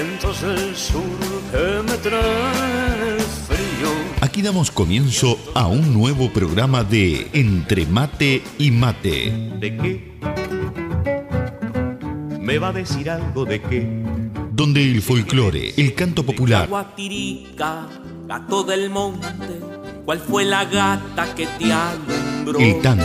vientos del sur que me traen frío. Aquí damos comienzo a un nuevo programa de Entre Mate y Mate. ¿De qué? ¿Me va a decir algo de qué? Donde el folclore, el canto popular, Guatirica, gato del monte, ¿cuál fue la gata que te alumbró? el tango,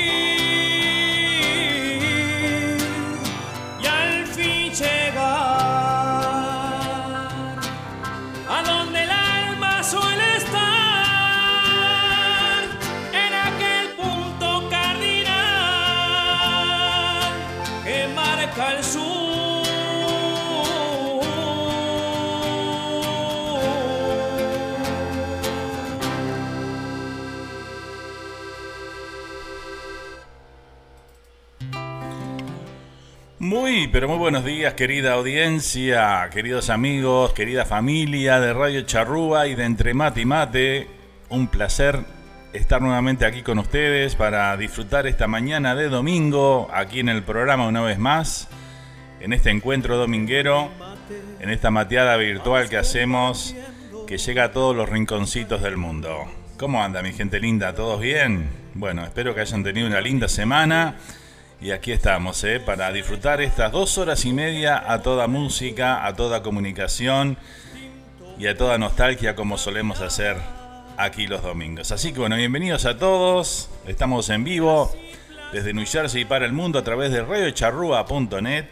Muy, pero muy buenos días, querida audiencia, queridos amigos, querida familia de Radio Charrúa y de Entre Mate y Mate. Un placer estar nuevamente aquí con ustedes para disfrutar esta mañana de domingo, aquí en el programa una vez más, en este encuentro dominguero, en esta mateada virtual que hacemos, que llega a todos los rinconcitos del mundo. ¿Cómo anda mi gente linda? ¿Todos bien? Bueno, espero que hayan tenido una linda semana. Y aquí estamos, ¿eh? para disfrutar estas dos horas y media a toda música, a toda comunicación y a toda nostalgia como solemos hacer aquí los domingos. Así que bueno, bienvenidos a todos. Estamos en vivo desde New Jersey para el mundo a través de radiocharrúa.net.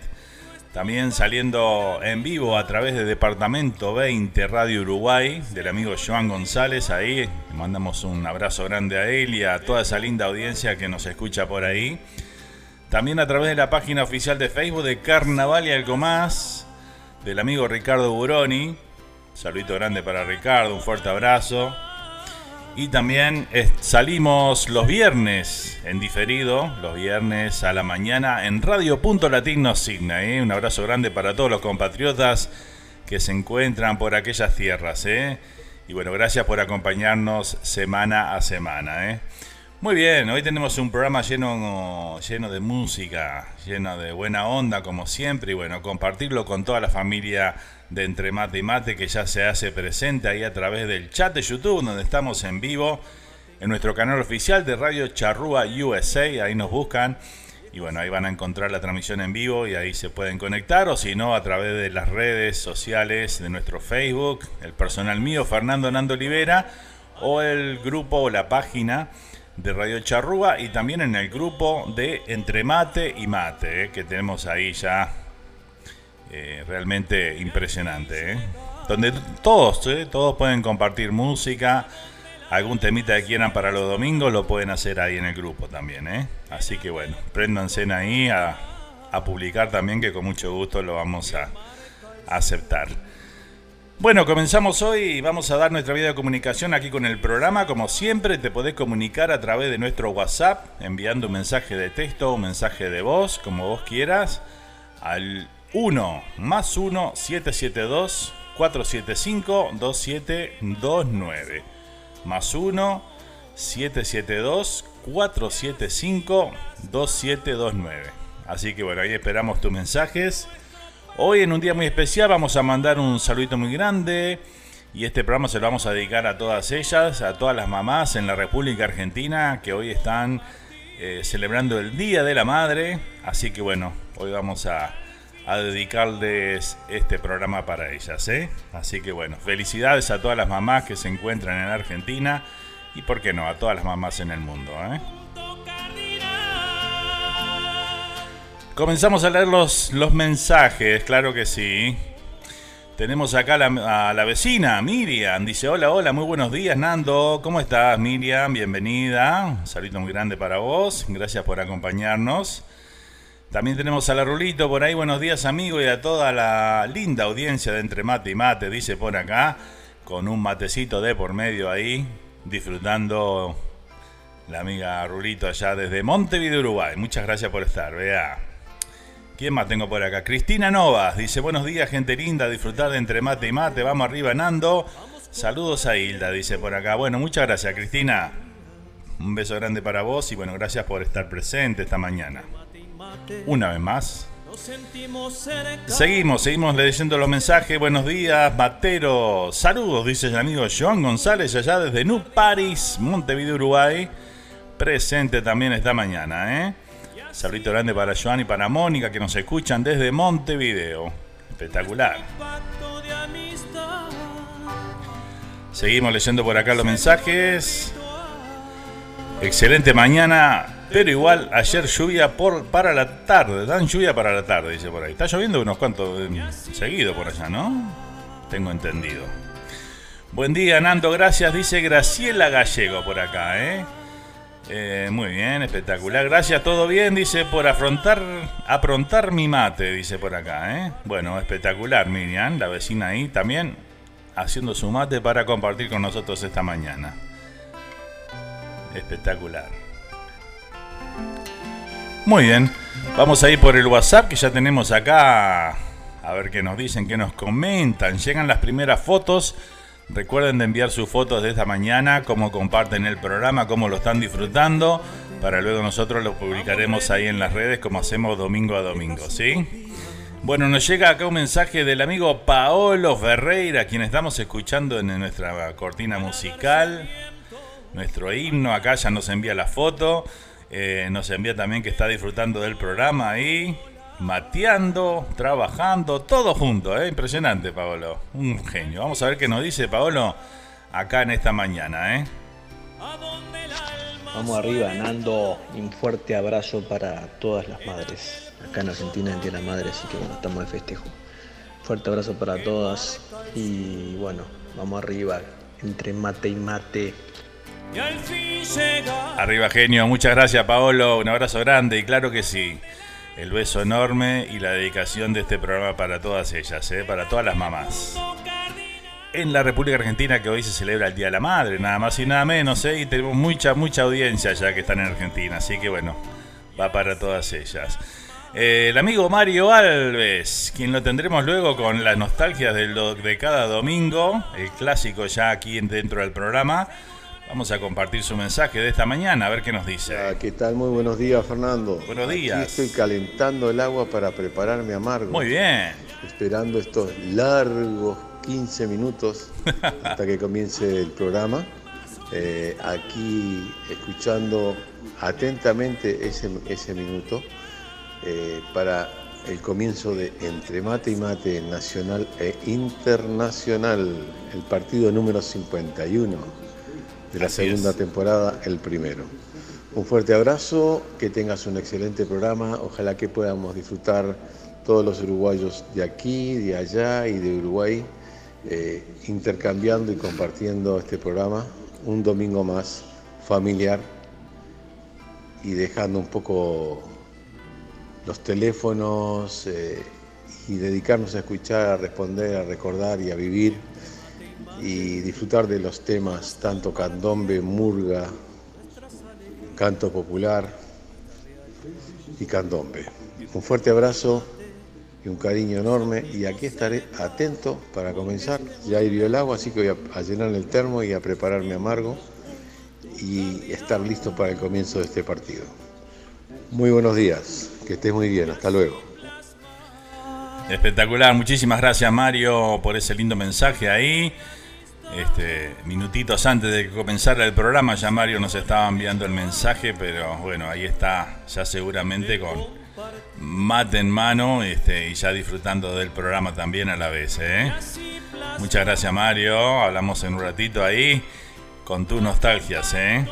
También saliendo en vivo a través de Departamento 20 Radio Uruguay del amigo Joan González. Ahí le mandamos un abrazo grande a él y a toda esa linda audiencia que nos escucha por ahí. También a través de la página oficial de Facebook de Carnaval y algo más del amigo Ricardo Buroni. Saludito grande para Ricardo, un fuerte abrazo. Y también salimos los viernes en diferido, los viernes a la mañana en Radio Punto Latino Signa. ¿eh? Un abrazo grande para todos los compatriotas que se encuentran por aquellas tierras. ¿eh? Y bueno, gracias por acompañarnos semana a semana. ¿eh? Muy bien, hoy tenemos un programa lleno, lleno de música, lleno de buena onda como siempre y bueno, compartirlo con toda la familia de Entre Mate y Mate que ya se hace presente ahí a través del chat de YouTube donde estamos en vivo en nuestro canal oficial de Radio Charrúa USA, ahí nos buscan y bueno, ahí van a encontrar la transmisión en vivo y ahí se pueden conectar o si no a través de las redes sociales de nuestro Facebook, el personal mío Fernando Nando Olivera o el grupo o la página de Radio Charrúa y también en el grupo de Entre Mate y Mate, eh, que tenemos ahí ya eh, realmente impresionante. Eh. Donde todos, todos pueden compartir música, algún temita que quieran para los domingos, lo pueden hacer ahí en el grupo también. Así que bueno, préndanse ahí a, a, publicar también, que con mucho gusto lo vamos a, a aceptar. Bueno, comenzamos hoy y vamos a dar nuestra vida de comunicación aquí con el programa. Como siempre, te podés comunicar a través de nuestro WhatsApp, enviando un mensaje de texto o un mensaje de voz, como vos quieras, al 1 más 1 772 475 2729. Más 1 772 475 2729. Así que bueno, ahí esperamos tus mensajes. Hoy en un día muy especial vamos a mandar un saludito muy grande y este programa se lo vamos a dedicar a todas ellas, a todas las mamás en la República Argentina que hoy están eh, celebrando el Día de la Madre. Así que bueno, hoy vamos a, dedicarles este programa para ellas. ¿eh? Así que bueno, felicidades a todas las mamás que se encuentran en Argentina y por qué no, a todas las mamás en el mundo. ¿eh? Comenzamos a leer los, los mensajes, claro que sí. Tenemos acá a la vecina, Miriam. Dice, hola, hola, muy buenos días, Nando. ¿Cómo estás, Miriam? Bienvenida. Un saludo muy grande para vos. Gracias por acompañarnos. También tenemos a la Rulito por ahí. Buenos días, amigo, y a toda la linda audiencia de Entre Mate y Mate, dice por acá, con un matecito de por medio ahí, disfrutando la amiga Rulito allá desde Montevideo, Uruguay. Muchas gracias por estar, vea. ¿Quién más tengo por acá? Cristina Novas dice: Buenos días, gente linda, disfrutar de entre mate y mate. Vamos arriba, Nando. Saludos a Hilda, dice por acá. Bueno, muchas gracias, Cristina. Un beso grande para vos y bueno, gracias por estar presente esta mañana. Una vez más. Seguimos, seguimos leyendo los mensajes. Buenos días, Matero. Saludos, dice el amigo Joan González, allá desde New Paris, Montevideo, Uruguay. Presente también esta mañana, ¿eh? Saludito grande para Joan y para Mónica que nos escuchan desde Montevideo. Espectacular. Seguimos leyendo por acá los mensajes. Excelente mañana, pero igual ayer lluvia por, para la tarde. Dan lluvia para la tarde, dice por ahí. Está lloviendo unos cuantos eh, seguidos por allá, ¿no? Tengo entendido. Buen día, Nando. Gracias, dice Graciela Gallego por acá, ¿eh? Eh, muy bien, espectacular. Gracias, todo bien, dice, por afrontar, aprontar mi mate, dice por acá. ¿eh? Bueno, espectacular, Miriam, la vecina ahí también haciendo su mate para compartir con nosotros esta mañana. Espectacular. Muy bien, vamos a ir por el WhatsApp que ya tenemos acá. A ver qué nos dicen, qué nos comentan. Llegan las primeras fotos Recuerden de enviar sus fotos de esta mañana, cómo comparten el programa, cómo lo están disfrutando, para luego nosotros lo publicaremos ahí en las redes como hacemos domingo a domingo, ¿sí? Bueno, nos llega acá un mensaje del amigo Paolo Ferreira, quien estamos escuchando en nuestra cortina musical, nuestro himno, acá ya nos envía la foto, eh, nos envía también que está disfrutando del programa ahí, mateando, trabajando, todo junto, ¿eh? impresionante Paolo, un genio. Vamos a ver qué nos dice Paolo acá en esta mañana. ¿eh? Vamos arriba, Nando, un fuerte abrazo para todas las madres. Acá en Argentina es Día de la Madre, así que bueno, estamos de festejo. Fuerte abrazo para todas y bueno, vamos arriba, entre mate y mate. Arriba genio, muchas gracias Paolo, un abrazo grande y claro que sí. El beso enorme y la dedicación de este programa para todas ellas, ¿eh? para todas las mamás. En la República Argentina que hoy se celebra el Día de la Madre, nada más y nada menos, ¿eh? y tenemos mucha, mucha audiencia ya que están en Argentina, así que bueno, va para todas ellas. Eh, el amigo Mario Alves, quien lo tendremos luego con las nostalgias de, de cada domingo, el clásico ya aquí dentro del programa. Vamos a compartir su mensaje de esta mañana, a ver qué nos dice. ¿Qué tal? Muy buenos días, Fernando. Buenos días. estoy calentando el agua para preparar mi amargo. Muy bien. Esperando estos largos 15 minutos hasta que comience el programa. Eh, aquí escuchando atentamente ese, ese minuto eh, para el comienzo de Entre Mate y Mate Nacional e Internacional, el partido número 51 de la segunda temporada, el primero. Un fuerte abrazo, que tengas un excelente programa, ojalá que podamos disfrutar todos los uruguayos de aquí, de allá y de Uruguay, eh, intercambiando y compartiendo este programa. Un domingo más familiar y dejando un poco los teléfonos eh, y dedicarnos a escuchar, a responder, a recordar y a vivir y disfrutar de los temas, tanto candombe, murga, canto popular y candombe. Un fuerte abrazo y un cariño enorme y aquí estaré atento para comenzar. Ya hirvió el agua, así que voy a, llenar el termo y a preparar mi amargo y estar listo para el comienzo de este partido. Muy buenos días, que estés muy bien, hasta luego. Espectacular, muchísimas gracias Mario por ese lindo mensaje ahí. Este, minutitos antes de que comenzara el programa ya Mario nos estaba enviando el mensaje, pero bueno, ahí está, ya seguramente con mate en mano este, y ya disfrutando del programa también a la vez. ¿eh? Muchas gracias Mario, hablamos en un ratito ahí con tus nostalgias. ¿eh?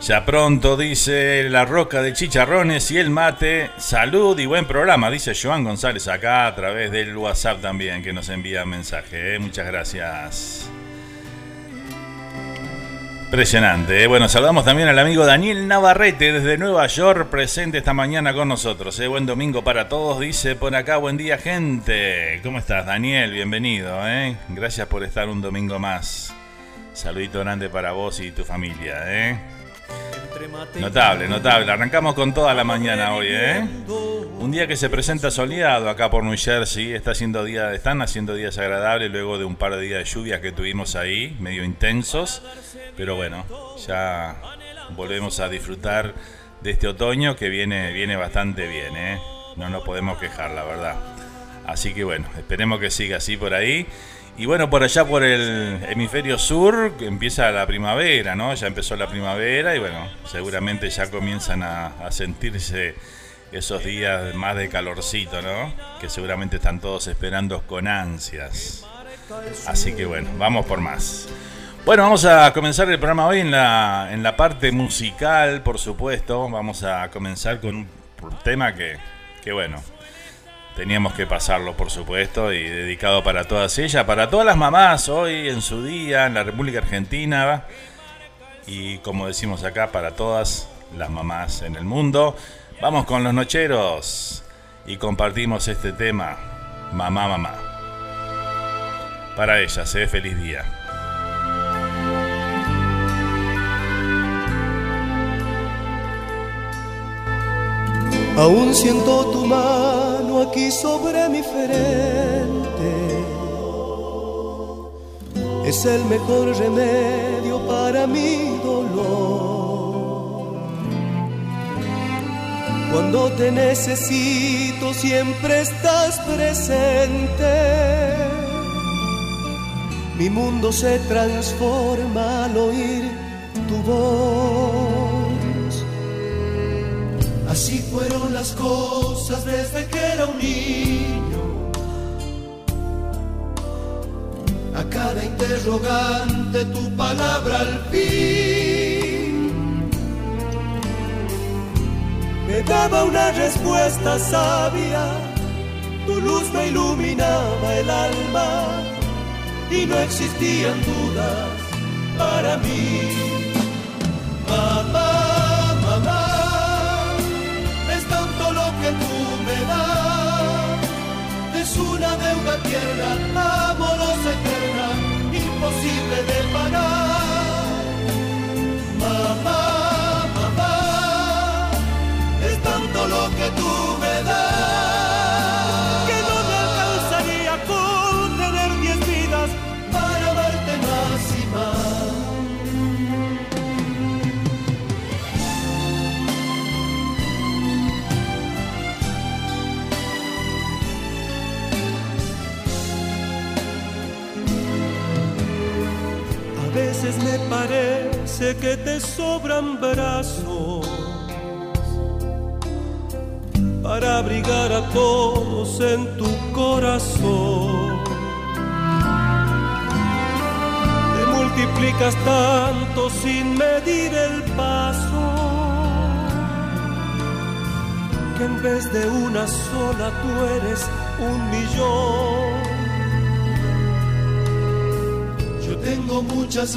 Ya pronto, dice la roca de chicharrones y el mate. Salud y buen programa, dice Joan González acá a través del WhatsApp también, que nos envía mensaje. ¿eh? Muchas gracias. Impresionante. ¿eh? Bueno, saludamos también al amigo Daniel Navarrete desde Nueva York, presente esta mañana con nosotros. ¿eh? Buen domingo para todos, dice por acá. Buen día, gente. ¿Cómo estás, Daniel? Bienvenido. Gracias por estar un domingo más. Saludito grande para vos y tu familia. ¿eh? Notable, notable. Arrancamos con toda la mañana hoy, ¿eh? Un día que se presenta soleado acá por New Jersey. Está haciendo día, están haciendo días agradables luego de un par de días de lluvia que tuvimos ahí, medio intensos. Pero bueno, ya volvemos a disfrutar de este otoño que viene, viene bastante bien, ¿eh? No nos podemos quejar, la verdad. Así que bueno, esperemos que siga así por ahí. Y bueno, por allá por el hemisferio sur empieza la primavera, ¿no? Ya empezó la primavera y bueno, seguramente ya comienzan a, sentirse esos días más de calorcito, ¿no? Que seguramente están todos esperando con ansias. Así que bueno, vamos por más. Bueno, vamos a comenzar el programa hoy en la, en la parte musical, por supuesto. Vamos a comenzar con un tema que, que bueno, Teníamos que pasarlo, por supuesto, y dedicado para todas ellas, para todas las mamás hoy en su día en la República Argentina y como decimos acá, para todas las mamás en el mundo. Vamos con los nocheros y compartimos este tema, mamá, mamá. Para ellas, ¿eh? feliz día. Aún siento tu mano aquí sobre mi frente. Es el mejor remedio para mi dolor. Cuando te necesito siempre estás presente. Mi mundo se transforma al oír tu voz Así fueron las cosas desde que era un niño. A cada interrogante tu palabra al fin me daba una respuesta sabia. Tu luz me iluminaba el alma y no existían dudas para mí. Una deuda tierna, amorosa eterna, imposible de pagar. Mamá, mamá, es tanto lo que tú parece que te sobran brazos para abrigar a todos en tu corazón. Te multiplicas tanto sin medir el paso que en vez de una sola tú eres un millón. Tengo muchas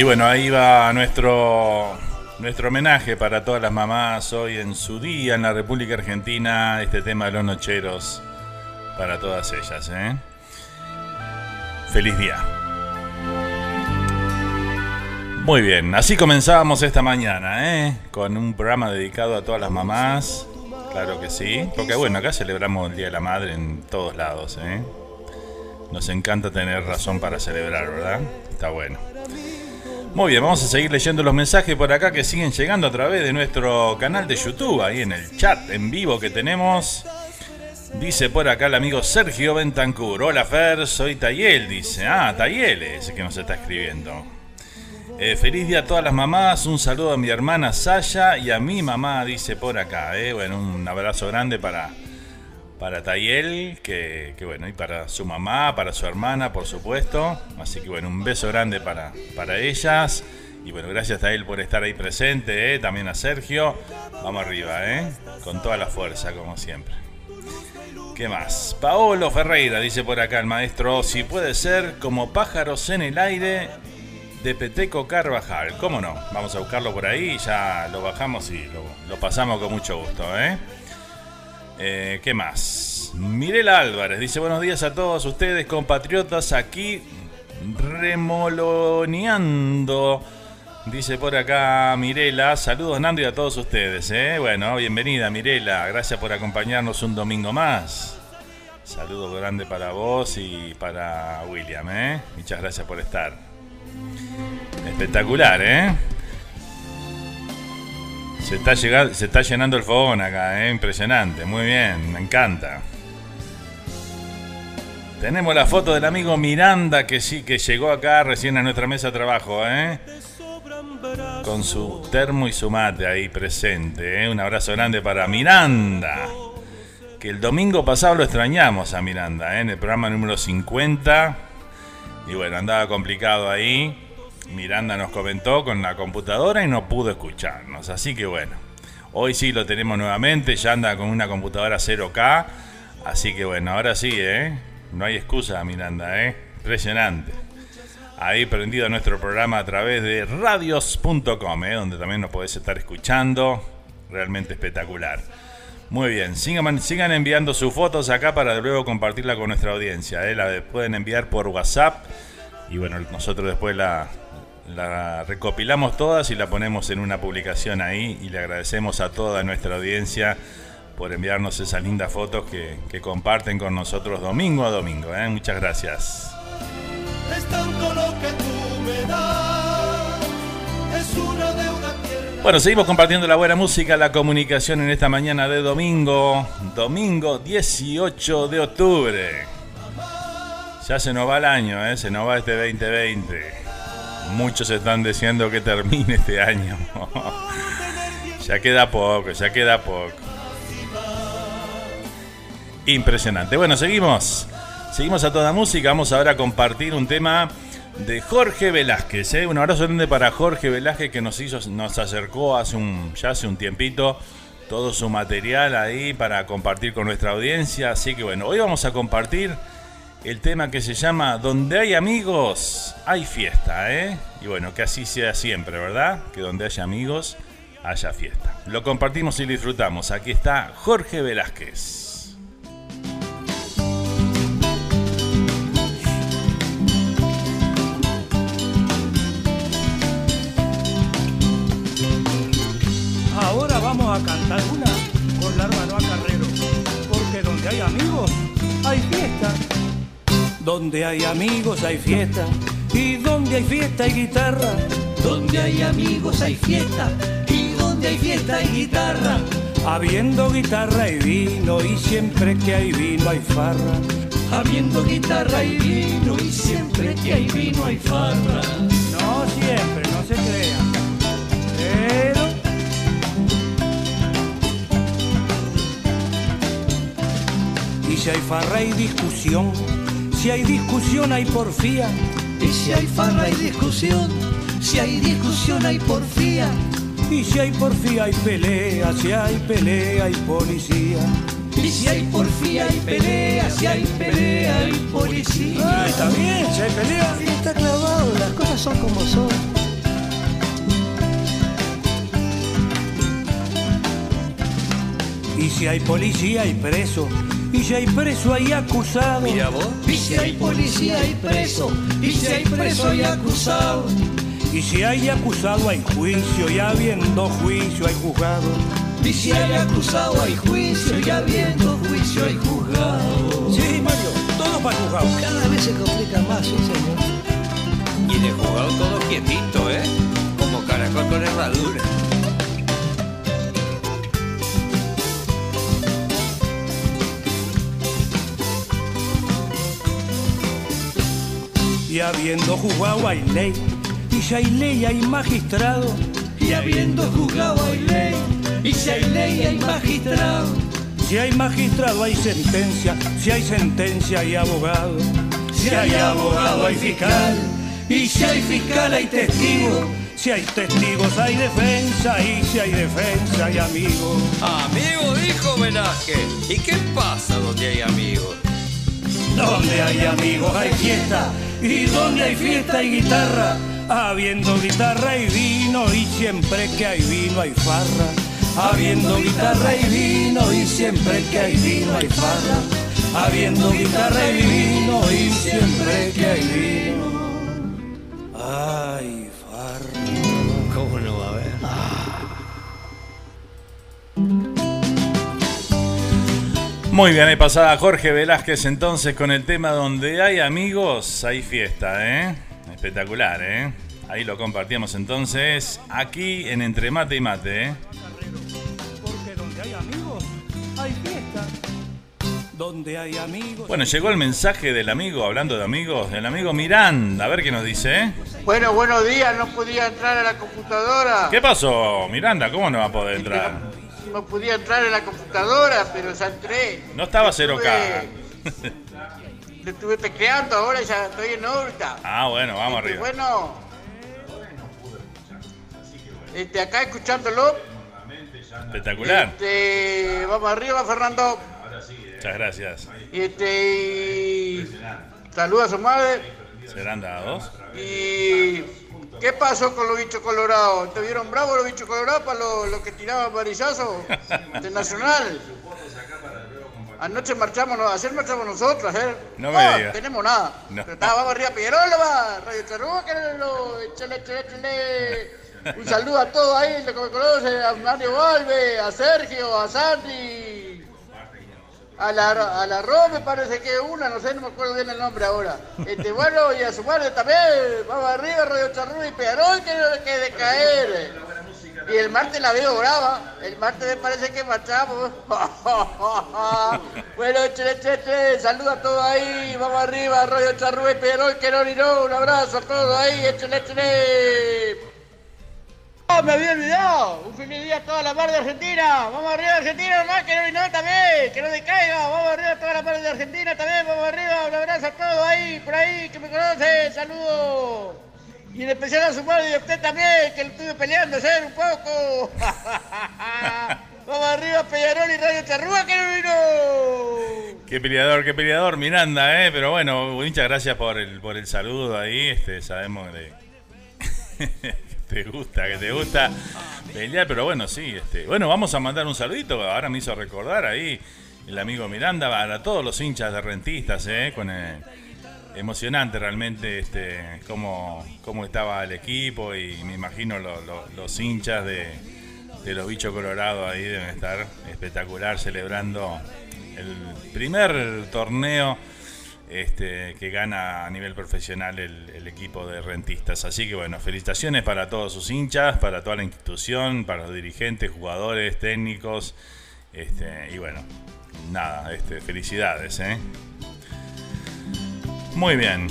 Y bueno, ahí va nuestro, nuestro homenaje para todas las mamás hoy en su día en la República Argentina, este tema de los nocheros para todas ellas. ¿eh? Feliz día. Muy bien, así comenzábamos esta mañana, ¿eh? con un programa dedicado a todas las mamás. Claro que sí, porque bueno, acá celebramos el Día de la Madre en todos lados. ¿eh? Nos encanta tener razón para celebrar, ¿verdad? Está bueno. Muy bien, vamos a seguir leyendo los mensajes por acá que siguen llegando a través de nuestro canal de YouTube, ahí en el chat en vivo que tenemos. Dice por acá el amigo Sergio Bentancur. Hola Fer, soy Tayel, dice. Ah, Tayel es el que nos está escribiendo. Eh, feliz día a todas las mamás. Un saludo a mi hermana Saya y a mi mamá, dice por acá. Eh. Bueno, un abrazo grande para, para Tayel, que, bueno, y para su mamá, para su hermana, por supuesto. Así que bueno, un beso grande para, para ellas. Y bueno, gracias a él por estar ahí presente, ¿eh? también a Sergio. Vamos arriba, ¿eh? con toda la fuerza, como siempre. ¿Qué más? Paolo Ferreira dice por acá el maestro, si puede ser como pájaros en el aire de Peteco Carvajal. ¿Cómo no? Vamos a buscarlo por ahí, ya lo bajamos y lo, lo pasamos con mucho gusto, ¿eh? Eh, ¿Qué más? Mirela Álvarez dice buenos días a todos ustedes compatriotas aquí remoloneando. Dice por acá Mirela, saludos Nando y a todos ustedes. ¿eh? Bueno, bienvenida Mirela, gracias por acompañarnos un domingo más. Saludo grande para vos y para William, ¿eh? Muchas gracias por estar. Espectacular, ¿eh? Se está, se está llenando el fogón acá, ¿eh? Impresionante, muy bien, me encanta. Tenemos la foto del amigo Miranda que sí, que llegó acá recién a nuestra mesa de trabajo, ¿eh? Con su termo y su mate ahí presente, ¿eh? Un abrazo grande para Miranda que el domingo pasado lo extrañamos a Miranda, ¿eh? en el programa número 50. Y bueno, andaba complicado ahí. Miranda nos comentó con la computadora y no pudo escucharnos. Así que bueno, hoy sí lo tenemos nuevamente. Ya anda con una computadora 0K. Así que bueno, ahora sí, ¿eh? No hay excusa, Miranda, ¿eh? Impresionante. Ahí prendido nuestro programa a través de radios.com, ¿eh? donde también nos podés estar escuchando. Realmente espectacular. Muy bien, sigan, enviando sus fotos acá para luego compartirla con nuestra audiencia. ¿eh? La pueden enviar por WhatsApp y bueno, nosotros después la, la, recopilamos todas y la ponemos en una publicación ahí y le agradecemos a toda nuestra audiencia por enviarnos esas lindas fotos que, que comparten con nosotros domingo a domingo. ¿eh? Muchas gracias. Es tanto lo que tú me das, es una deuda bueno, seguimos compartiendo la buena música, la comunicación en esta mañana de domingo, domingo 18 de octubre. Ya se nos va el año, ¿eh? se nos va este 2020. Muchos están diciendo que termine este año. ya queda poco, ya queda poco. Impresionante. Bueno, seguimos. Seguimos a toda música. Vamos ahora a compartir un tema de Jorge Velázquez. ¿eh? Un abrazo grande para Jorge Velázquez que nos hizo, nos acercó hace un, ya hace un tiempito todo su material ahí para compartir con nuestra audiencia. Así que bueno, hoy vamos a compartir el tema que se llama Donde hay amigos, hay fiesta, ¿eh? Y bueno, que así sea siempre, ¿verdad? Que donde haya amigos, haya fiesta. Lo compartimos y disfrutamos. Aquí está Jorge Velázquez. Ahora vamos a cantar una con la Carrero, porque donde hay amigos. Donde hay amigos hay fiesta, y donde hay fiesta hay guitarra. Donde hay amigos hay fiesta, y donde hay fiesta hay guitarra. Habiendo guitarra y vino, y siempre que hay vino hay farra. Habiendo guitarra y vino, y siempre que hay vino hay farra. No siempre, no se crean. Pero Y si hay farra hay discusión, si hay discusión hay porfía. Y si hay farra hay discusión, si hay discusión hay porfía. Y si hay porfía hay pelea, si hay pelea hay policía. Y si hay porfía hay pelea, si hay pelea hay policía. Ah, está bien, si hay pelea. Está clavado, las cosas son como son. Y si hay policía hay preso, y si hay preso hay acusado. Mira vos. Y si hay policía hay preso, y si hay preso hay acusado. Y si hay acusado hay juicio, y habiendo juicio hay juzgado. Y si hay acusado hay juicio, y habiendo juicio hay juzgado. Sí, Mario, todo para el juzgado. Cada vez se complica más, sí, señor. Y el juzgado todo quietito, ¿eh? Como caracol con herradura. Y habiendo juzgado hay ley, y si hay ley hay magistrado. Y habiendo juzgado hay ley, y si hay ley hay magistrado. Si hay magistrado hay sentencia, si hay sentencia hay abogado. Si hay abogado hay fiscal, y si hay fiscal hay testigo. Si hay testigos hay defensa, y si hay defensa hay amigos. Amigo dijo Velázquez. ¿Y qué pasa donde hay amigos? Donde hay amigos hay fiesta, y donde hay fiesta hay guitarra. Habiendo guitarra y vino, y siempre que hay vino hay farra. Habiendo guitarra y vino, y siempre que hay vino hay farra. Habiendo guitarra y vino, y siempre que hay vino. Ay, Muy bien, ahí pasada Jorge Velázquez entonces con el tema donde hay amigos, hay fiesta, ¿eh? Espectacular, ¿eh? Ahí lo compartíamos entonces aquí en Entre Mate y Mate, ¿eh? Porque donde hay amigos, hay fiesta. Donde hay amigos. Bueno, llegó el mensaje del amigo, hablando de amigos, del amigo Miranda. A ver qué nos dice, ¿eh? Bueno, buenos días, no podía entrar a la computadora. ¿Qué pasó, Miranda? ¿Cómo no va a poder entrar? No podía entrar en la computadora, pero ya entré. No estaba 0K. Lo estuve tecleando, ahora ya estoy en órbita. Ah, bueno, vamos Este, arriba. Bueno, este, acá escuchándolo. Espectacular. Este, vamos arriba, Fernando. Muchas gracias. Este, y saluda a su madre. ¿Serán dados? ¿Y qué pasó con los bichos colorados? ¿Estuvieron bravos los bichos colorados para los, los que tiraban varillazo de Nacional? Anoche marchamos, no, ayer marchamos nosotros, ¿eh? No me digas. tenemos nada. No. Pero estaba, vamos arriba, Piñerola, va, Radio Charrúa, que lo, échale, échale, échale. Un saludo a todos ahí, a Mario Valve, a Sergio, a Sandy, a la, a la Ro me parece que una, no sé, no me acuerdo bien el nombre ahora. Este, bueno, y a su madre también, vamos arriba, Radio Charrúa y Peñarol, que no le quede caer. Y el martes la veo brava, el martes me parece que marchamos. bueno, che, che, saludos a todos ahí, vamos arriba, Radio Charrúa y que no ni no, un abrazo a todos ahí, échale, échale. ¡Oh, me había olvidado! Un feliz día a toda la mar de Argentina. Vamos arriba Argentina nomás, que no y no también, que no decaiga. Vamos arriba a toda la mar de Argentina también, vamos arriba. Un abrazo a todos ahí, por ahí, que me conocen. Saludos. Y en especial a su madre y a usted también, que lo estuve peleando ayer un poco. vamos arriba Peñarol y Radio Charrúa, que no y no. Qué peleador, qué peleador, Miranda, ¿eh? Pero bueno, muchas gracias por el, por el saludo ahí. Este, sabemos que te gusta, que te gusta pelear, pero bueno, sí. Este, bueno, vamos a mandar un saludito. Ahora me hizo recordar ahí el amigo Miranda para todos los hinchas de rentistas, ¿eh? Con el- emocionante realmente este cómo, cómo estaba el equipo y me imagino lo- los hinchas de, de los bichos colorados ahí deben estar espectacular celebrando el primer torneo este, que gana a nivel profesional el, equipo de rentistas. Así que bueno, felicitaciones para todos sus hinchas, para toda la institución, para los dirigentes, jugadores, técnicos. Este, y bueno, nada, este, felicidades. ¿eh? Muy bien.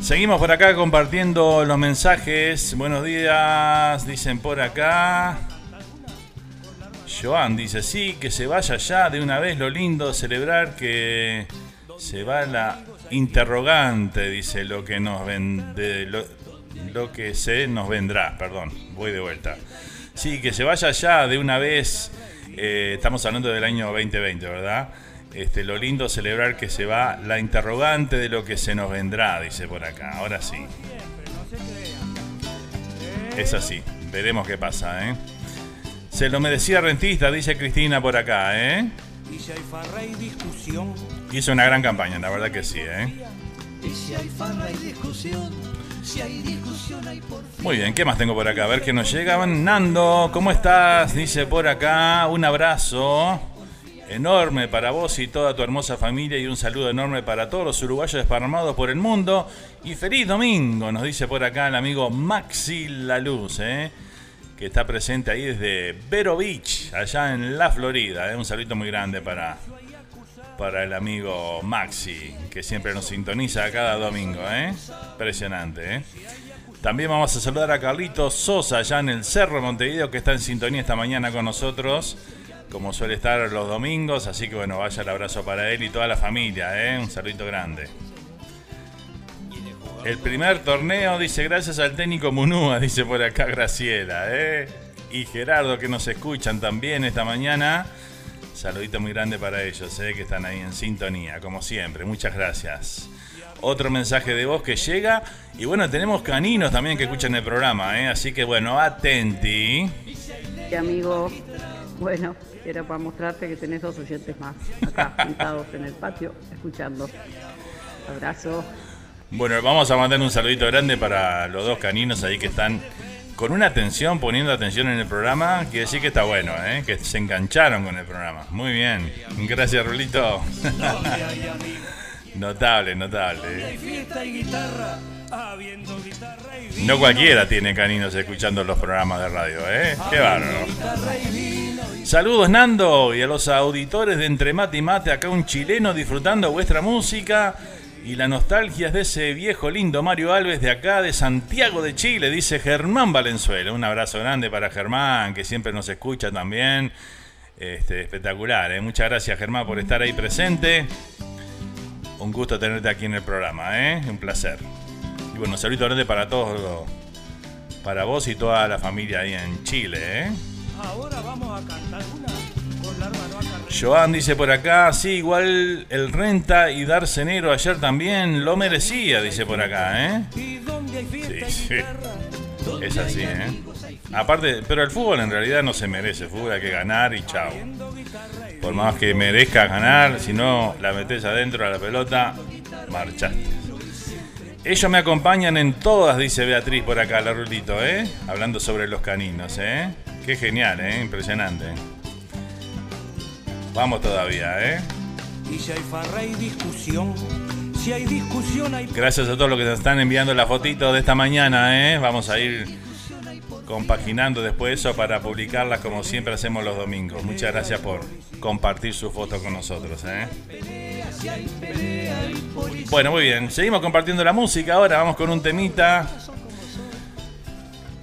Seguimos por acá compartiendo los mensajes. Buenos días, dicen por acá. Joan dice, sí, que se vaya ya de una vez lo lindo, celebrar que se va la interrogante, dice lo que nos vende, lo, que se nos vendrá, perdón, voy de vuelta. Sí, que se vaya ya de una vez, eh, estamos hablando del año 2020, ¿verdad? Este, lo lindo celebrar que se va la interrogante de lo que se nos vendrá, dice por acá. Ahora sí. Es así, veremos qué pasa, ¿eh? Se lo merecía rentista, dice Cristina por acá, ¿eh? Y si hay farra y discusión. Hizo una gran campaña, la verdad que sí, ¿eh? Y si hay farra y discusión, si hay discusión hay por Muy bien, ¿qué más tengo por acá? A ver qué nos llegaban. Nando, ¿cómo estás? Dice por acá, un abrazo enorme para vos y toda tu hermosa familia y un saludo enorme para todos los uruguayos desparramados por el mundo. Y feliz domingo, nos dice por acá el amigo Maxi La Luz, ¿eh? Que está presente ahí desde Vero Beach, allá en la Florida. ¿eh? Un saludo muy grande para, para el amigo Maxi, que siempre nos sintoniza cada domingo. ¿eh? Impresionante. ¿eh? También vamos a saludar a Carlitos Sosa, allá en el Cerro Montevideo, que está en sintonía esta mañana con nosotros, como suele estar los domingos. Así que bueno, vaya el abrazo para él y toda la familia. ¿eh? Un saludito grande. El primer torneo, dice, gracias al técnico Munúa, dice por acá Graciela, ¿eh? Y Gerardo, que nos escuchan también esta mañana. Saludito muy grande para ellos, ¿eh? que están ahí en sintonía, como siempre. Muchas gracias. Otro mensaje de voz que llega. Y bueno, tenemos caninos también que escuchan el programa, ¿eh? Así que bueno, atenti. Y amigo, bueno, era para mostrarte que tenés dos oyentes más acá, sentados en el patio, escuchando. Abrazo. Bueno, vamos a mandar un saludito grande para los dos caninos ahí que están con una atención, poniendo atención en el programa, quiere decir que está bueno, ¿eh? que se engancharon con el programa. Muy bien. Gracias, Rulito. notable, notable. No cualquiera tiene caninos escuchando los programas de radio, ¿eh? Qué bárbaro. Saludos Nando y a los auditores de Entre Mate y Mate, acá un chileno disfrutando vuestra música y la nostalgia de ese viejo lindo Mario Alves de acá de Santiago de Chile, dice Germán Valenzuela. Un abrazo grande para Germán, que siempre nos escucha también. Este, espectacular, ¿eh? muchas gracias Germán por estar ahí presente. Un gusto tenerte aquí en el programa, ¿eh? un placer. Y bueno, saludo grande para todos, para vos y toda la familia ahí en Chile. ¿eh? Ahora vamos a cantar una Joan dice por acá, sí, igual el Renta y Darcenero ayer también lo merecía, dice por acá, ¿eh? Sí, sí. Es así, ¿eh? Aparte, pero el fútbol en realidad no se merece, fútbol hay que ganar y chao. Por más que merezca ganar, si no la metes adentro a la pelota, marchaste. Ellos me acompañan en todas, dice Beatriz por acá, la rulito, ¿eh? Hablando sobre los caninos, ¿eh? Qué genial, ¿eh? Impresionante. Vamos todavía, ¿eh? Y si hay farra y discusión, si hay discusión hay... Gracias a todos los que nos están enviando la fotito de esta mañana, ¿eh? Vamos a ir compaginando después eso para publicarlas como siempre hacemos los domingos. Muchas gracias por compartir su foto con nosotros, ¿eh? Bueno, muy bien. Seguimos compartiendo la música. Ahora vamos con un temita.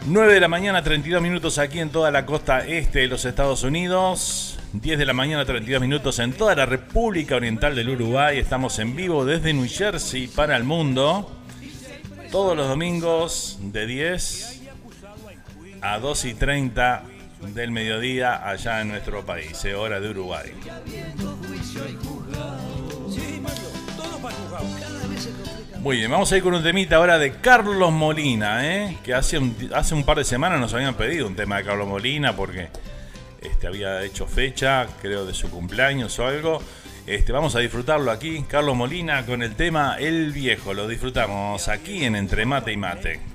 9 de la mañana, 32 minutos aquí en toda la costa este de los Estados Unidos. 10 de la mañana, 32 minutos en toda la República Oriental del Uruguay. Estamos en vivo desde New Jersey para el mundo. Todos los domingos de 10 a 2 y 30 del mediodía allá en nuestro país, eh, hora de Uruguay. Muy bien, vamos a ir con un temita ahora de Carlos Molina, ¿eh? que hace un, hace un par de semanas nos habían pedido un tema de Carlos Molina porque este, había hecho fecha, creo, de su cumpleaños o algo. Este, vamos a disfrutarlo aquí, Carlos Molina, con el tema El Viejo. Lo disfrutamos aquí en Entre Mate y Mate.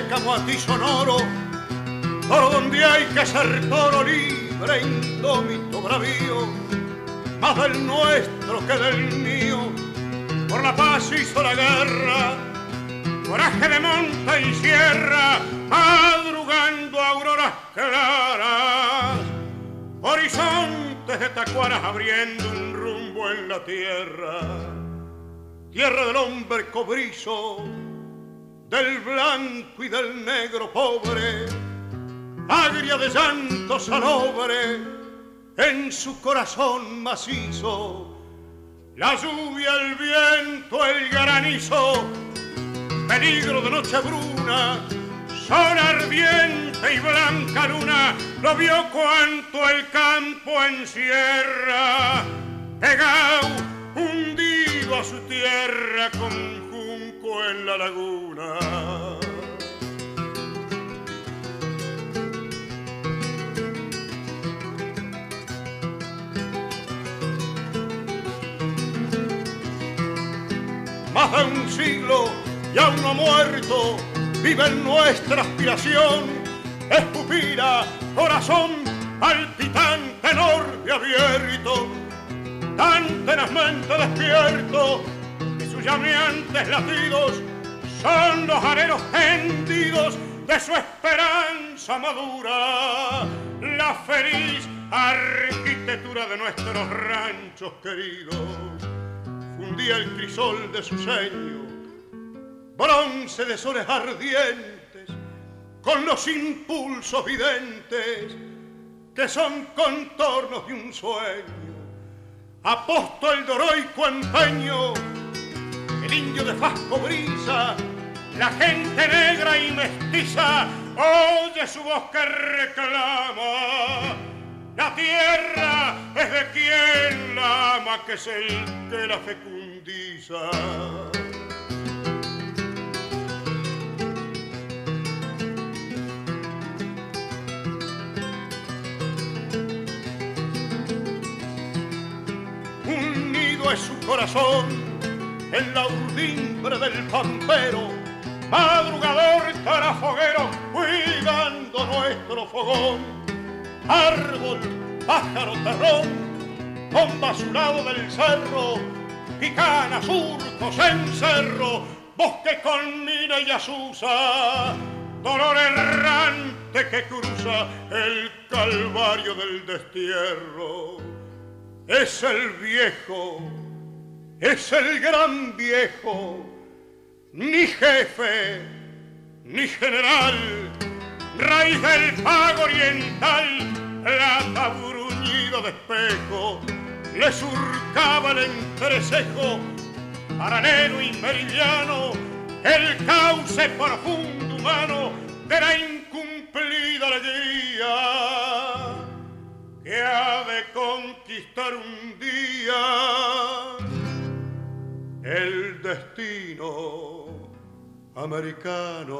De camoatí sonoro, por donde hay que ser toro libre, indómito bravío, más del nuestro que del mío, por la paz hizo la guerra, coraje de monte y sierra, madrugando auroras claras, horizontes de tacuaras abriendo un rumbo en la tierra tierra del hombre cobrizo, del blanco y del negro pobre, agria de llanto salobre, en su corazón macizo, la lluvia, el viento, el granizo, peligro de noche bruna, sol ardiente y blanca luna, lo vio cuanto el campo encierra, pegado, hundido a su tierra con en la laguna. Más de un siglo y aún no muerto, vive en nuestra aspiración, es pupila, corazón palpitante, enorme, abierto tan tenazmente despierto llameantes latidos son los areros tendidos de su esperanza madura, la feliz arquitectura de nuestros ranchos queridos. Fundía el crisol de su seño, bronce de soles ardientes, con los impulsos videntes que son contornos de un sueño aposto el doroico empeño, el indio de fasco brisa, la gente negra y mestiza, oye su voz que reclama La tierra es de quien la ama, que es el que la fecundiza. Un nido es su corazón en la urdimbre del pampero, madrugador tarafoguero cuidando nuestro fogón. Árbol, pájaro, terrón, basurado del cerro, picana, surcos, encerro, bosque con mina y azusa, dolor errante que cruza el calvario del destierro. Es el viejo, es el gran viejo, ni jefe, ni general, raíz del pago oriental, plata bruñido de espejo, le surcaba el entrecejo, paralelo y meridiano, el cauce profundo humano de la incumplida alegría que ha de conquistar un día el destino americano.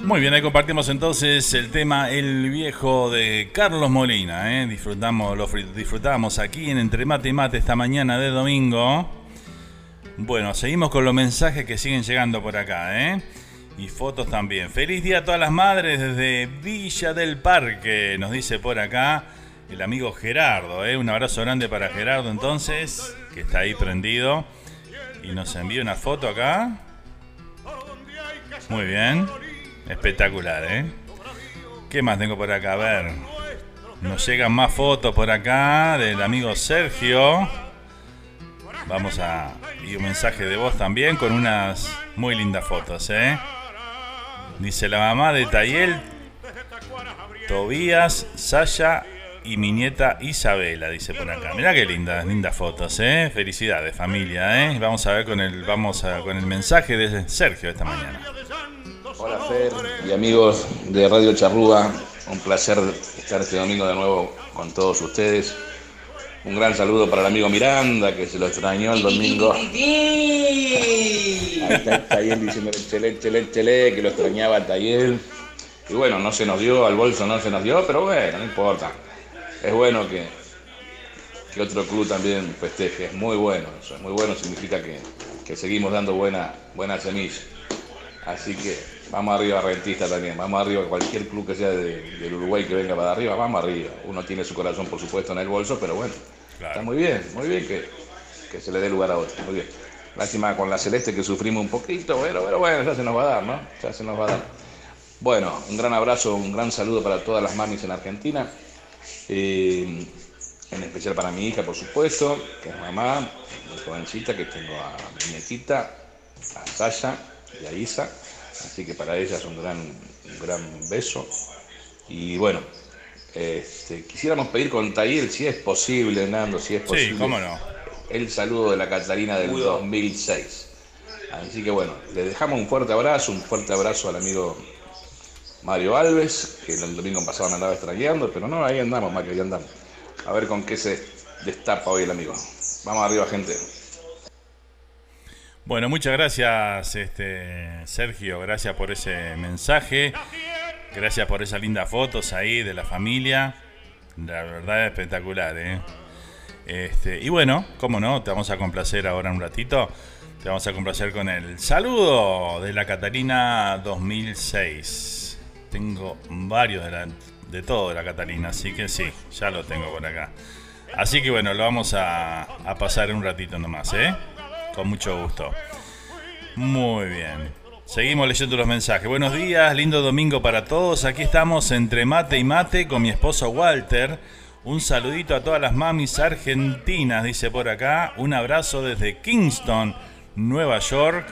Muy bien, ahí compartimos entonces el tema El Viejo de Carlos Molina. ¿eh? Disfrutamos, lo disfrutamos aquí en Entre Mate y Mate esta mañana de domingo. Bueno, seguimos con los mensajes que siguen llegando por acá, ¿eh? Y fotos también. Feliz día a todas las madres desde Villa del Parque, nos dice por acá el amigo Gerardo, ¿eh? Un abrazo grande para Gerardo entonces, que está ahí prendido. Y nos envía una foto acá. Muy bien. Espectacular, ¿eh? ¿Qué más tengo por acá? A ver. Nos llegan más fotos por acá del amigo Sergio. Vamos a. Y un mensaje de voz también con unas muy lindas fotos, ¿eh? Dice la mamá de Tayel, Tobías, Sasha y mi nieta Isabela, dice por acá. Mirá qué lindas, lindas fotos, ¿eh? Felicidades, familia, ¿eh? Vamos a ver con el, vamos a, con el mensaje de Sergio esta mañana. Hola Fer y amigos de Radio Charrúa, un placer estar este domingo de nuevo con todos ustedes. Un gran saludo para el amigo Miranda, que se lo extrañó el domingo. Ahí está Tayel diciendo chele, chele, chele, que lo extrañaba a Tayel. Y bueno, no se nos dio, al bolso no se nos dio, pero bueno, no importa. Es bueno que, que otro club también festeje, es muy bueno, eso es muy bueno, significa que, que seguimos dando buena, buena semilla. Así que vamos arriba Rentista también, vamos arriba cualquier club que sea de, del Uruguay que venga para arriba, vamos arriba. Uno tiene su corazón por supuesto en el bolso, pero bueno, está muy bien, muy bien que, que, se le dé lugar a otro, muy bien. Lástima con la Celeste que sufrimos un poquito, pero, pero bueno, ya se nos va a dar, ¿no? Ya se nos va a dar. Bueno, un gran abrazo, un gran saludo para todas las mamis en Argentina, eh, en especial para mi hija, por supuesto, que es mamá, mi jovencita, que tengo a mi nietita, a Sasha, y a Isa. Así que para ellas un gran, un gran beso. Y bueno, este, quisiéramos pedir con Tayel, si es posible, Nando, si es posible. Sí, cómo no. El saludo de la Catalina del 2006. Así que bueno, le dejamos un fuerte abrazo, un fuerte abrazo al amigo Mario Alves, que el domingo pasado me andaba extrañando, pero no, ahí andamos, Mario, ahí andamos. A ver con qué se destapa hoy el amigo. Vamos arriba, gente. Bueno, muchas gracias, este, Sergio. Gracias por ese mensaje. Gracias por esas lindas fotos ahí de la familia. La verdad es espectacular, ¿eh? Este, y bueno, cómo no, te vamos a complacer ahora un ratito. Te vamos a complacer con el saludo de la Catalina 2006. Tengo varios de, la, de todo de la Catalina, así que sí, ya lo tengo por acá. Así que bueno, lo vamos a, a pasar un ratito nomás, ¿eh? Con mucho gusto. Muy bien. Seguimos leyendo los mensajes. Buenos días, lindo domingo para todos. Aquí estamos entre mate y mate con mi esposo Walter. Un saludito a todas las mamis argentinas, dice por acá. Un abrazo desde Kingston, Nueva York.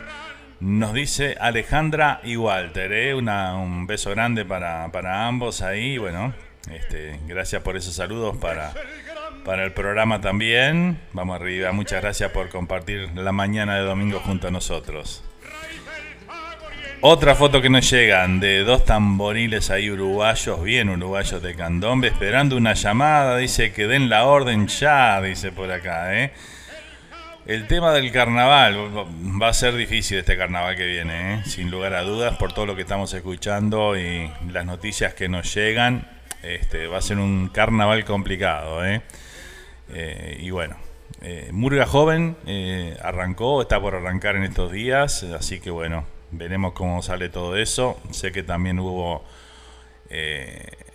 Nos dice Alejandra y Walter. ¿eh? Un beso grande para, para ambos ahí. Bueno, este, gracias por esos saludos para, para el programa también. Vamos arriba. Muchas gracias por compartir la mañana de domingo junto a nosotros. Otra foto que nos llegan de dos tamboriles ahí uruguayos, bien uruguayos de candombe, esperando una llamada, dice que den la orden ya, dice por acá, ¿eh? El tema del carnaval va a ser difícil este carnaval que viene, ¿eh? sin lugar a dudas, por todo lo que estamos escuchando y las noticias que nos llegan. Este, va a ser un carnaval complicado. ¿eh? Eh, y bueno, Murga Joven arrancó, está por arrancar en estos días, así que bueno, veremos cómo sale todo eso. Sé que también hubo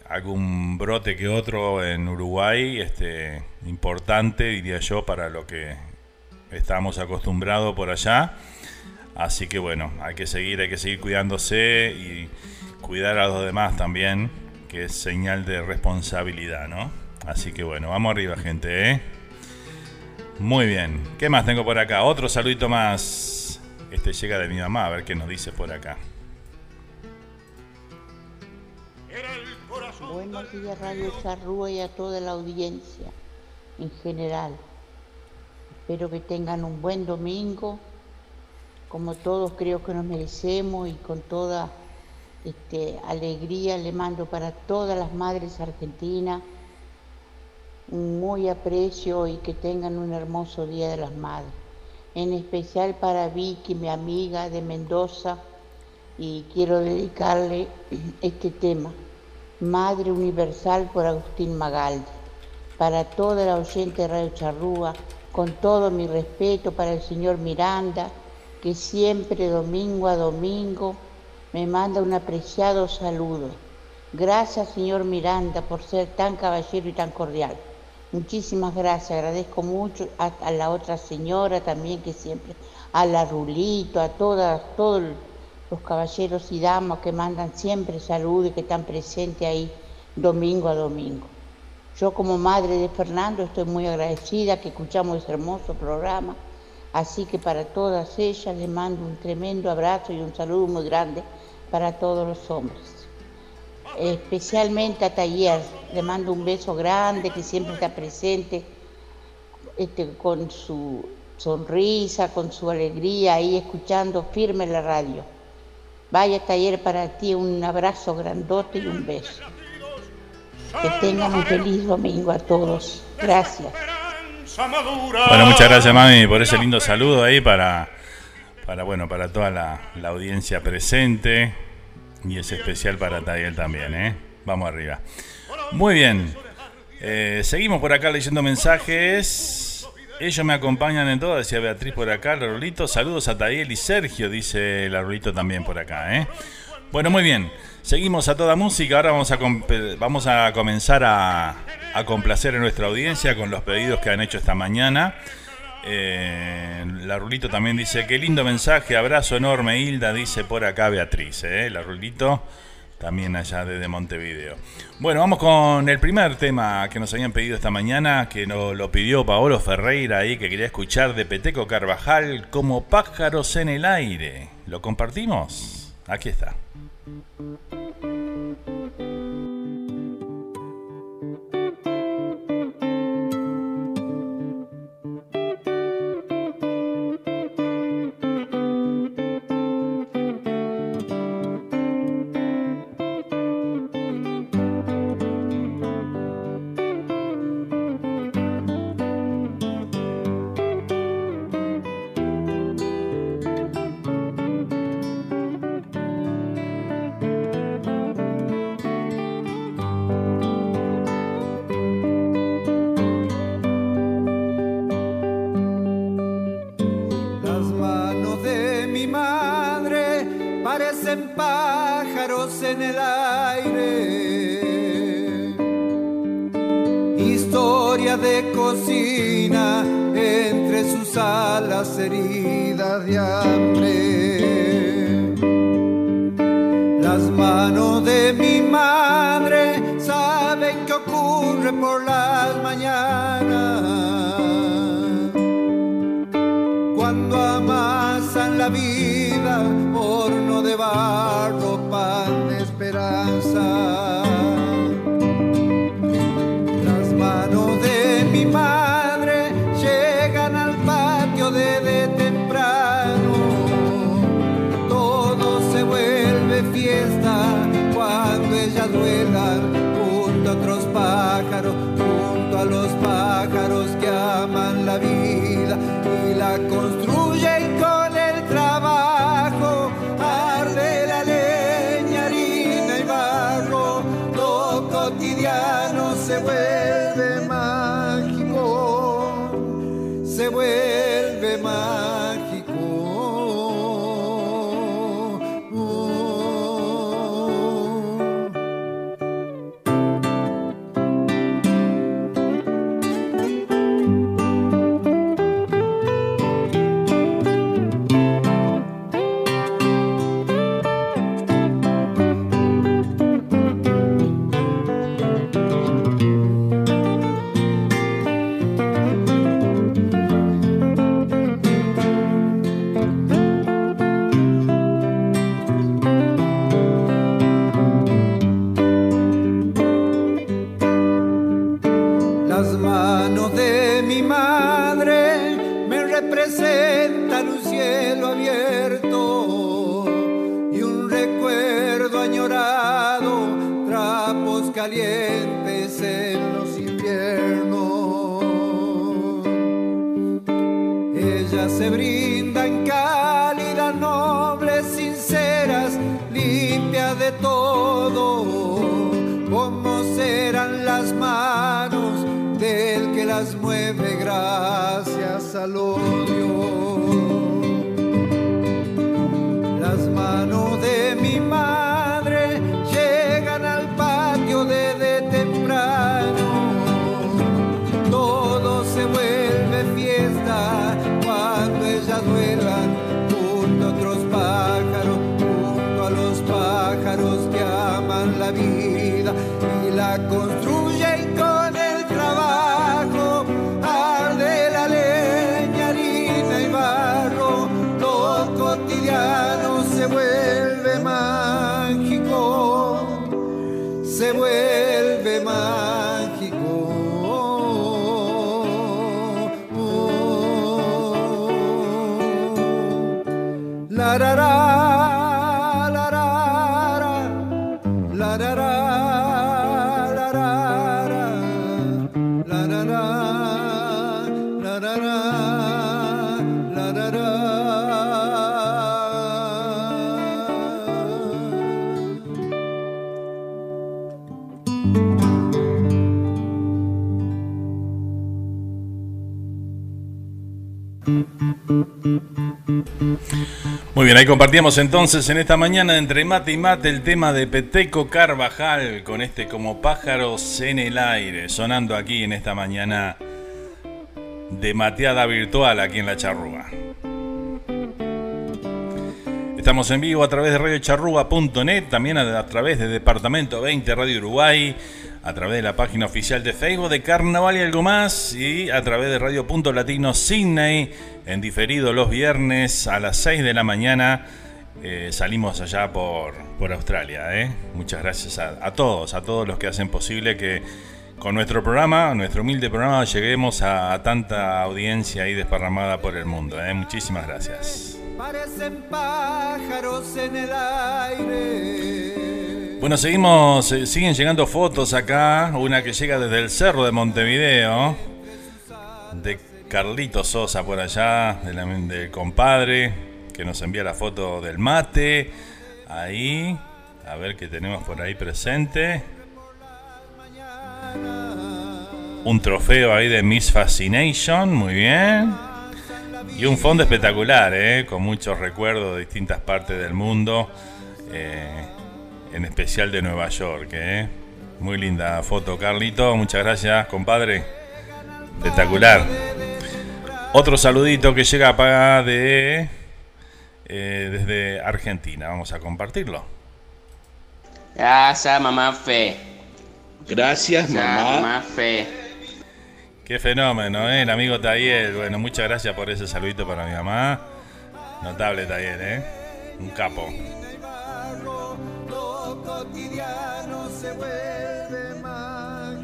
algún brote que otro en Uruguay, este, importante, diría yo, para lo que estamos acostumbrados por allá. Así que bueno, hay que seguir, hay que seguir cuidándose y cuidar a los demás también, que es señal de responsabilidad, ¿no? Así que bueno, vamos arriba, gente, ¿eh? Muy bien. ¿Qué más tengo por acá? Otro saludito más. Este llega de mi mamá, a ver qué nos dice por acá. Buenos días, Radio Charrúa y a toda la audiencia en general. Espero que tengan un buen domingo, como todos creo que nos merecemos y con toda este, alegría le mando para todas las madres argentinas un muy aprecio y que tengan un hermoso Día de las Madres. En especial para Vicky, mi amiga de Mendoza, y quiero dedicarle este tema, Madre Universal por Agustín Magaldi, para toda la oyente de Radio Charrúa, con todo mi respeto para el señor Miranda, que siempre domingo a domingo me manda un apreciado saludo. Gracias, señor Miranda, por ser tan caballero y tan cordial. Muchísimas gracias, agradezco mucho a, la otra señora también que siempre, a la Rulito, a todas, todos los caballeros y damas que mandan siempre saludos y que están presentes ahí domingo a domingo. Yo como madre de Fernando estoy muy agradecida que escuchamos ese hermoso programa, así que para todas ellas les mando un tremendo abrazo y un saludo muy grande para todos los hombres. Especialmente a Taller, le mando un beso grande que siempre está presente este, con su sonrisa, con su alegría, ahí escuchando firme la radio. Vaya Taller para ti, un abrazo grandote y un beso. Que tengan un feliz domingo a todos. Gracias. Bueno, muchas gracias, mami, por ese lindo saludo ahí para, para, bueno, para toda la, audiencia presente. Y es especial para Tayel también, ¿eh? Vamos arriba. Muy bien. Eh, seguimos por acá leyendo mensajes. Ellos me acompañan en todo, decía Beatriz por acá, Larolito. Saludos a Tayel y Sergio, dice Larolito también por acá, ¿eh? Bueno, muy bien. Seguimos a toda música. Ahora vamos a, vamos a comenzar a, complacer a nuestra audiencia con los pedidos que han hecho esta mañana. Eh, la Rulito también dice, qué lindo mensaje, abrazo enorme, Hilda, dice por acá Beatriz. Eh, la Rulito también allá desde Montevideo. Bueno, vamos con el primer tema que nos habían pedido esta mañana, que nos lo pidió Paolo Ferreira ahí, que quería escuchar de Peteco Carvajal como pájaros en el aire. ¿Lo compartimos? Aquí está. da da da bien, ahí compartíamos entonces en esta mañana entre mate y mate el tema de Peteco Carvajal con este como pájaros en el aire, sonando aquí en esta mañana de mateada virtual aquí en la charrúa. Estamos en vivo a través de radiocharrúa.net, también a, a través de Departamento 20 Radio Uruguay, a través de la página oficial de Facebook de Carnaval y algo más, y a través de Radio Punto Latino Sydney, en diferido los viernes a las 6 de la mañana. Eh, salimos allá por, por Australia. ¿eh? Muchas gracias a, todos, a todos los que hacen posible que con nuestro programa, nuestro humilde programa, lleguemos a, a tanta audiencia ahí desparramada por el mundo. ¿eh? Muchísimas gracias. Parecen pájaros en el aire. Bueno, seguimos, eh, siguen llegando fotos acá. Una que llega desde el cerro de Montevideo, de Carlito Sosa por allá, del, compadre, que nos envía la foto del mate. Ahí, a ver qué tenemos por ahí presente. Un trofeo ahí de Miss Fascination, muy bien. Y un fondo espectacular, ¿eh? con muchos recuerdos de distintas partes del mundo, eh, en especial de Nueva York. ¿eh? Muy linda foto, Carlito. Muchas gracias, compadre. Espectacular. Otro saludito que llega acá de eh, desde Argentina. Vamos a compartirlo. Gracias, mamá Fe. Gracias, mamá. mamá Fe. Qué fenómeno, ¿eh? el amigo Tayel. Bueno, muchas gracias por ese saludito para mi mamá. Notable Tayel, ¿eh? Un capo.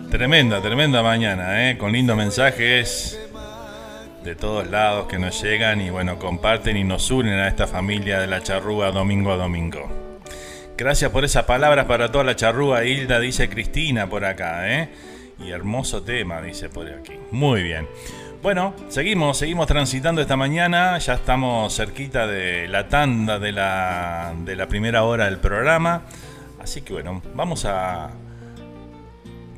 Tremenda, tremenda mañana, ¿eh? con lindos mensajes de todos lados que nos llegan y bueno, comparten y nos unen a esta familia de la charrúa domingo a domingo. Gracias por esas palabras para toda la charrúa, Hilda, dice Cristina por acá, ¿eh? Y hermoso tema, dice por aquí. Muy bien. Bueno, seguimos, seguimos transitando esta mañana, ya estamos cerquita de la tanda de la, de la primera hora del programa. Así que bueno, vamos a...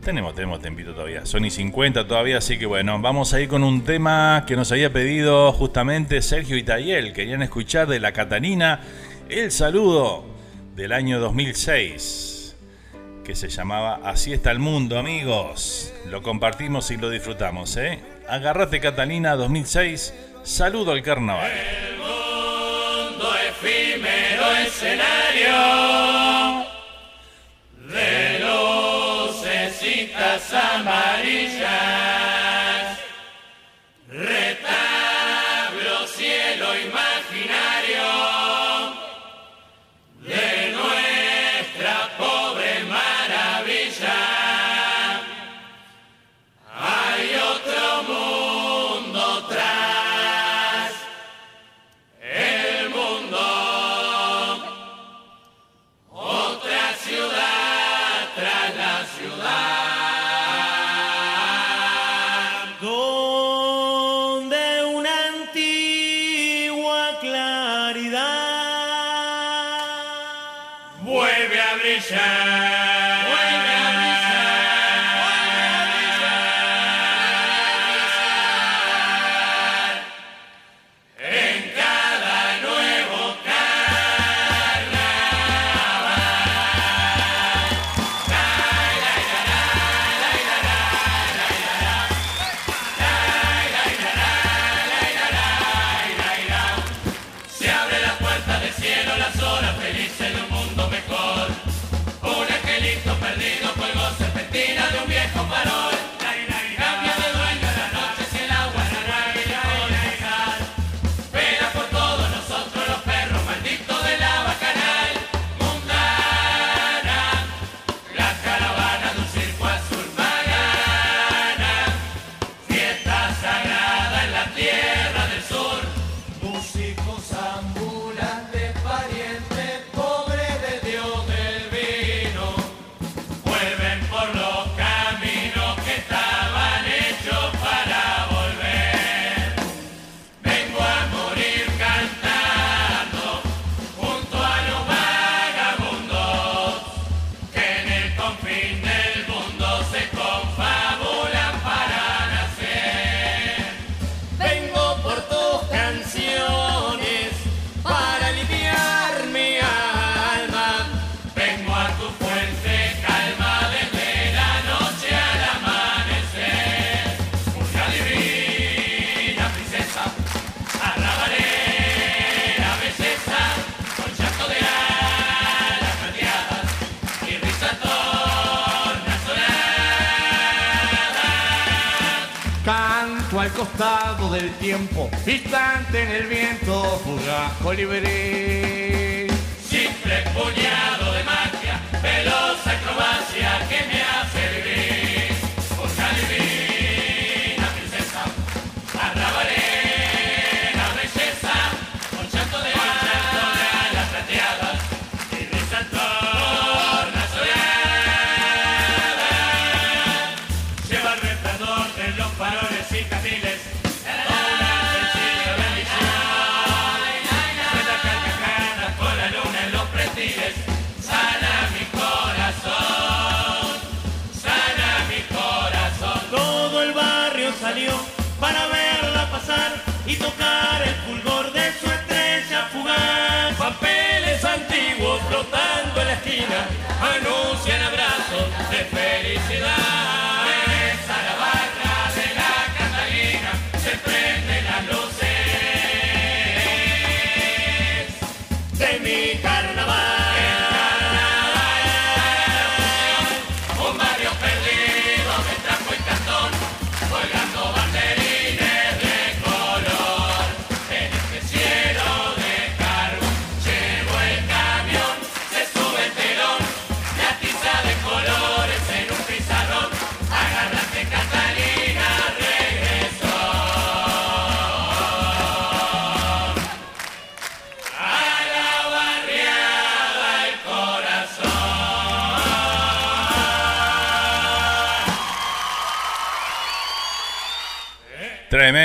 Tenemos, tenemos tempito todavía. Sony 50 todavía, así que bueno, vamos a ir con un tema que nos había pedido justamente Sergio y Tayel Querían escuchar de la Catalina el saludo del año 2006, que se llamaba Así está el mundo, amigos. Lo compartimos y lo disfrutamos, ¿eh? Agarrate Catalina 2006, saludo al carnaval. El mundo efímero escenario Velocecitas amarillas.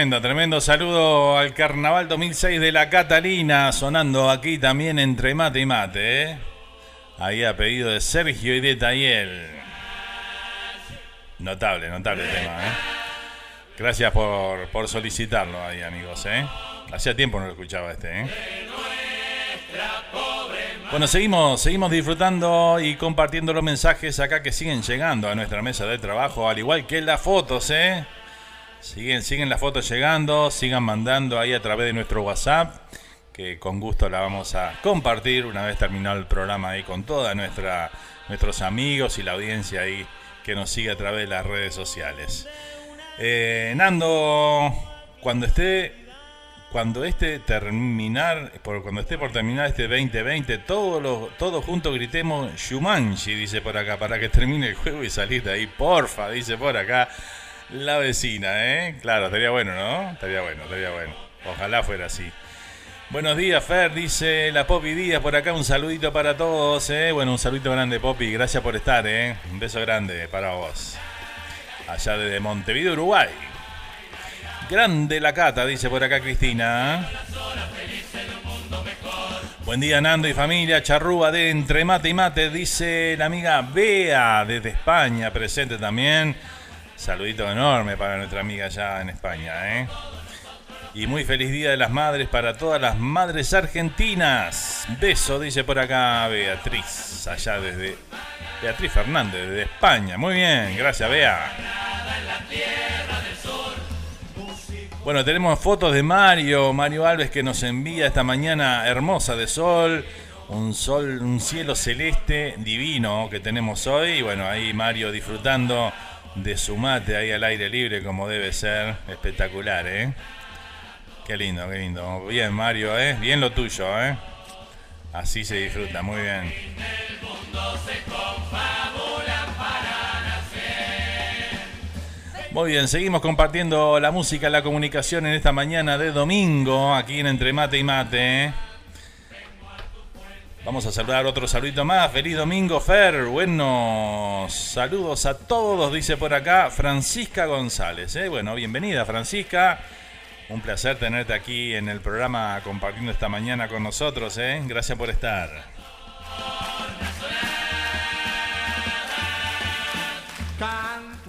Tremendo, tremendo saludo al Carnaval 2006 de la Catalina, sonando aquí también entre mate y mate. ¿eh? Ahí a pedido de Sergio y de Tayel. Notable, notable tema. ¿eh? Gracias por, por solicitarlo ahí, amigos. ¿eh? Hacía tiempo no lo escuchaba este. Bueno, seguimos, seguimos disfrutando y compartiendo los mensajes acá que siguen llegando a nuestra mesa de trabajo, al igual que las fotos, ¿eh? Siguen, siguen las fotos llegando, sigan mandando ahí a través de nuestro WhatsApp, que con gusto la vamos a compartir una vez terminado el programa ahí con toda nuestra nuestros amigos y la audiencia ahí que nos sigue a través de las redes sociales. Eh, Nando, cuando esté cuando este terminar, por, cuando esté por terminar este 2020, todos los, todos juntos gritemos Shumanji, dice por acá, para que termine el juego y salir de ahí, porfa, dice por acá la vecina, ¿eh? Claro, estaría bueno, ¿no? Estaría bueno, estaría bueno. Ojalá fuera así. Buenos días, Fer, dice la Poppy Díaz por acá, un saludito para todos, ¿eh? Bueno, un saludito grande, Poppy, gracias por estar, ¿eh? Un beso grande para vos. Allá desde Montevideo, Uruguay. Grande la cata, dice por acá Cristina. Buen día Nando y familia, charrúa de entre mate y mate, dice la amiga Bea desde España, presente también. Saludito enorme para nuestra amiga allá en España, ¿eh? Y muy feliz Día de las Madres para todas las madres argentinas. Beso, dice por acá Beatriz, allá desde Beatriz Fernández, desde España. Muy bien, gracias Bea. Bueno, tenemos fotos de Mario, Mario Alves que nos envía esta mañana hermosa de sol, un sol, un cielo celeste divino que tenemos hoy. Y bueno, ahí Mario disfrutando de su mate ahí al aire libre como debe ser. Espectacular, ¿eh? Qué lindo, qué lindo. Bien, Mario, ¿eh? Bien lo tuyo, ¿eh? Así se disfruta, muy bien. Muy bien, seguimos compartiendo la música, la comunicación en esta mañana de domingo, aquí en Entre Mate y Mate. Vamos a saludar otro saludito más. Feliz domingo, Fer. Buenos saludos a todos, dice por acá Francisca González. ¿eh? Bueno, bienvenida, Francisca. Un placer tenerte aquí en el programa compartiendo esta mañana con nosotros. ¿eh? Gracias por estar.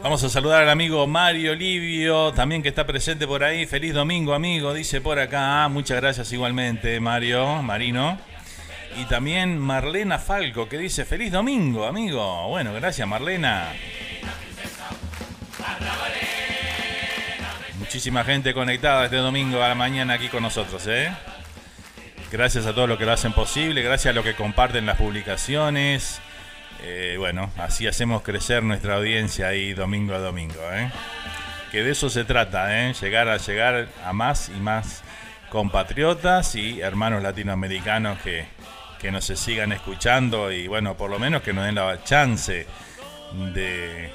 Vamos a saludar al amigo Mario Livio, también que está presente por ahí. Feliz domingo, amigo, dice por acá. Muchas gracias igualmente, Mario, Marino. Y también Marlena Falco, que dice feliz domingo, amigo. Bueno, gracias, Marlena. Muchísima gente conectada este domingo a la mañana aquí con nosotros, ¿eh? Gracias a todos los que lo hacen posible, gracias a los que comparten las publicaciones. Eh, bueno, así hacemos crecer nuestra audiencia ahí domingo a domingo, ¿eh? Que de eso se trata, ¿eh? Llegar a llegar a más y más compatriotas y hermanos latinoamericanos que, que nos sigan escuchando y bueno, por lo menos que nos den la chance de,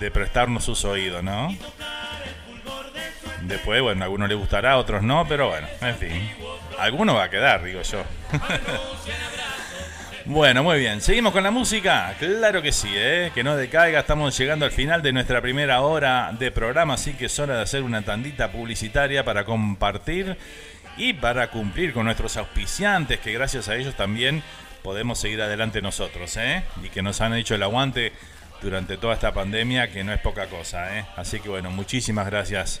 de prestarnos sus oídos, ¿no? Después, bueno, a algunos les gustará, a otros no, pero bueno, en fin. Alguno va a quedar, digo yo. bueno, muy bien. ¿Seguimos con la música? Claro que sí, ¿eh? Que no decaiga. Estamos llegando al final de nuestra primera hora de programa, así que es hora de hacer una tandita publicitaria para compartir y para cumplir con nuestros auspiciantes, que gracias a ellos también podemos seguir adelante nosotros, ¿eh? Y que nos han hecho el aguante durante toda esta pandemia, que no es poca cosa, ¿eh? Así que bueno, muchísimas gracias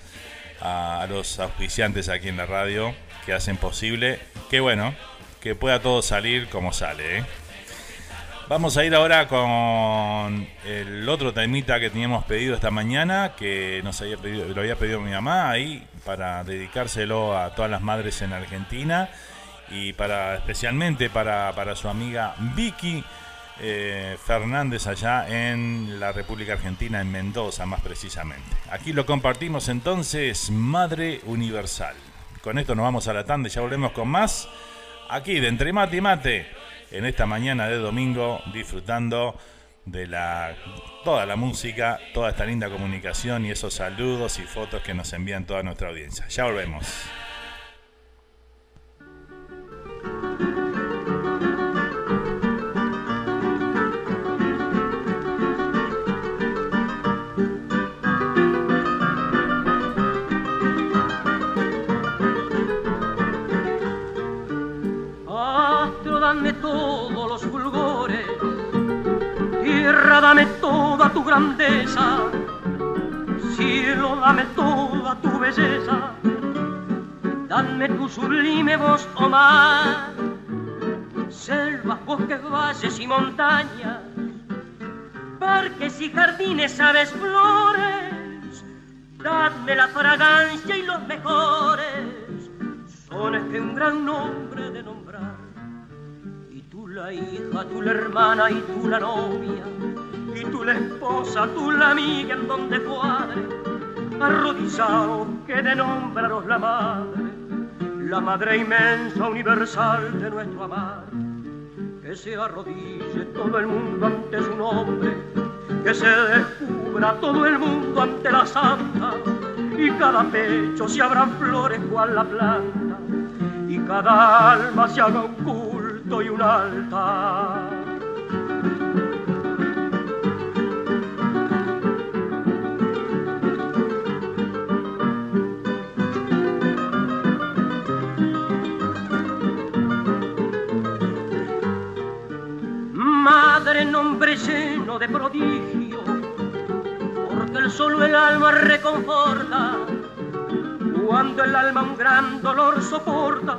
a, los auspiciantes aquí en la radio que hacen posible que bueno, que pueda todo salir como sale. ¿eh? Vamos a ir ahora con el otro temita que teníamos pedido esta mañana, que nos había pedido, lo había pedido mi mamá ahí para dedicárselo a todas las madres en Argentina y para especialmente para, su amiga Vicky eh, Fernández allá en la República Argentina, en Mendoza más precisamente. Aquí lo compartimos entonces, Madre Universal. Con esto nos vamos a la tanda y ya volvemos con más. Aquí de Entre Mate y Mate, en esta mañana de domingo, disfrutando de la toda la música, toda esta linda comunicación y esos saludos y fotos que nos envían toda nuestra audiencia. Ya volvemos. Tierra, dame toda tu grandeza. Cielo, dame toda tu belleza. Dame tu sublime voz, o mar. Selvas, bosques, valles y montañas. Parques y jardines, aves, flores. Dadme la fragancia y los mejores sones que un gran nombre de nombrar. La hija, tú la hermana y tú la novia. Y tú la esposa, tú la amiga en donde cuadre. Arrodillado que de nombraros la madre. La madre inmensa, universal de nuestro amar. Que se arrodille todo el mundo ante su nombre. Que se descubra todo el mundo ante la santa. Y cada pecho se abran flores cual la planta. Y cada alma se haga un y un altar. Madre, nombre lleno de prodigio, porque el solo el alma reconforta, cuando el alma un gran dolor soporta,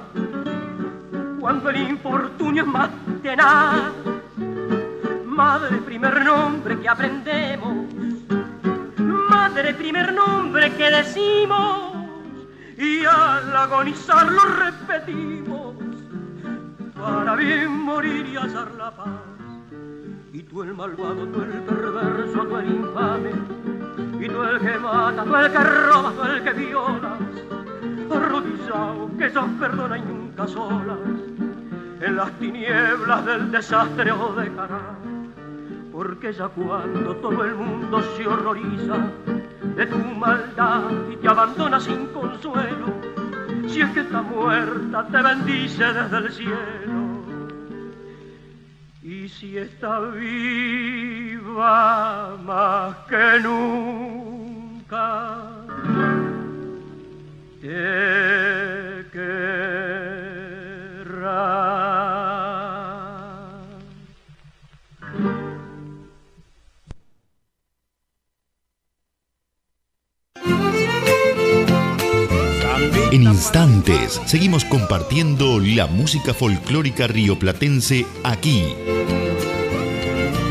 cuando el infortunio es más tenaz. Madre, primer nombre que aprendemos, madre, primer nombre que decimos, y al agonizar lo repetimos, para bien morir y hallar la paz. Y tú el malvado, tú el perverso, tú el infame, y tú el que mata, tú el que roba, tú el que violas, arrodillado que sos perdona y nunca solas, en las tinieblas del desastre o dejará. Porque ya cuando todo el mundo se horroriza de tu maldad y te abandona sin consuelo, si es que está muerta te bendice desde el cielo. Y si está viva más que nunca, te querrá. En instantes seguimos compartiendo la música folclórica rioplatense aquí.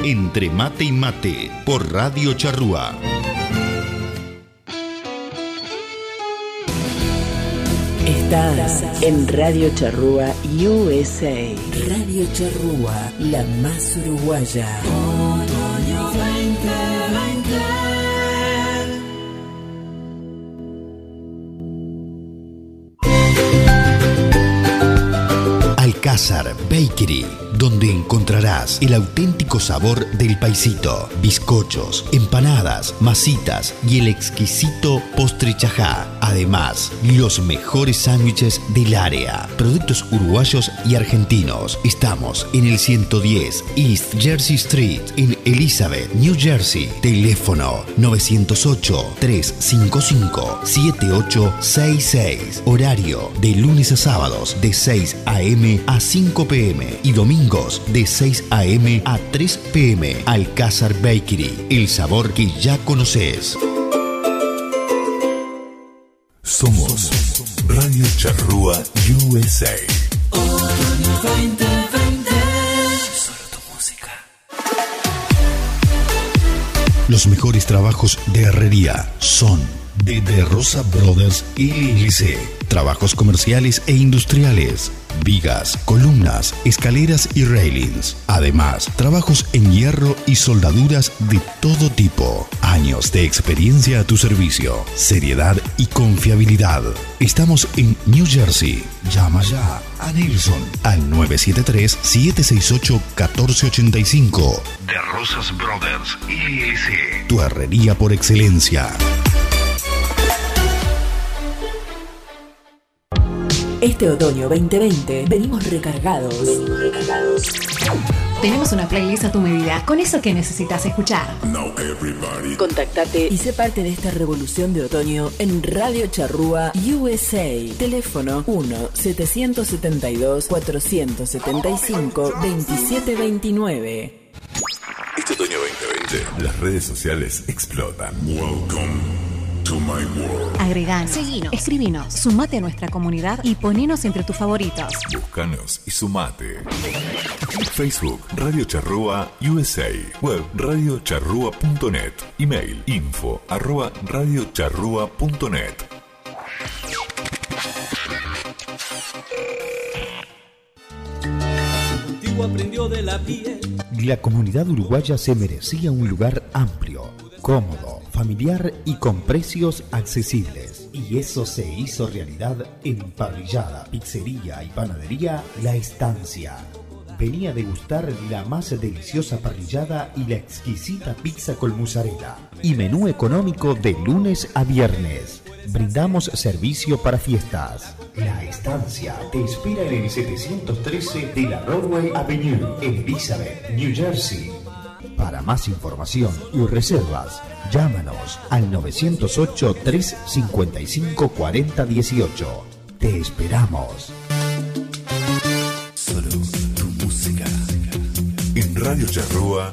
Entre mate y mate por Radio Charrúa. Estás en Radio Charrúa USA. Radio Charrúa, la más uruguaya. Alcázar Bakery, donde encontrarás el auténtico sabor del paisito, bizcochos, empanadas, masitas y el exquisito postre chajá. Además, los mejores sándwiches del área, productos uruguayos y argentinos. Estamos en el 110 East Jersey Street, en Elizabeth, New Jersey. Teléfono 908-355-7866. Horario de lunes a sábados de 6 a.m. a 5 p.m. y domingos de 6 a.m. a 3 p.m. Alcázar Bakery, el sabor que ya conoces. Somos Radio Charrúa USA. Los mejores trabajos de herrería son de De Rosa Brothers LLC. Trabajos comerciales e industriales. Vigas, columnas, escaleras y railings. Además, trabajos en hierro y soldaduras de todo tipo. Años de experiencia a tu servicio. Seriedad y confiabilidad. Estamos en New Jersey. Llama ya a Nelson al 973-768-1485. De Rosas Brothers LLC. Tu herrería por excelencia. Este otoño 2020 venimos recargados. Tenemos una playlist a tu medida, con eso que necesitas escuchar. Contactate y sé parte de esta revolución de otoño en Radio Charrúa USA. Teléfono 1-772-475-2729. Este otoño 2020 noche, las redes sociales explotan. Welcome. Agreganos, seguinos, escribinos, sumate a nuestra comunidad y ponenos entre tus favoritos. Buscanos y sumate. Facebook Radio Charrúa USA. Web radiocharrúa.net. Email info arroba radiocharrúa.net. Contigo aprendió de la piel. La comunidad uruguaya se merecía un lugar amplio, cómodo, familiar y con precios accesibles. Y eso se hizo realidad en Parrillada, Pizzería y Panadería La Estancia. Venía a degustar la más deliciosa parrillada y la exquisita pizza con mozzarella. Y menú económico de lunes a viernes. Brindamos servicio para fiestas. La Estancia te espera en el 713 de la Broadway Avenue, en Elizabeth, New Jersey. Para más información y reservas, llámanos al 908-355-4018. Te esperamos. Solo tu música. En Radio Charrúa.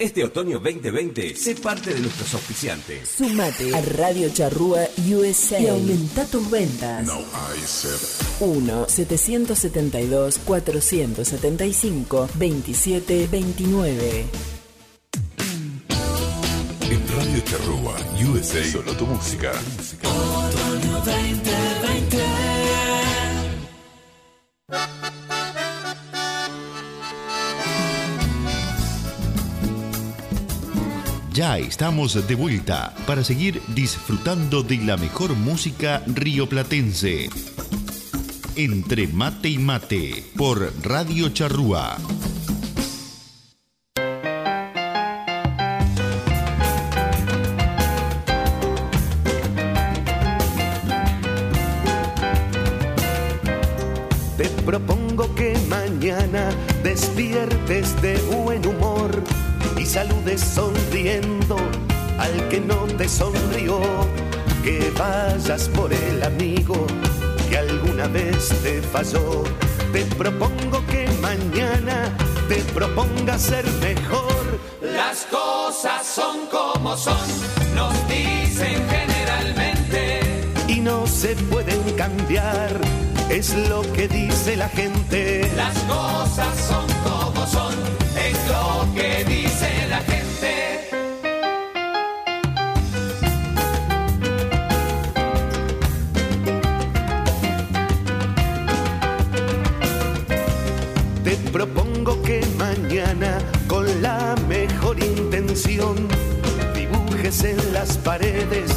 Este otoño 2020, sé parte de nuestros auspiciantes. Sumate a Radio Charrúa USA y aumenta tus ventas. Said. 1-775-475-2729. En Radio Charrúa USA. Solo tu música. Otoño 2020. Ya estamos de vuelta para seguir disfrutando de la mejor música rioplatense. Entre mate y mate por Radio Charrúa. Te propongo que mañana despiertes de buen humor y saludes sonriendo al que no te sonrió. Que vayas por el amigo que alguna vez te falló. Te propongo que mañana te proponga ser mejor. Las cosas son como son, nos dicen generalmente. Y no se pueden cambiar, es lo que dice la gente. Las cosas son como son, es lo que dice la gente. Con la mejor intención dibujes en las paredes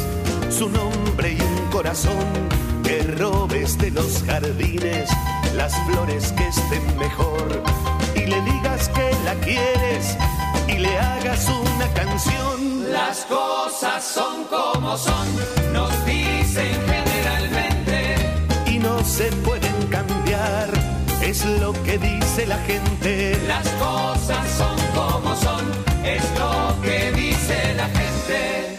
su nombre y un corazón que robes de los jardines las flores que estén mejor y le digas que la quieres y le hagas una canción. Las cosas son como son, nos dicen generalmente. y no se pueden cambiar, es lo que dice la gente. Las cosas son como son, es lo que dice la gente.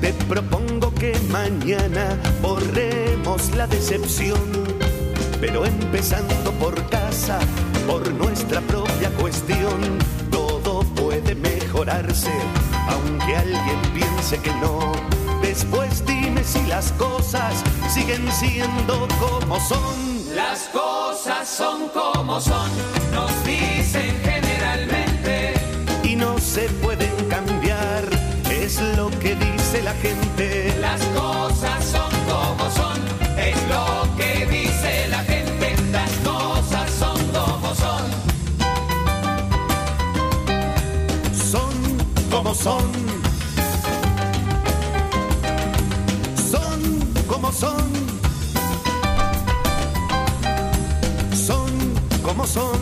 Te propongo que mañana borremos la decepción, pero empezando por casa, por nuestra propia cuestión, mejorarse, aunque alguien piense que no. Después dime si las cosas siguen siendo como son. Las cosas son como son, nos dicen generalmente. y no se pueden cambiar, es lo que dice la gente. Las cosas son como son, son. Son como son. Son como son.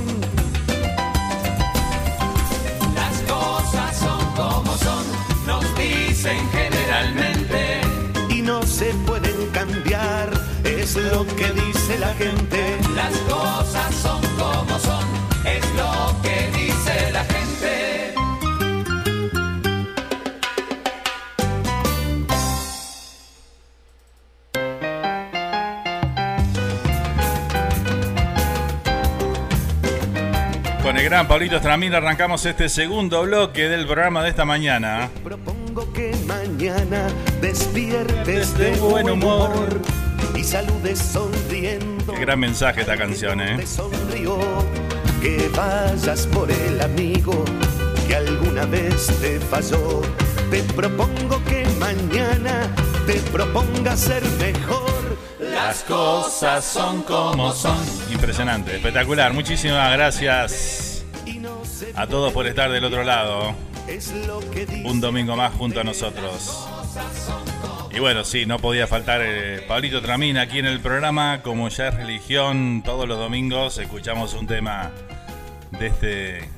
Las cosas son como son, nos dicen generalmente. Y no se pueden cambiar, es lo que dice la gente. Las cosas Pablito Stramil arrancamos este segundo bloque del programa de esta mañana. Propongo que mañana despiertes de buen humor y saludes sonriendo. Qué gran mensaje esta canción, ¿eh? Te sonrió que vayas por el amigo que alguna vez te falló. Te propongo que mañana te proponga ser mejor. Las cosas son como son. Impresionante, espectacular. Muchísimas gracias a todos por estar del otro lado. Un domingo más junto a nosotros. Y bueno, sí, no podía faltar eh, Pablito Tramina aquí en el programa. Como ya es religión, todos los domingos escuchamos un tema de este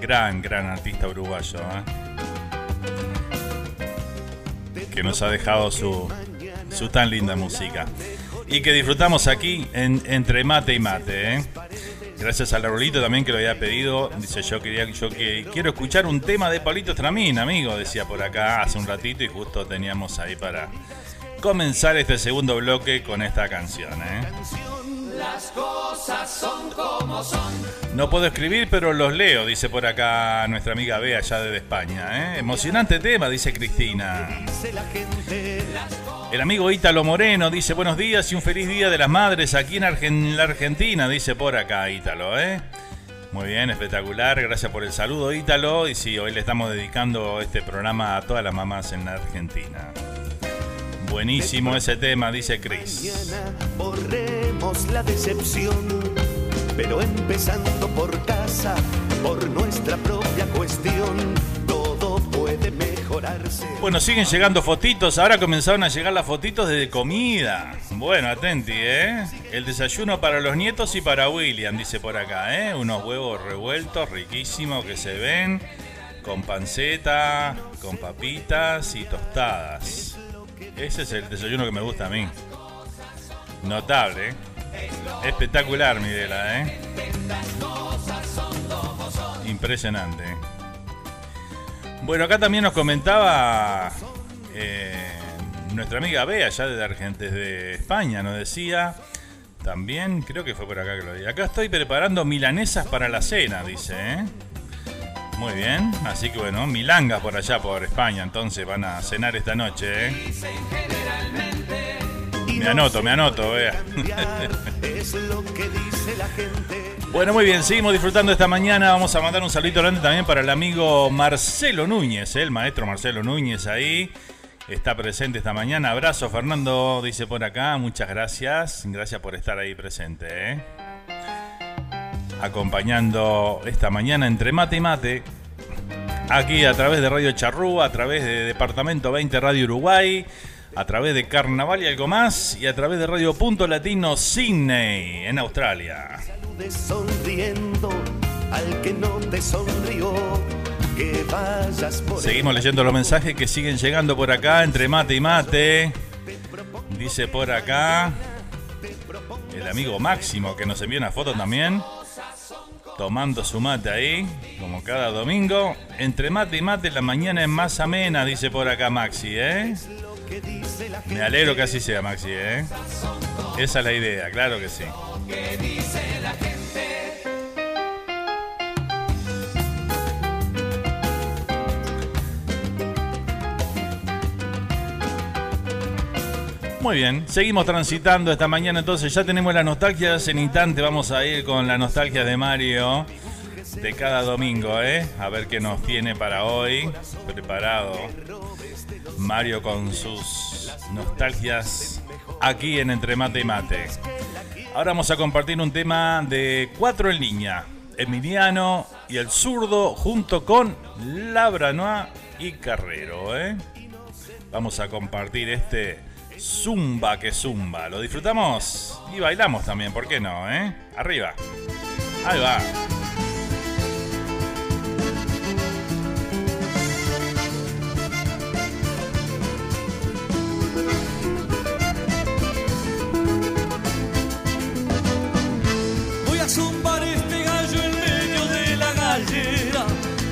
gran, gran artista uruguayo. ¿eh? Que nos ha dejado su, su tan linda música. Y que disfrutamos aquí en, entre mate y mate. ¿eh? Gracias al Arbolito también que lo había pedido. Dice yo quería yo que quiero escuchar un tema de Pablito Tramín, amigo, decía por acá hace un ratito y justo teníamos ahí para comenzar este segundo bloque con esta canción, ¿eh? Las cosas son como son. No puedo escribir, pero los leo, dice por acá nuestra amiga Bea allá desde España, ¿eh? Emocionante tema, dice Cristina. El amigo Ítalo Moreno dice buenos días y un feliz día de las madres aquí en, Argen- la Argentina, dice por acá Ítalo, ¿eh? Muy bien, espectacular, gracias por el saludo Ítalo. Y sí, hoy le estamos dedicando este programa a todas las mamás en la Argentina. Buenísimo ese tema, dice Chris. mañana borremos la decepción, pero empezando por casa, por nuestra propia cuestión, todo puede mejorarse. Bueno, siguen llegando fotitos. Ahora comenzaron a llegar las fotitos de comida. Bueno, atenti, ¿eh? El desayuno para los nietos y para William, dice por acá, ¿eh? Unos huevos revueltos riquísimos que se ven. Con panceta, con papitas y tostadas. Ese es el desayuno que me gusta a mí. Notable, ¿eh? Espectacular, Miguela, ¿eh? Impresionante. Bueno, acá también nos comentaba eh, nuestra amiga Bea, allá desde, Argen- desde España, nos decía también, creo que fue por acá que lo vi. Acá estoy preparando milanesas para la cena, dice. ¿eh? Muy bien, así que bueno, milangas por allá, por España, entonces van a cenar esta noche. ¿eh? Me anoto, me anoto, gente. Bueno, muy bien, seguimos disfrutando esta mañana. Vamos a mandar un saludito grande también para el amigo Marcelo Núñez, ¿eh? el maestro Marcelo Núñez ahí. Está presente esta mañana. Abrazo, Fernando, dice por acá. Muchas gracias. Gracias por estar ahí presente. ¿eh? Acompañando esta mañana entre mate y mate. Aquí a través de Radio Charrúa, a través de Departamento 20 Radio Uruguay, a través de Carnaval y algo más, y a través de Radio Punto Latino Sydney, en Australia. Saludes sonriendo al que no te sonrió, que vayas por Seguimos leyendo los mensajes que siguen llegando por acá, entre mate y mate. Dice por acá el amigo Máximo que nos envió una foto también. Tomando su mate ahí, como cada domingo. Entre mate y mate la mañana es más amena, dice por acá Maxi, ¿eh? Me alegro que así sea, Maxi, ¿eh? Esa es la idea, claro que sí. Muy bien, seguimos transitando esta mañana, entonces ya tenemos las nostalgias. En instante vamos a ir con la nostalgia de Mario de cada domingo, ¿eh? A ver qué nos tiene para hoy preparado. Mario con sus nostalgias aquí en Entre Mate y Mate. Ahora vamos a compartir un tema de cuatro en línea. Emiliano y el zurdo junto con Labranoa y Carrero, ¿eh? Vamos a compartir este Zumba que Zumba. ¿Lo disfrutamos? Y bailamos también, ¿por qué no, eh? Arriba. Ahí va. Voy a zumbar este gallo en medio de la gallera.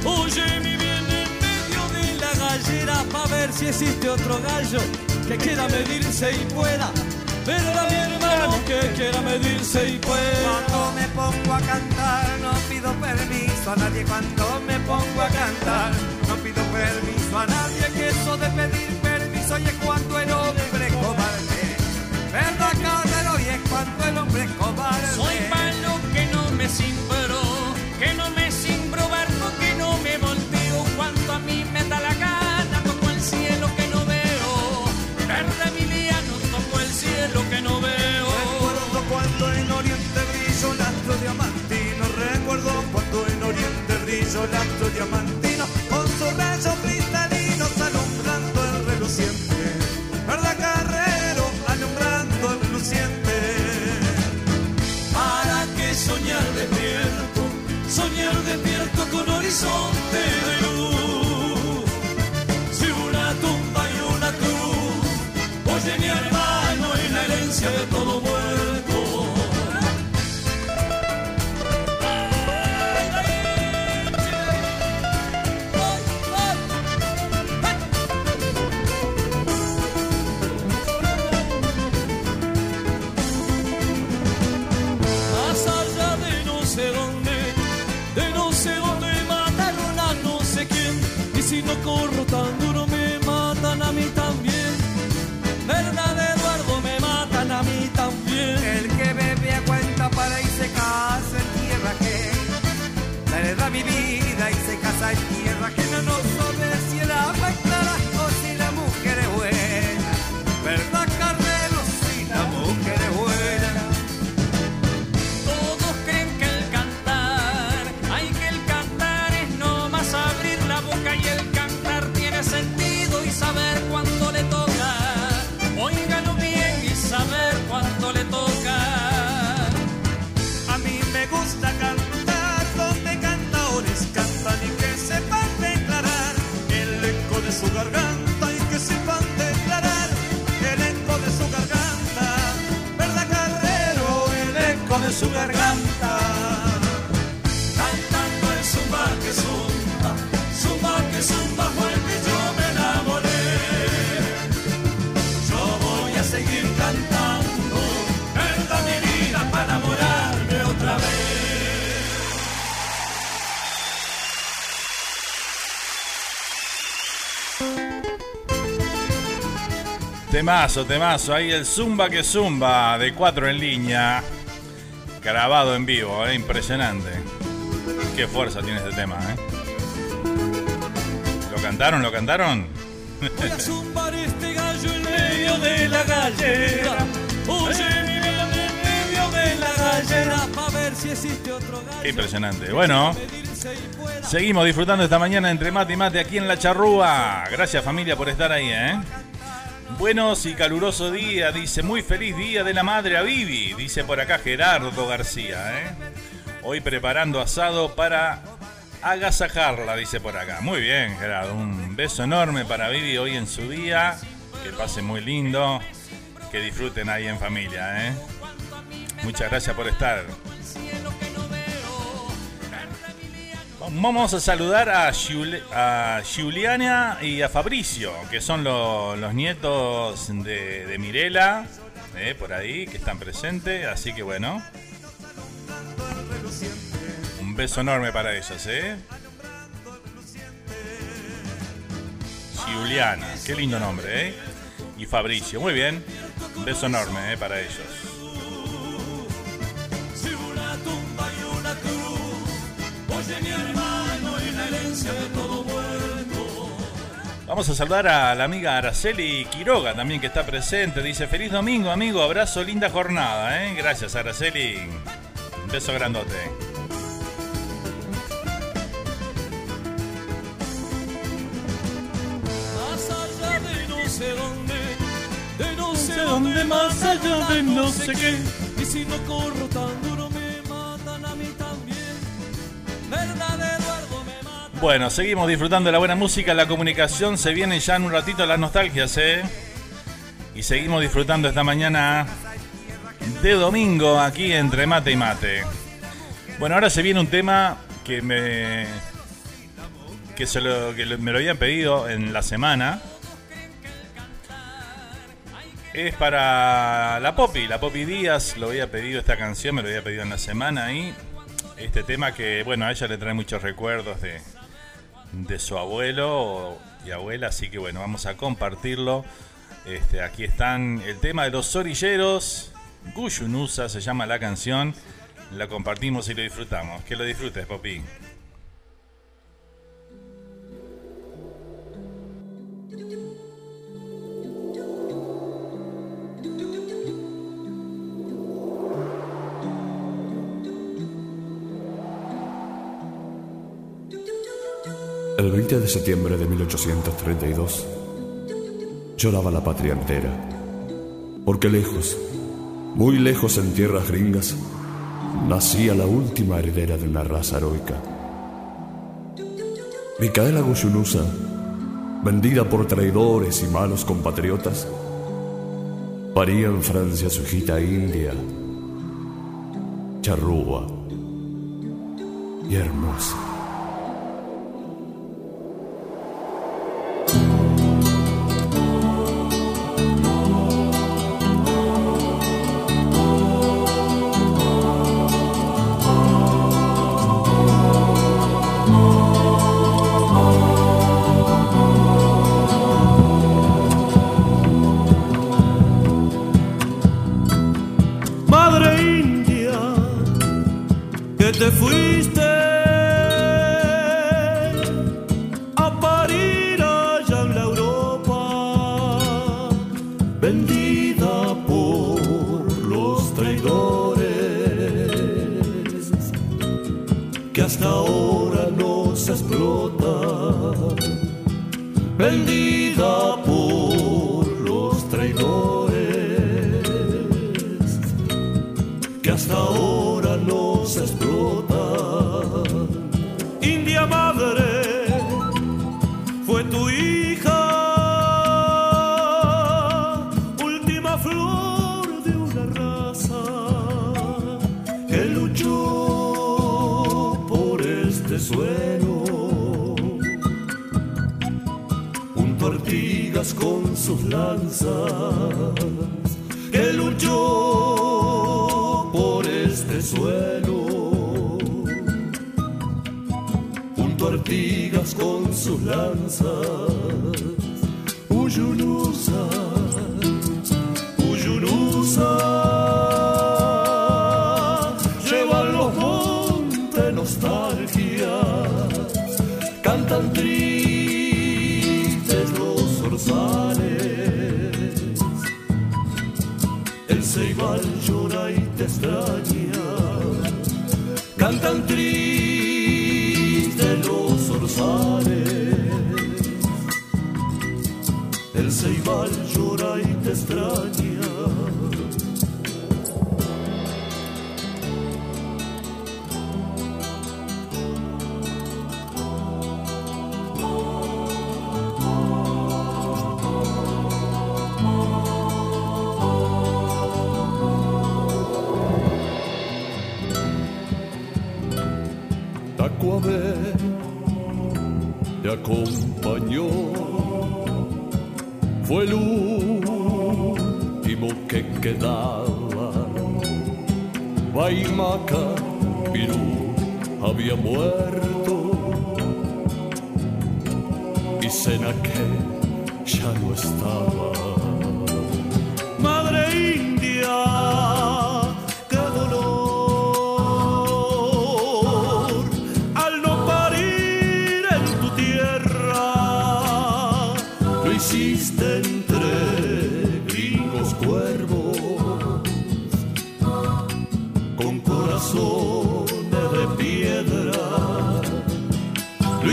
Oye, mi bien, en medio de la gallera. Pa' ver si existe otro gallo que quiera medirse y pueda. ¿Verdad, mi hermano? Que quiera medirse y pueda. Cuando me pongo a cantar no pido permiso a nadie Cuando me pongo a cantar no pido permiso a nadie Que eso de pedir permiso y es cuando el hombre es cobarde ¿Verdad? Y es cuando el hombre es cobarde Soy en Oriente brilló el astro diamantino Con su rayo cristalino alumbrando el reluciente ¿Verdad Carrero? Alumbrando el reluciente ¿Para qué soñar despierto? Soñar despierto con horizonte de luz. Si una tumba y una cruz, oye mi hermano y la herencia de todo muerto. Garganta. Cantando el zumba que zumba, zumba que zumba fue el que yo me enamoré. Yo voy a seguir cantando, verdad mi vida para enamorarme otra vez. Temazo, temazo. Ahí el Zumba que Zumba de 4 en línea. Grabado en vivo, ¿eh? impresionante. Qué fuerza tiene este tema, ¿eh? ¿Lo cantaron? ¿Lo cantaron? Voy a zumbar este gallo en medio de la gallera. Oye, mi bien, en medio de la gallera. Pa' ver si existe otro gallo. Qué impresionante. Bueno, seguimos disfrutando esta mañana entre mate y mate aquí en La Charrúa. Gracias familia por estar ahí, ¿eh? Buenos y caluroso día, dice, muy feliz día de la madre a Vivi, dice por acá Gerardo García, ¿eh? Hoy preparando asado para agasajarla, dice por acá. Muy bien, Gerardo, un beso enorme para Vivi hoy en su día, que pase muy lindo, que disfruten ahí en familia, ¿eh? Muchas gracias por estar. Vamos a saludar a, Giul- a Giuliana y a Fabricio, que son lo- los nietos de, de Mirela, eh, por ahí, que están presentes. Así que bueno, un beso enorme para ellos, ¿eh? Giuliana, qué lindo nombre, ¿eh? Y Fabricio, muy bien. Un beso enorme, ¿eh? Para ellos. Vamos a saludar a la amiga Araceli Quiroga también que está presente. Dice, feliz domingo amigo, abrazo, linda jornada. ¿eh? Gracias Araceli. Un beso grandote. sé dónde, de no sé dónde, más allá de no sé qué. Y si no corro tan Bueno, seguimos disfrutando de la buena música, la comunicación. Se vienen ya en un ratito las nostalgias, ¿eh? Y seguimos disfrutando esta mañana de domingo aquí entre mate y mate. Bueno, ahora se viene un tema que me. que, se lo, que me lo habían pedido en la semana. Es para la Poppy, la Poppy Díaz lo había pedido esta canción, me lo había pedido en la semana y este tema que, bueno, a ella le trae muchos recuerdos de, de su abuelo y abuela, así que bueno, vamos a compartirlo. Este, aquí están el tema de los orilleros, Guyunusa se llama la canción, la compartimos y lo disfrutamos. Que lo disfrutes, Poppy. El 20 de septiembre de 1832 lloraba la patria entera, porque lejos, muy lejos en tierras gringas, nacía la última heredera de una raza heroica. Micaela Guyunusa, vendida por traidores y malos compatriotas, paría en Francia su hijita india, charrúa y hermosa.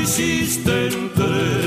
Hiciste entre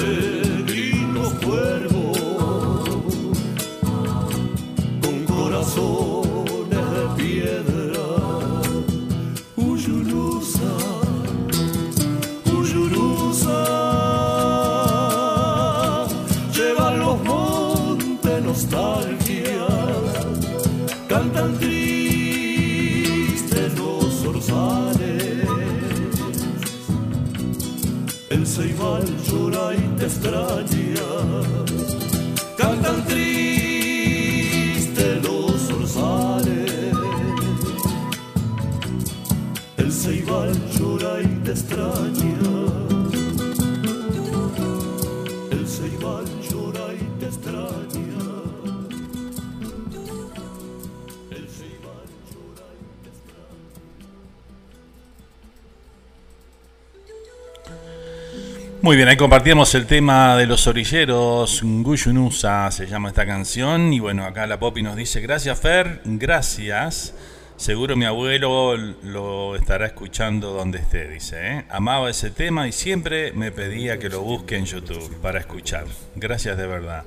Muy bien, ahí compartíamos el tema de los orilleros, Guyunusa se llama esta canción. Y bueno, acá la Popi nos dice, gracias Fer, gracias. Seguro mi abuelo lo estará escuchando donde esté, dice. ¿eh? Amaba ese tema y siempre me pedía que lo busque en YouTube para escuchar. Gracias de verdad.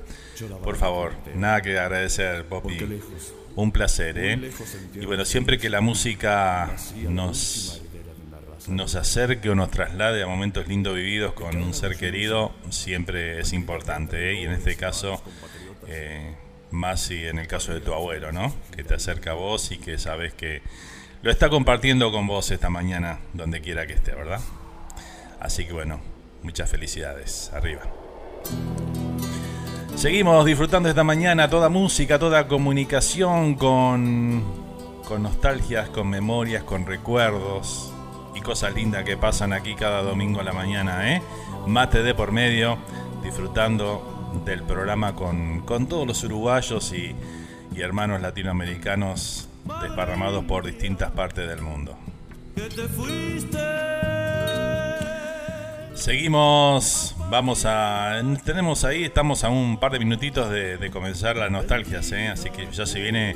Por favor, nada que agradecer, Popi. Un placer, ¿eh? Y bueno, siempre que la música nos nos acerque o nos traslade a momentos lindos vividos con un ser querido, siempre es importante. ¿eh? Y en este caso, eh, más si en el caso de tu abuelo, ¿no? Que te acerca a vos y que sabes que lo está compartiendo con vos esta mañana, donde quiera que esté, ¿verdad? Así que bueno, muchas felicidades. Arriba. Seguimos disfrutando esta mañana toda música, toda comunicación con, con nostalgias, con memorias, con recuerdos cosas lindas que pasan aquí cada domingo a la mañana, ¿eh? Mate de por medio, disfrutando del programa con, con todos los uruguayos y, y hermanos latinoamericanos desparramados por distintas partes del mundo. Seguimos, vamos a... Tenemos ahí, estamos a un par de minutitos de, de comenzar las nostalgias, ¿eh? así que ya se viene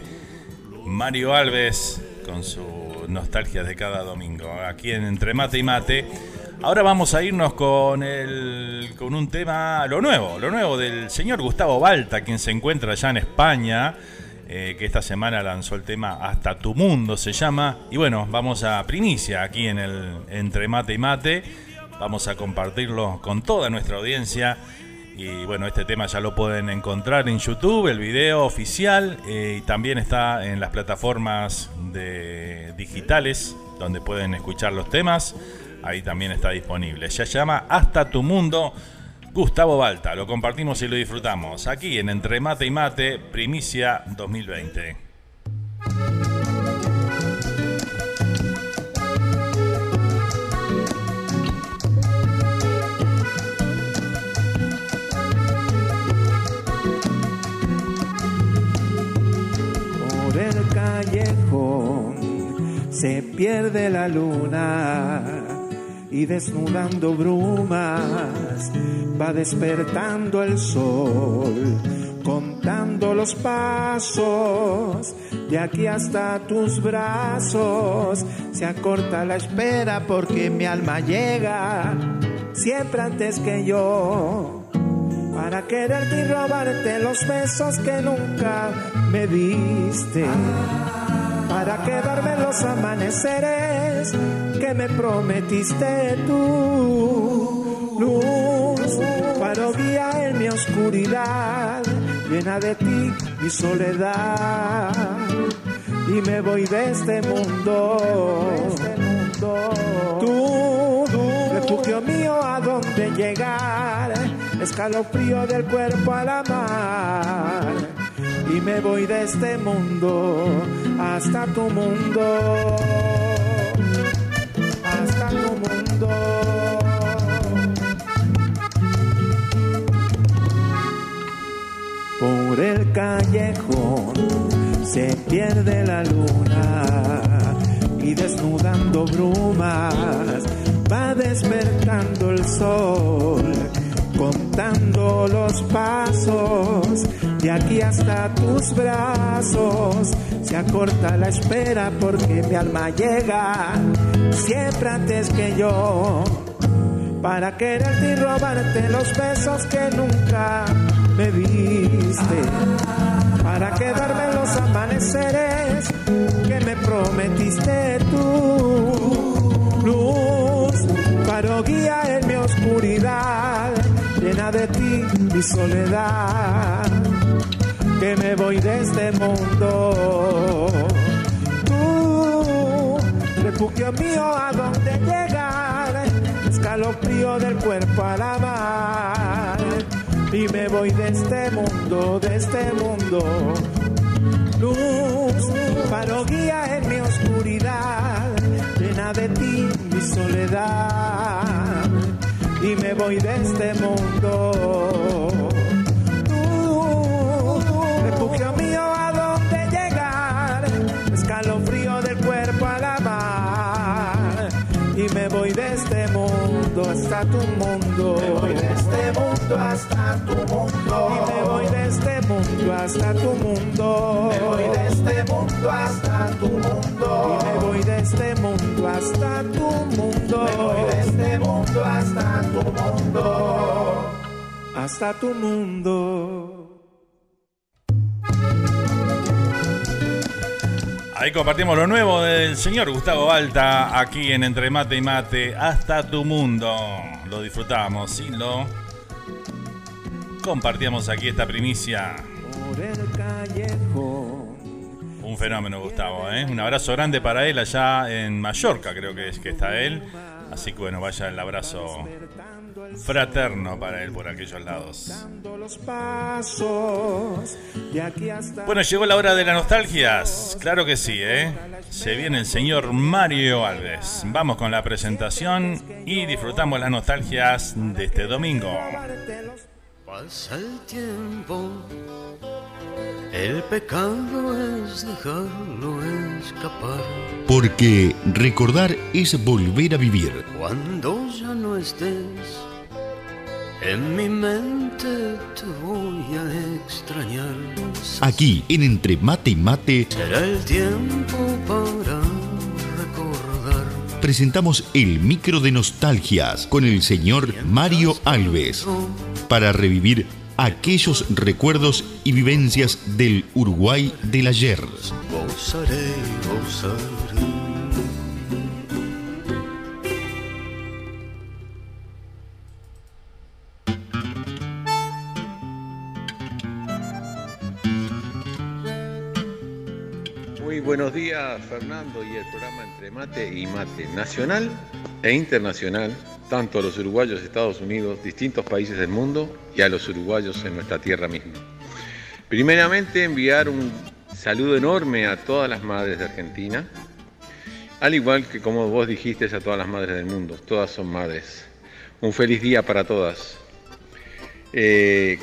Mario Alves con su nostalgia de cada domingo, aquí en Entre Mate y Mate. Ahora vamos a irnos con el con un tema, lo nuevo, lo nuevo del señor Gustavo Balta, quien se encuentra allá en España, eh, que esta semana lanzó el tema Hasta tu mundo se llama. Y bueno, vamos a primicia aquí en el Entre Mate y Mate. Vamos a compartirlo con toda nuestra audiencia. Y bueno, este tema ya lo pueden encontrar en YouTube, el video oficial, eh, y también está en las plataformas de digitales donde pueden escuchar los temas. Ahí también está disponible. Se llama Hasta tu mundo. Gustavo Balta, lo compartimos y lo disfrutamos aquí en Entre Mate y Mate, Primicia 2020. Se pierde la luna y desnudando brumas va despertando el sol, contando los pasos de aquí hasta tus brazos. Se acorta la espera porque mi alma llega siempre antes que yo para quererte y robarte los besos que nunca me diste, para quedarme los amaneceres que me prometiste tú, luz, para guía en mi oscuridad, llena de ti mi soledad, y me voy de este mundo, tú, refugio mío a donde llegar escalofrío del cuerpo a la mar. Y me voy de este mundo hasta tu mundo, hasta tu mundo. Por el callejón se pierde la luna y desnudando brumas va despertando el sol contando los pasos de aquí hasta tus brazos. Se acorta la espera porque mi alma llega siempre antes que yo. Para quererte y robarte los besos que nunca me diste. Para quedarme en los amaneceres que me prometiste tú. Luz, faro guía en mi oscuridad llena de ti mi soledad, que me voy de este mundo. Tú, refugio mío, a donde llegar, escalofrío del cuerpo a la mar. Y me voy de este mundo, de este mundo. Luz, faro guía en mi oscuridad, llena de ti mi soledad. Y me voy de este mundo. Tú, refugio mío, ¿a dónde llegar? Escalofrío del cuerpo a la mar. Y me voy de este mundo hasta tu mundo. Este mundo hasta tu mundo. Y me voy de este mundo hasta tu mundo. Me voy de este mundo hasta tu mundo. Y me voy de este mundo hasta tu mundo. Me voy de este mundo hasta tu mundo. Hasta tu mundo. Ahí compartimos lo nuevo del señor Gustavo Balta aquí en Entre Mate y Mate hasta tu mundo. Lo disfrutamos y lo compartíamos aquí esta primicia. Un fenómeno, Gustavo. ¿eh? Un abrazo grande para él allá en Mallorca, creo que es que está él. Así que bueno, vaya el abrazo fraterno para él por aquellos lados. Bueno, llegó la hora de las nostalgias. Claro que sí, ¿eh? Se viene el señor Mario Alves. Vamos con la presentación y disfrutamos las nostalgias de este domingo. Pasa el tiempo, el pecado es dejarlo escapar. Porque recordar es volver a vivir. Cuando ya no estés, en mi mente te voy a extrañar. Aquí en Entre Mate y Mate Será el tiempo para. Presentamos el micro de nostalgias con el señor Mario Alves para revivir aquellos recuerdos y vivencias del Uruguay del ayer. Buenos días, Fernando, y el programa Entre Mate y Mate, nacional e internacional, tanto a los uruguayos Estados Unidos, distintos países del mundo, y a los uruguayos en nuestra tierra misma. Primeramente, enviar un saludo enorme a todas las madres de Argentina, al igual que como vos dijiste a todas las madres del mundo, todas son madres. Un feliz día para todas. Eh,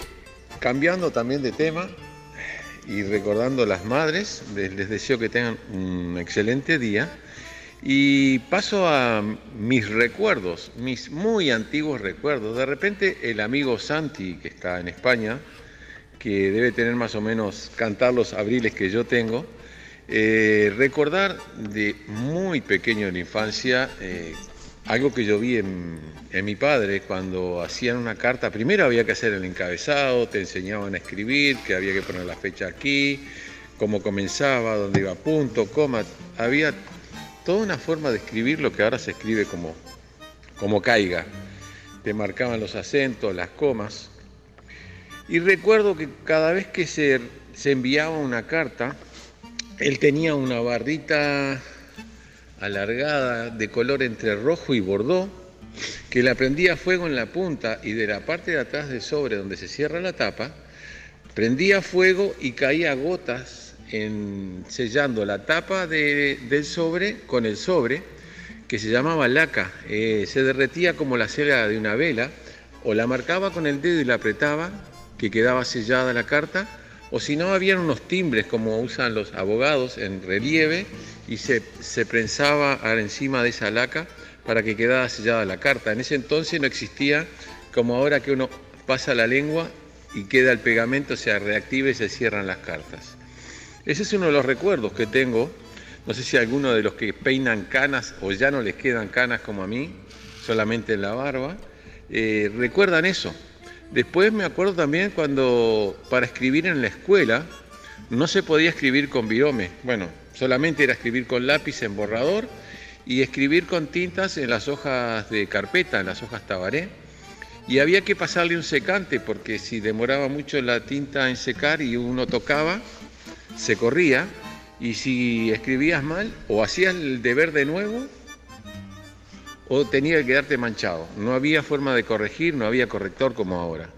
cambiando también de tema, y recordando a las madres, les, deseo que tengan un excelente día. Y paso a mis recuerdos, mis muy antiguos recuerdos. De repente el amigo Santi, que está en España, que debe tener más o menos cantar los abriles que yo tengo, eh, recordar de muy pequeño en la infancia eh, algo que yo vi en, mi padre cuando hacían una carta. Primero había que hacer el encabezado, te enseñaban a escribir, que había que poner la fecha aquí, cómo comenzaba, dónde iba punto, coma. Había toda una forma de escribir lo que ahora se escribe como, como caiga. Te marcaban los acentos, las comas. Y recuerdo que cada vez que se enviaba una carta, él tenía una barrita alargada de color entre rojo y bordó, que la prendía fuego en la punta y de la parte de atrás del sobre donde se cierra la tapa, prendía fuego y caía gotas en, sellando la tapa de- del sobre con el sobre, que se llamaba laca. Eh, se derretía como la cera de una vela, o la marcaba con el dedo y la apretaba, que quedaba sellada la carta, o si no, habían unos timbres como usan los abogados en relieve y se, se prensaba encima de esa laca para que quedara sellada la carta. En ese entonces no existía como ahora que uno pasa la lengua y queda el pegamento, se reactiva y se cierran las cartas. Ese es uno de los recuerdos que tengo. No sé si alguno de los que peinan canas o ya no les quedan canas como a mí, solamente en la barba, eh, recuerdan eso. Después me acuerdo también cuando para escribir en la escuela no se podía escribir con virome. Bueno, solamente era escribir con lápiz en borrador y escribir con tintas en las hojas de carpeta, en las hojas tabaré. Y había que pasarle un secante porque si demoraba mucho la tinta en secar y uno tocaba, se corría. Y si escribías mal o hacías el deber de nuevo, o tenía que quedarte manchado. No había forma de corregir, no había corrector como ahora.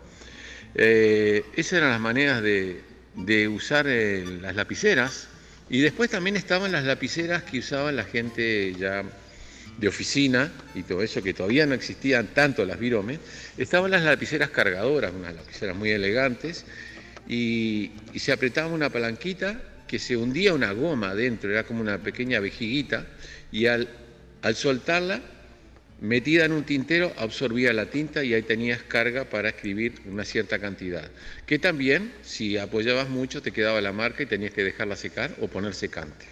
Eh, esas eran las maneras de, de usar eh, las lapiceras y después también estaban las lapiceras que usaban la gente ya de oficina y todo eso, que todavía no existían tanto las viromes, estaban las lapiceras cargadoras, unas lapiceras muy elegantes, y, se apretaba una palanquita que se hundía una goma adentro, era como una pequeña vejiguita, y al, al soltarla, metida en un tintero, absorbía la tinta y ahí tenías carga para escribir una cierta cantidad. Que también, si apoyabas mucho, te quedaba la marca y tenías que dejarla secar o poner secante.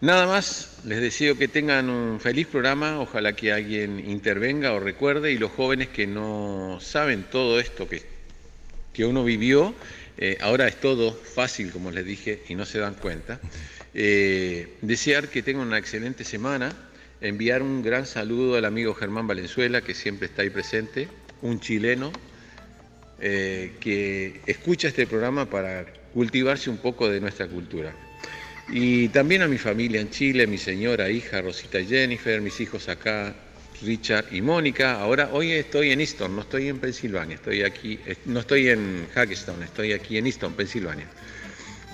Nada más, les deseo que tengan un feliz programa, ojalá que alguien intervenga o recuerde y los jóvenes que no saben todo esto que, que uno vivió, eh, ahora es todo fácil, como les dije, y no se dan cuenta. Eh, desear que tengan una excelente semana, enviar un gran saludo al amigo Germán Valenzuela, que siempre está ahí presente, un chileno eh, que escucha este programa para cultivarse un poco de nuestra cultura. Y también a mi familia en Chile, mi señora, hija Rosita y Jennifer, mis hijos acá, Richard y Mónica. Ahora, hoy estoy en Easton, no estoy en Pensilvania, estoy aquí, eh, no estoy en Hackettstown, estoy aquí en Easton, Pensilvania.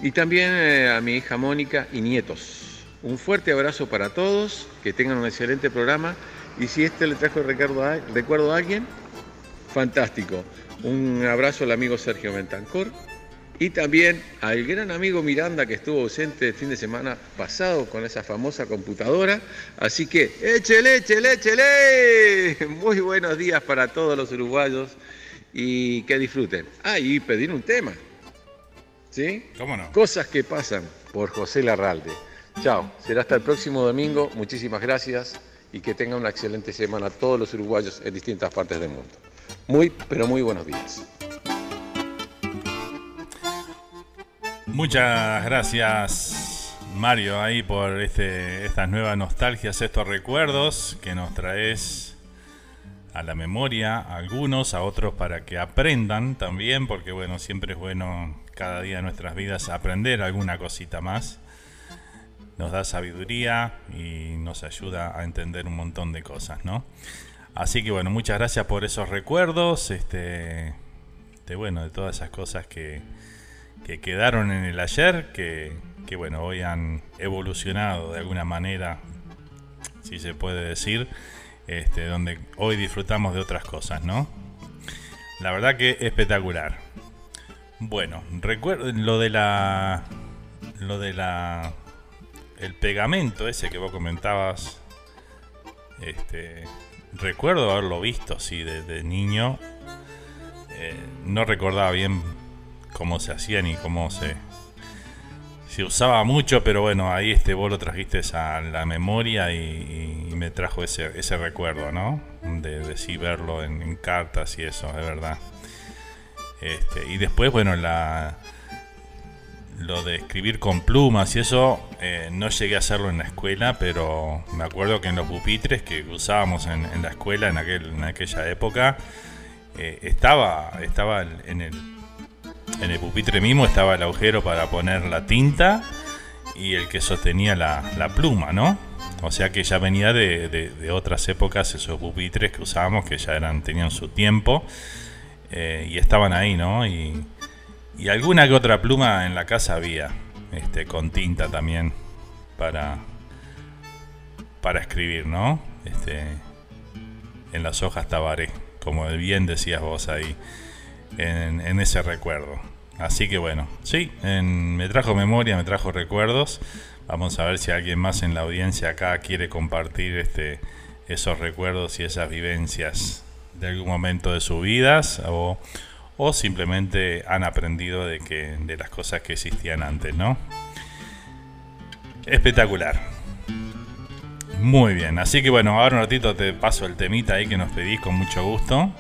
Y también eh, a mi hija Mónica y nietos. Un fuerte abrazo para todos, que tengan un excelente programa. Y si este le trajo recuerdo a, recuerdo a alguien, fantástico. Un abrazo al amigo Sergio Mentancor y también al gran amigo Miranda que estuvo ausente el fin de semana pasado con esa famosa computadora. Así que, échele, échele, échele. Muy buenos días para todos los uruguayos y que disfruten. Ah, y pedir un tema. ¿Sí? ¿Cómo no? Cosas que pasan por José Larralde. Chao, será hasta el próximo domingo. Muchísimas gracias y que tengan una excelente semana todos los uruguayos en distintas partes del mundo. Muy, pero muy buenos días. Muchas gracias Mario ahí por este, estas nuevas nostalgias, estos recuerdos que nos traes a la memoria, a algunos, a otros para que aprendan también, porque bueno, siempre es bueno cada día de nuestras vidas aprender alguna cosita más. Nos da sabiduría y nos ayuda a entender un montón de cosas, ¿no? Así que bueno, muchas gracias por esos recuerdos, este, de bueno, de todas esas cosas que, que quedaron en el ayer, que, que, bueno, hoy han evolucionado de alguna manera, si se puede decir, este, donde hoy disfrutamos de otras cosas, ¿no? La verdad que espectacular. Bueno, recuerdo lo de la. Lo de la. El pegamento ese que vos comentabas. Este. Recuerdo haberlo visto, sí, desde niño. Eh, no recordaba bien cómo se hacía ni cómo se. Se usaba mucho, pero bueno, ahí este vos lo trajiste a la memoria y, y me trajo ese, ese recuerdo, ¿no? De, de sí verlo en, cartas y eso, es verdad. Este, y después, bueno, la, lo de escribir con plumas y eso, eh, no llegué a hacerlo en la escuela, pero me acuerdo que en los pupitres que usábamos en, la escuela en, aquel, en aquella época, eh, estaba, estaba en el, en el pupitre mismo, estaba el agujero para poner la tinta y el que sostenía la, la pluma, ¿no? O sea que ya venía de, de, de otras épocas esos pupitres que usábamos, que ya eran, tenían su tiempo. Eh, y estaban ahí, ¿no? Y, alguna que otra pluma en la casa había, este, con tinta también para, para escribir, ¿no? Este, en las hojas tabaré, como bien decías vos ahí, en, en ese recuerdo. Así que bueno, sí, en, me trajo memoria, me trajo recuerdos. Vamos a ver si alguien más en la audiencia acá quiere compartir este, esos recuerdos y esas vivencias de algún momento de sus vidas o, o, simplemente han aprendido de, que, de las cosas que existían antes, ¿no? Espectacular. Muy bien, así que bueno, ahora un ratito te paso el temita ahí que nos pedís con mucho gusto.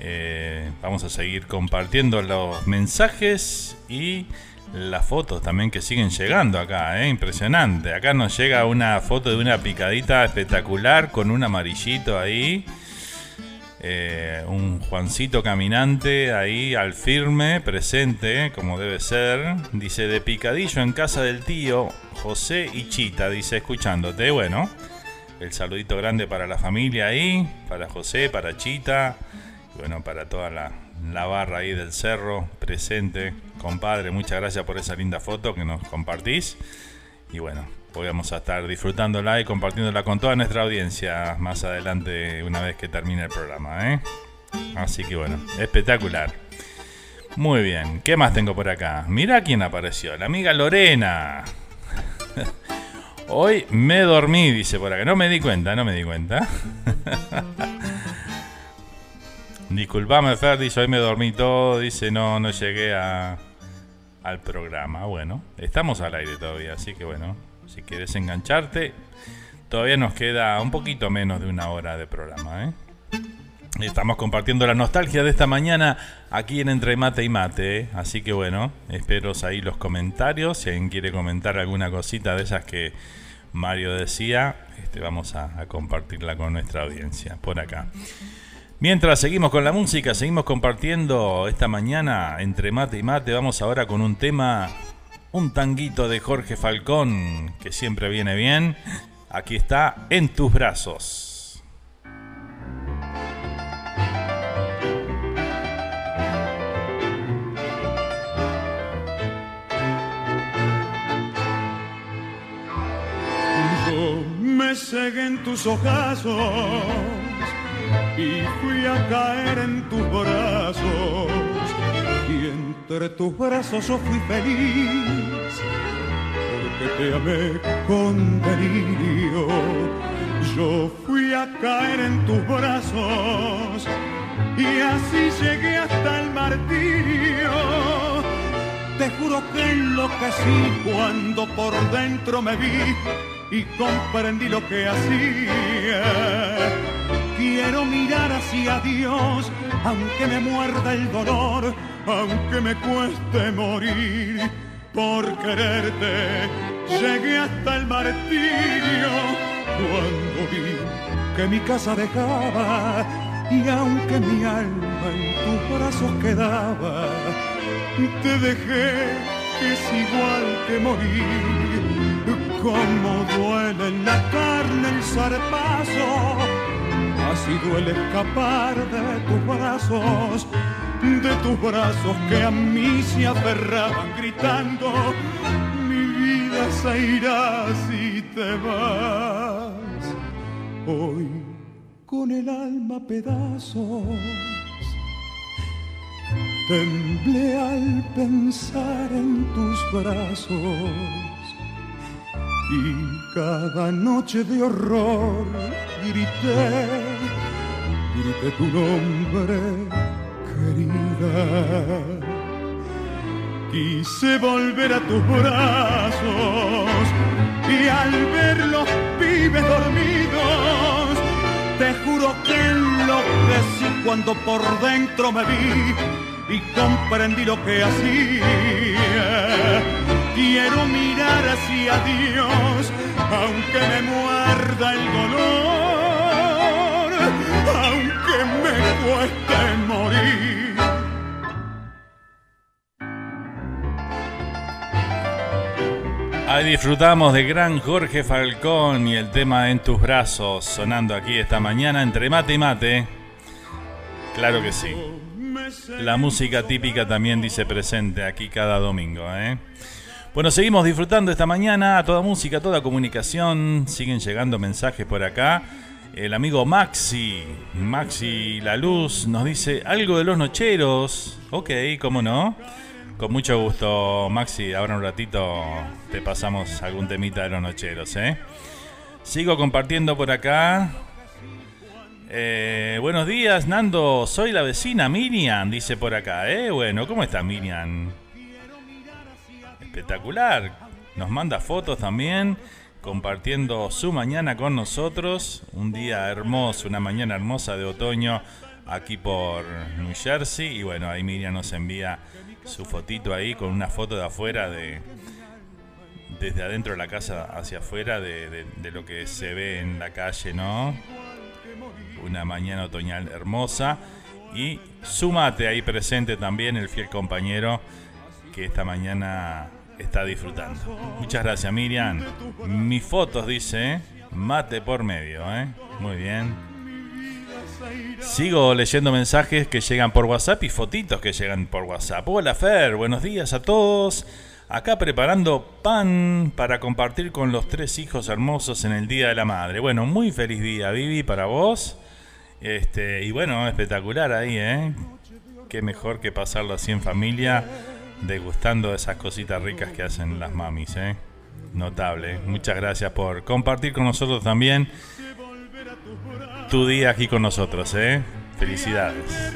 Eh, vamos a seguir compartiendo los mensajes y las fotos también que siguen llegando acá, ¿eh? impresionante. Acá nos llega una foto de una picadita espectacular con un amarillito ahí. Eh, un Juancito caminante ahí al firme, presente, como debe ser. Dice, de picadillo en casa del tío José y Chita, dice, escuchándote. Bueno, El saludito grande para la familia ahí, para José, para Chita, bueno, para toda la, la barra ahí del cerro presente. Compadre, muchas gracias por esa linda foto que nos compartís. Y bueno, a estar disfrutándola y compartiéndola con toda nuestra audiencia más adelante, una vez que termine el programa. ¿eh? Así que bueno, espectacular. Muy bien, ¿qué más tengo por acá? Mira quién apareció, la amiga Lorena. Hoy me dormí, dice por acá. No me di cuenta, no me di cuenta. Disculpame, Fer, dice, hoy me dormí todo. Dice, no, no llegué a, al programa. Bueno, estamos al aire todavía, así que bueno, si quieres engancharte, todavía nos queda un poquito menos de una hora de programa, ¿eh? Estamos compartiendo la nostalgia de esta mañana aquí en Entre Mate y Mate. ¿eh? Así que bueno, espero ahí los comentarios. Si alguien quiere comentar alguna cosita de esas que Mario decía, este, vamos a, a compartirla con nuestra audiencia por acá. Mientras seguimos con la música, seguimos compartiendo esta mañana entre mate y mate. Vamos ahora con un tema, un tanguito de Jorge Falcón, que siempre viene bien. Aquí está, En tus brazos. Me cegué en tus ojazos y fui a caer en tus brazos entre tus brazos yo fui feliz porque te amé con delirio. Yo fui a caer en tus brazos y así llegué hasta el martirio. Te juro que enloquecí cuando por dentro me vi y comprendí lo que hacía Quiero mirar hacia Dios, aunque me muerda el dolor, aunque me cueste morir. Por quererte llegué hasta el martirio cuando vi que mi casa dejaba y aunque mi alma en tus brazos quedaba, te dejé que es igual que morir. Como duele en la carne el zarpazo Así duele escapar de tus brazos, de tus brazos que a mí se aferraban gritando, mi vida se irá si te vas. Hoy con el alma pedazos, temblé al pensar en tus brazos y cada noche de horror grité, grité tu nombre, querida. Quise volver a tus brazos y al ver los pibes dormidos, te juro que enloquecí cuando por dentro me vi y comprendí lo que hacía. Quiero mirar hacia Dios, aunque me muerda el dolor, aunque me cueste morir. Ahí disfrutamos de gran Jorge Falcón y el tema En tus brazos sonando aquí esta mañana entre mate y mate. Claro que sí. La música típica también dice presente aquí cada domingo, ¿eh? Bueno, seguimos disfrutando esta mañana, toda música, toda comunicación, siguen llegando mensajes por acá. El amigo Maxi, Maxi La Luz, nos dice algo de los nocheros. Ok, cómo no. Con mucho gusto, Maxi. Ahora un ratito te pasamos algún temita de los nocheros, ¿eh? Sigo compartiendo por acá. Eh, buenos días, Nando. Soy la vecina Miriam, dice por acá, ¿eh? Bueno, ¿cómo está Miriam? Espectacular. Nos manda fotos también, compartiendo su mañana con nosotros. Un día hermoso, una mañana hermosa de otoño aquí por New Jersey. Y bueno, ahí Miriam nos envía su fotito ahí con una foto de afuera de desde adentro de la casa hacia afuera de, de- lo que se ve en la calle, ¿no? Una mañana otoñal hermosa. Y su mate ahí presente también, el fiel compañero que esta mañana está disfrutando. Muchas gracias, Miriam. Mis fotos, dice. Mate por medio, ¿eh? Muy bien. Sigo leyendo mensajes que llegan por WhatsApp y fotitos que llegan por WhatsApp. Hola Fer, buenos días a todos. Acá preparando pan para compartir con los tres hijos hermosos en el Día de la Madre. Bueno, muy feliz día, Vivi, para vos. Este, y bueno, espectacular ahí, ¿eh? Qué mejor que pasarlo así en familia, degustando esas cositas ricas que hacen las mamis, ¿eh? Notable. Muchas gracias por compartir con nosotros también tu día aquí con nosotros, ¿eh? Felicidades.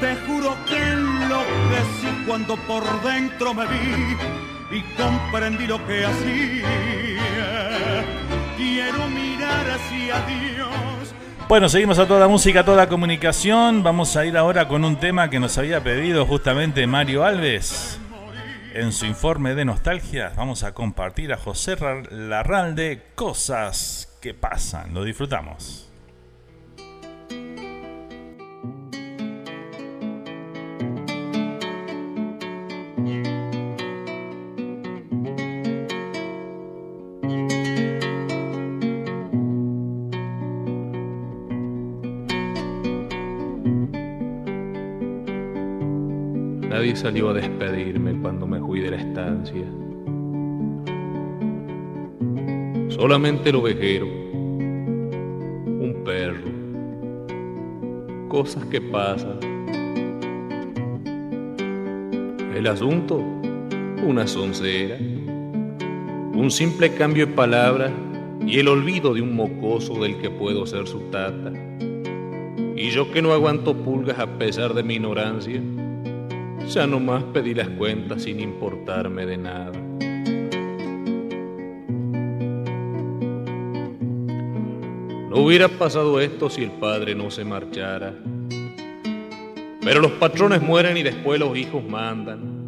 Te juro que enloquecí cuando por dentro me vi y comprendí lo que hacía. Quiero mirar hacia Dios. Bueno, seguimos a toda música, a toda comunicación. Vamos a ir ahora con un tema que nos había pedido justamente Mario Alves. En su informe de nostalgia vamos a compartir a José Ra- Larralde cosas que pasan. Lo disfrutamos. Nadie salió a despedirme cuando me fui de la estancia. Solamente el ovejero, un perro, cosas que pasan. El asunto, una soncera, un simple cambio de palabras y el olvido de un mocoso del que puedo ser su tata. Y yo que no aguanto pulgas a pesar de mi ignorancia, ya nomás pedí las cuentas sin importarme de nada. No hubiera pasado esto si el padre no se marchara. Pero los patrones mueren y después los hijos mandan.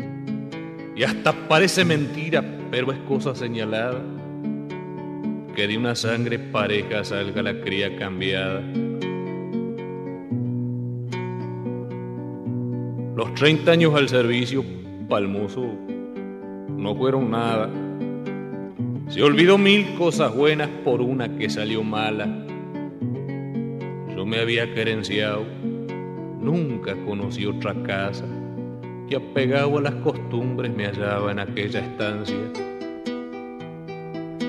Y hasta parece mentira, pero es cosa señalada. Que de una sangre pareja salga la cría cambiada. Los 30 años al servicio, palmoso, no fueron nada. Se olvidó mil cosas buenas por una que salió mala. Yo me había querenciado, nunca conocí otra casa y apegado a las costumbres me hallaba en aquella estancia.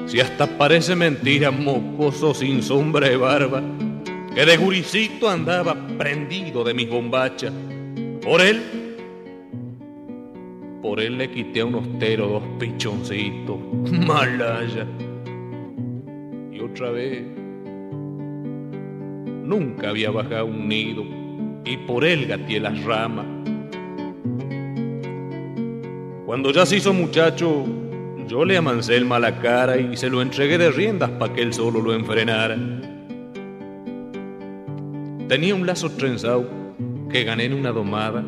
Si hasta parece mentira, mocoso sin sombra de barba, que de guricito andaba prendido de mis bombachas. Por él, por él le quité a un ostero dos pichoncitos, malaya. Y otra vez, nunca había bajado un nido y por él gateé las ramas. Cuando ya se hizo muchacho, yo le amancé el mala cara y se lo entregué de riendas para que él solo lo enfrenara. Tenía un lazo trenzado que gané en una domada.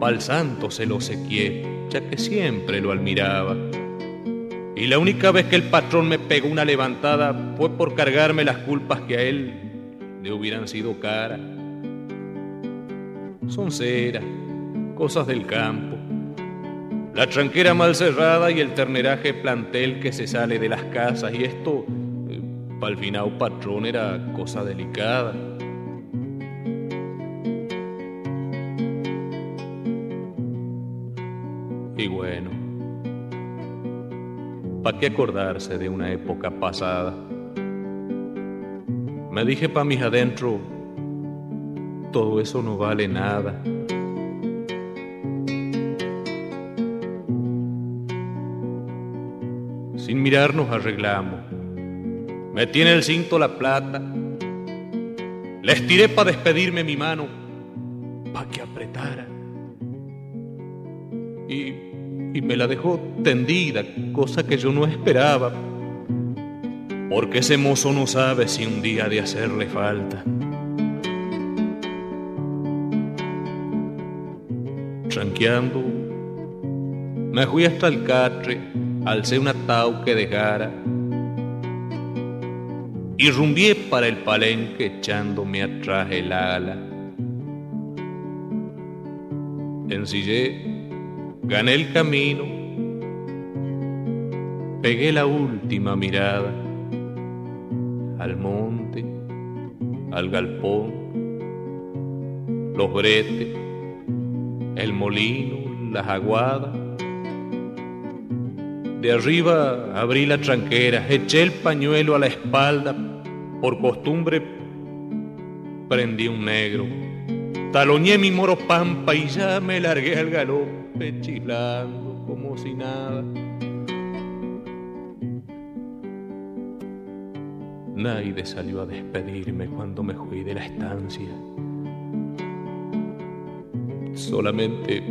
Pa'l santo se lo sequié, ya que siempre lo admiraba. Y la única vez que el patrón me pegó una levantada fue por cargarme las culpas que a él le hubieran sido caras. Son ceras, cosas del campo. La tranquera mal cerrada y el terneraje plantel que se sale de las casas. Y esto, eh, pa'l final patrón, era cosa delicada. ¿Para qué acordarse de una época pasada? Me dije pa' mis adentro, todo eso no vale nada. Sin mirar nos arreglamos. Me tiene el cinto la plata. Le estiré para despedirme mi mano, pa' que apretara. Y, y me la dejó tendida, cosa que yo no esperaba. Porque ese mozo no sabe si un día de hacerle falta. Tranqueando, me fui hasta el catre, alcé un atao que dejara y rumbié para el palenque echándome atrás el ala. Ensillé, gané el camino Pegué la última mirada al monte, al galpón, los bretes, el molino, las aguadas. De arriba abrí la tranquera, eché el pañuelo a la espalda, por costumbre prendí un negro, taloñé mi moro pampa y ya me largué al galope chilando como si nada. Nadie salió a despedirme cuando me fui de la estancia. Solamente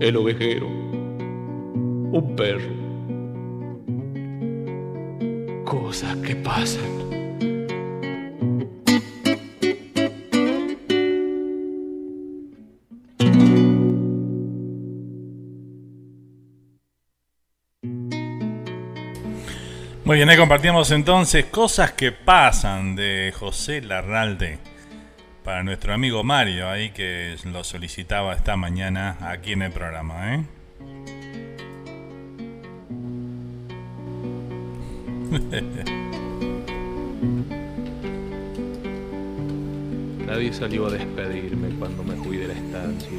el ovejero, un perro. Cosas que pasan. Muy bien, ahí compartimos entonces cosas que pasan de José Larralde para nuestro amigo Mario ahí que lo solicitaba esta mañana aquí en el programa, ¿eh? Nadie salió a despedirme cuando me fui de la estancia.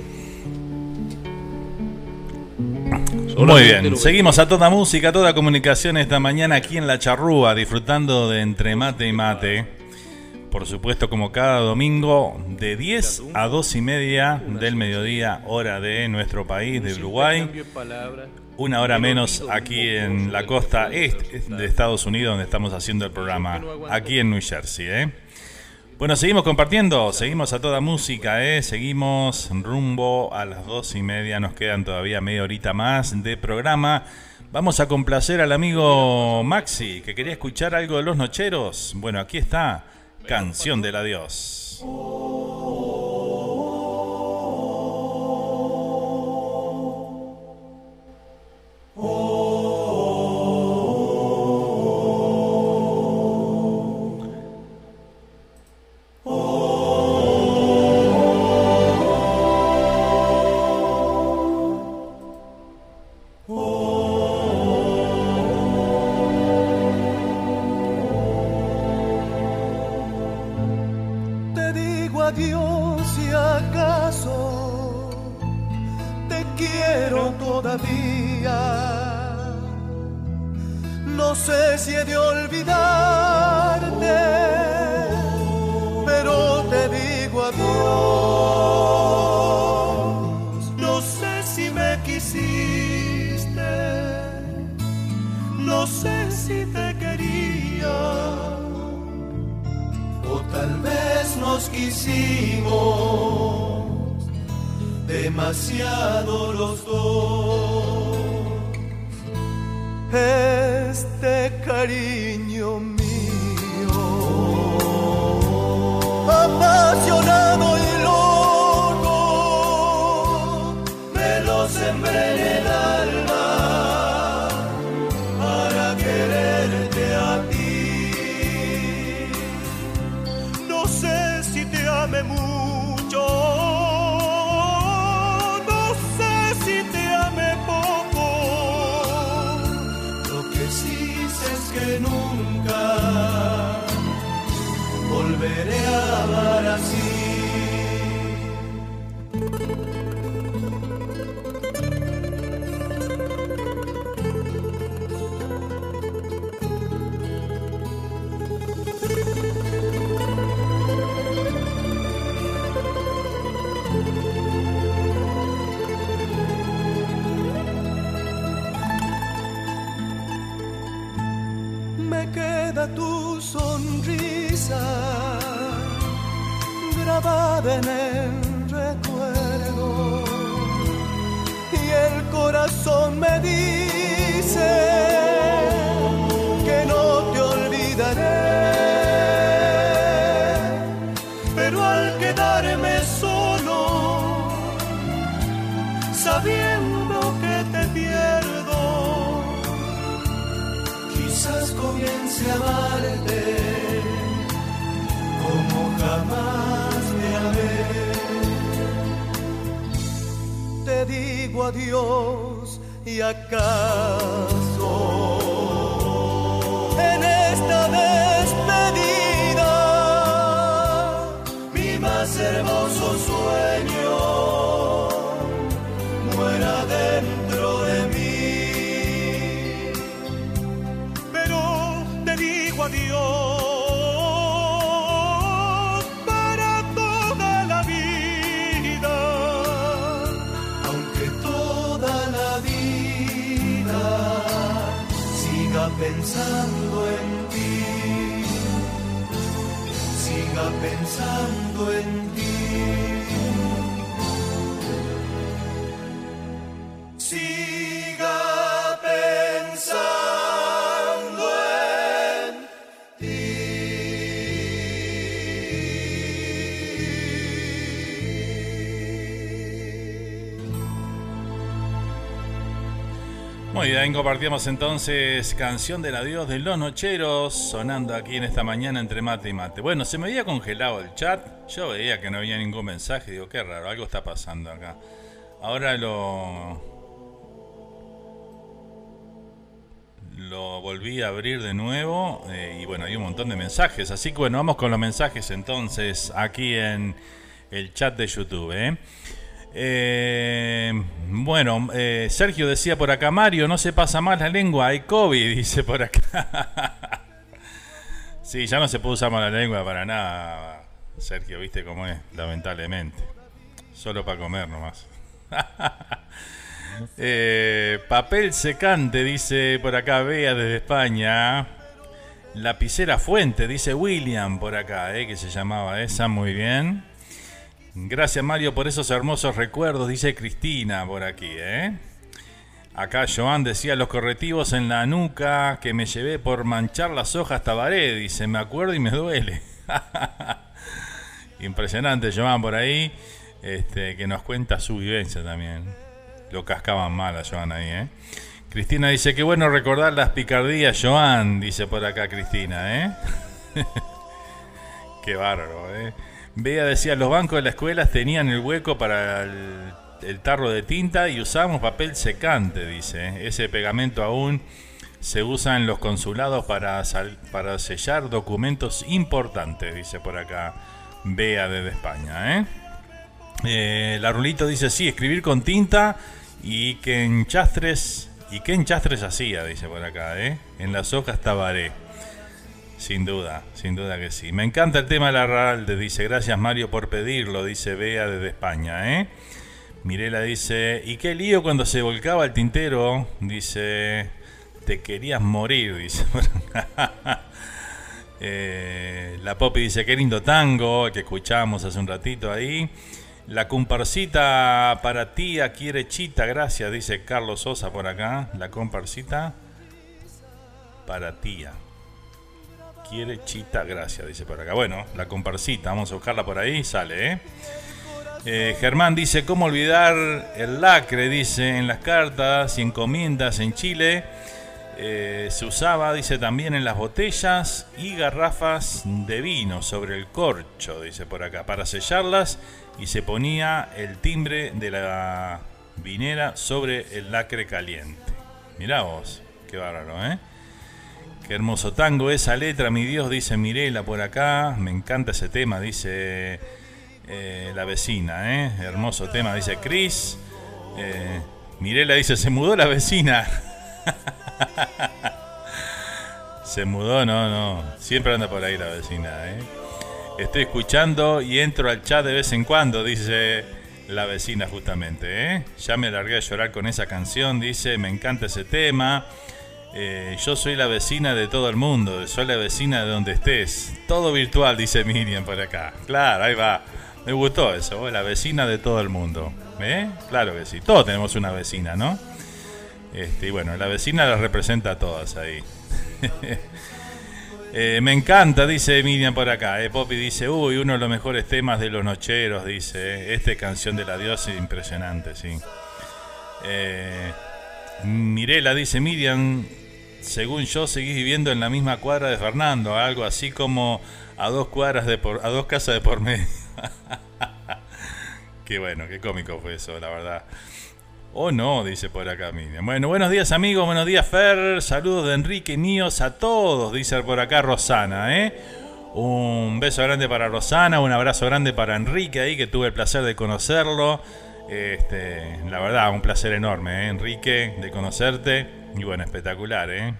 Muy bien, seguimos a toda música, toda comunicación esta mañana aquí en La Charrúa, disfrutando de Entre Mate y Mate. Por supuesto, como cada domingo, de 10 a 2 y media del mediodía, hora de nuestro país, de Uruguay. Una hora menos aquí en la costa este de Estados Unidos, donde estamos haciendo el programa, aquí en New Jersey. ¿eh? Bueno, seguimos compartiendo, seguimos a toda música, ¿eh? seguimos rumbo a las dos y media, nos quedan todavía media horita más de programa. Vamos a complacer al amigo Maxi, que quería escuchar algo de los nocheros. Bueno, aquí está, Canción del Adiós. Te de olvidarte, pero te digo adiós. No sé si me quisiste, no sé si te quería o tal vez nos quisimos demasiado los dos. Este cariño adiós y ¿Y bien, compartíamos entonces Canción del Adiós de los Nocheros sonando aquí en esta mañana entre mate y mate. Bueno, se me había congelado el chat, yo veía que no había ningún mensaje, digo, qué raro, algo está pasando acá. Ahora lo... Lo volví a abrir de nuevo eh, y bueno, hay un montón de mensajes, así que bueno, vamos con los mensajes entonces aquí en el chat de YouTube. ¿eh? Eh, bueno, eh, Sergio decía por acá, Mario, no se pasa más la lengua, hay COVID, dice por acá. sí, ya no se puede usar más la lengua para nada, Sergio, viste cómo es, lamentablemente. Solo para comer nomás. Eh, papel secante, dice por acá, Bea desde España. Lapicera Fuente, dice William por acá, eh, que se llamaba esa, muy bien. Gracias Mario por esos hermosos recuerdos, dice Cristina por aquí, ¿eh? Acá Joan decía los correctivos en la nuca que me llevé por manchar las hojas Tabaré, dice, me acuerdo y me duele. Impresionante Joan por ahí, este, que nos cuenta su vivencia también. Lo cascaban mal a Joan ahí, ¿eh? Cristina dice, qué bueno recordar las picardías, Joan, dice por acá Cristina, ¿eh? qué bárbaro, ¿eh? Bea decía, los bancos de las escuelas tenían el hueco para el, tarro de tinta y usamos papel secante, dice. Ese pegamento aún se usa en los consulados para, para sellar documentos importantes, dice por acá Bea desde España. ¿eh? Eh, la Rulito dice, sí, escribir con tinta y que en chastres... ¿Y qué en chastres hacía? Dice por acá, ¿eh? En las hojas tabaré. Sin duda, sin duda que sí. Me encanta el tema de la Ralde, dice. Gracias Mario por pedirlo, dice Bea desde España, ¿eh? Mirela dice, ¿y qué lío cuando se volcaba el tintero? Dice, te querías morir, dice. Eh, la Poppy dice, qué lindo tango, que escuchamos hace un ratito ahí. La comparsita para tía quiere chita, gracias, dice Carlos Sosa por acá. La comparsita para tía. Quiere chita, gracias, dice por acá. Bueno, la comparsita, vamos a buscarla por ahí, sale, ¿eh? Eh, Germán dice, ¿cómo olvidar el lacre? Dice, en las cartas y encomiendas en Chile. eh, se usaba, dice, también en las botellas y garrafas de vino sobre el corcho, dice por acá, para sellarlas y se ponía el timbre de la vinera sobre el lacre caliente. Mirá vos, qué bárbaro, ¿eh? Hermoso tango esa letra, mi Dios, dice Mirela por acá. Me encanta ese tema, dice eh, la vecina, ¿eh? Hermoso tema, dice Cris. Eh, Mirela dice, se mudó la vecina. se mudó, no, no. Siempre anda por ahí la vecina, ¿eh? Estoy escuchando y entro al chat de vez en cuando, dice la vecina justamente, ¿eh? Ya me largué a llorar con esa canción, dice, me encanta ese tema. Eh, yo soy la vecina de todo el mundo, soy la vecina de donde estés. Todo virtual, dice Miriam por acá. Claro, ahí va. Me gustó eso, la vecina de todo el mundo. ¿Eh? Claro que sí, todos tenemos una vecina, ¿no? Este, y bueno, la vecina las representa a todas ahí. Eh, me encanta, dice Miriam por acá. Eh, Poppy dice, uy, uno de los mejores temas de los nocheros, dice. Esta canción de la diosa es impresionante, sí. Mirela dice, Miriam, según yo seguís viviendo en la misma cuadra de Fernando, algo así como a dos cuadras de por, a dos casas de por medio. qué bueno, qué cómico fue eso, la verdad. O no, dice por acá Miriam. Bueno, buenos días amigos, buenos días Fer, saludos de Enrique míos a todos, dice por acá Rosana, ¿eh? Un beso grande para Rosana, un abrazo grande para Enrique ahí, que tuve el placer de conocerlo. Este, la verdad, un placer enorme, ¿eh? Enrique, de conocerte. Y bueno, espectacular, ¿eh?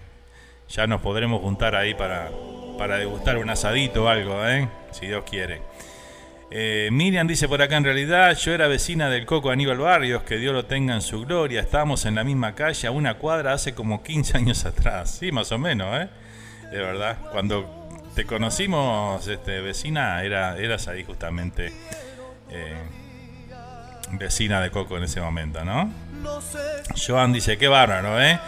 Ya nos podremos juntar ahí para, para degustar un asadito o algo, ¿eh? Si Dios quiere. Eh, Miriam dice por acá, en realidad yo era vecina del Coco Aníbal Barrios, que Dios lo tenga en su gloria. Estábamos en la misma calle, a una cuadra, hace como 15 años atrás. Sí, más o menos, ¿eh? De verdad. Cuando te conocimos, este, vecina, era, eras ahí justamente eh, vecina de Coco en ese momento, ¿no? Joan dice, qué bárbaro, ¿eh?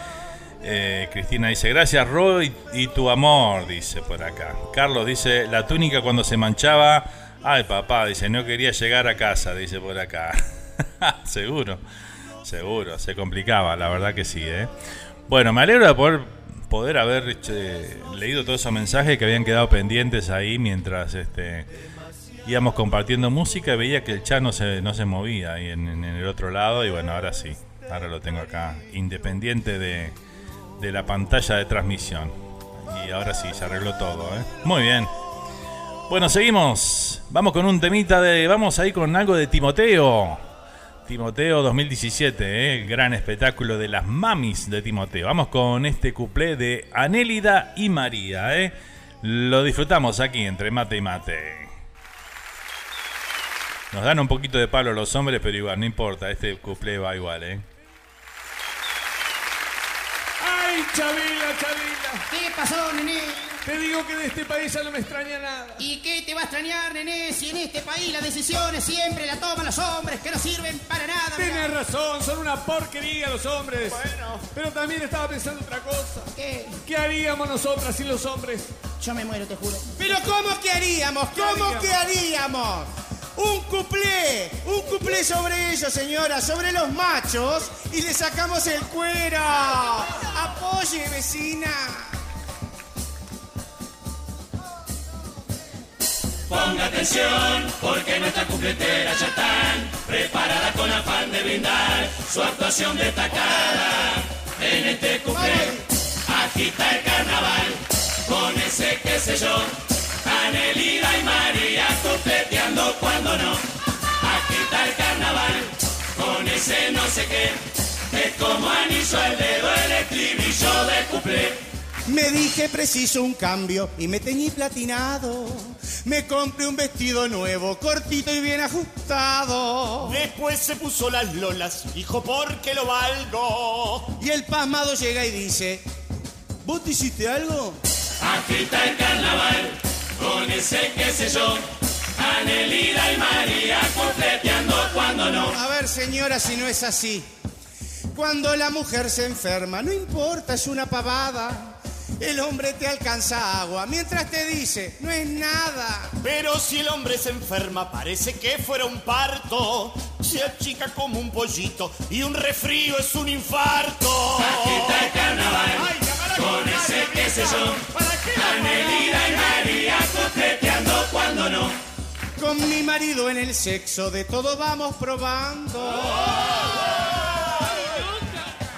Eh, Cristina dice, gracias Roy y tu amor, dice por acá. Carlos dice, la túnica cuando se manchaba Ay, papá, dice, no quería llegar a casa, dice por acá. seguro, seguro, se complicaba, la verdad que sí, ¿eh? Bueno, me alegro de poder, haber este, leído todos esos mensajes que habían quedado pendientes ahí mientras este, íbamos compartiendo música y veía que el chat no se, no se movía ahí en, en el otro lado y bueno, ahora sí, ahora lo tengo acá, independiente de, de la pantalla de transmisión. Y ahora sí, se arregló todo, ¿eh? Muy bien. Bueno, seguimos. Vamos con un temita de. Vamos ahí con algo de Timoteo. Timoteo 2017, ¿eh? el gran espectáculo de las mamis de Timoteo. Vamos con este cuplé de Anélida y María. ¿eh? Lo disfrutamos aquí entre mate y mate. Nos dan un poquito de palo los hombres, pero igual, no importa, este cuplé va igual, ¿eh? ¡Ay, Chavila, Chavila! ¿Qué pasó, nené? Te digo que de este país ya no me extraña nada. ¿Y qué te va a extrañar, nené? Si en este país las decisiones siempre las toman los hombres que no sirven para nada. Tienes razón, son una porquería los hombres. Bueno. Pero también estaba pensando otra cosa. ¿Qué? ¿Qué haríamos nosotras sin los hombres? Yo me muero, te juro. Pero ¿cómo que haríamos? ¿Cómo que haríamos? Un cuplé, un cuplé sobre ellos, señora, sobre los machos y le sacamos el cuero. Apoye, vecina. Ponga atención, porque nuestras cumpleteras ya están preparadas con afán de brindar su actuación destacada. En este cumple agita el carnaval, con ese qué sé yo, Anelida y María coqueteando cuando no. Agita el carnaval, con ese no sé qué, como anillo al dedo el estribillo de cumple. Me dije preciso un cambio y me teñí platinado. Me compré un vestido nuevo, cortito y bien ajustado. Después se puso las lolas, dijo porque lo valgo. Y el pasmado llega y dice, ¿vos te hiciste algo? Agita el carnaval, con ese qué sé yo, Anelida y María coqueteando cuando no. A ver, señora, si no es así. Cuando la mujer se enferma, no importa, es una pavada. El hombre te alcanza agua mientras te dice, no es nada. Pero si el hombre se enferma, parece que fuera un parto. Se achica como un pollito y un resfrío es un infarto. Agita el carnaval, con ese qué sé yo, Anelida y María coqueteando cuando no. Con mi marido en el sexo, de todo vamos probando.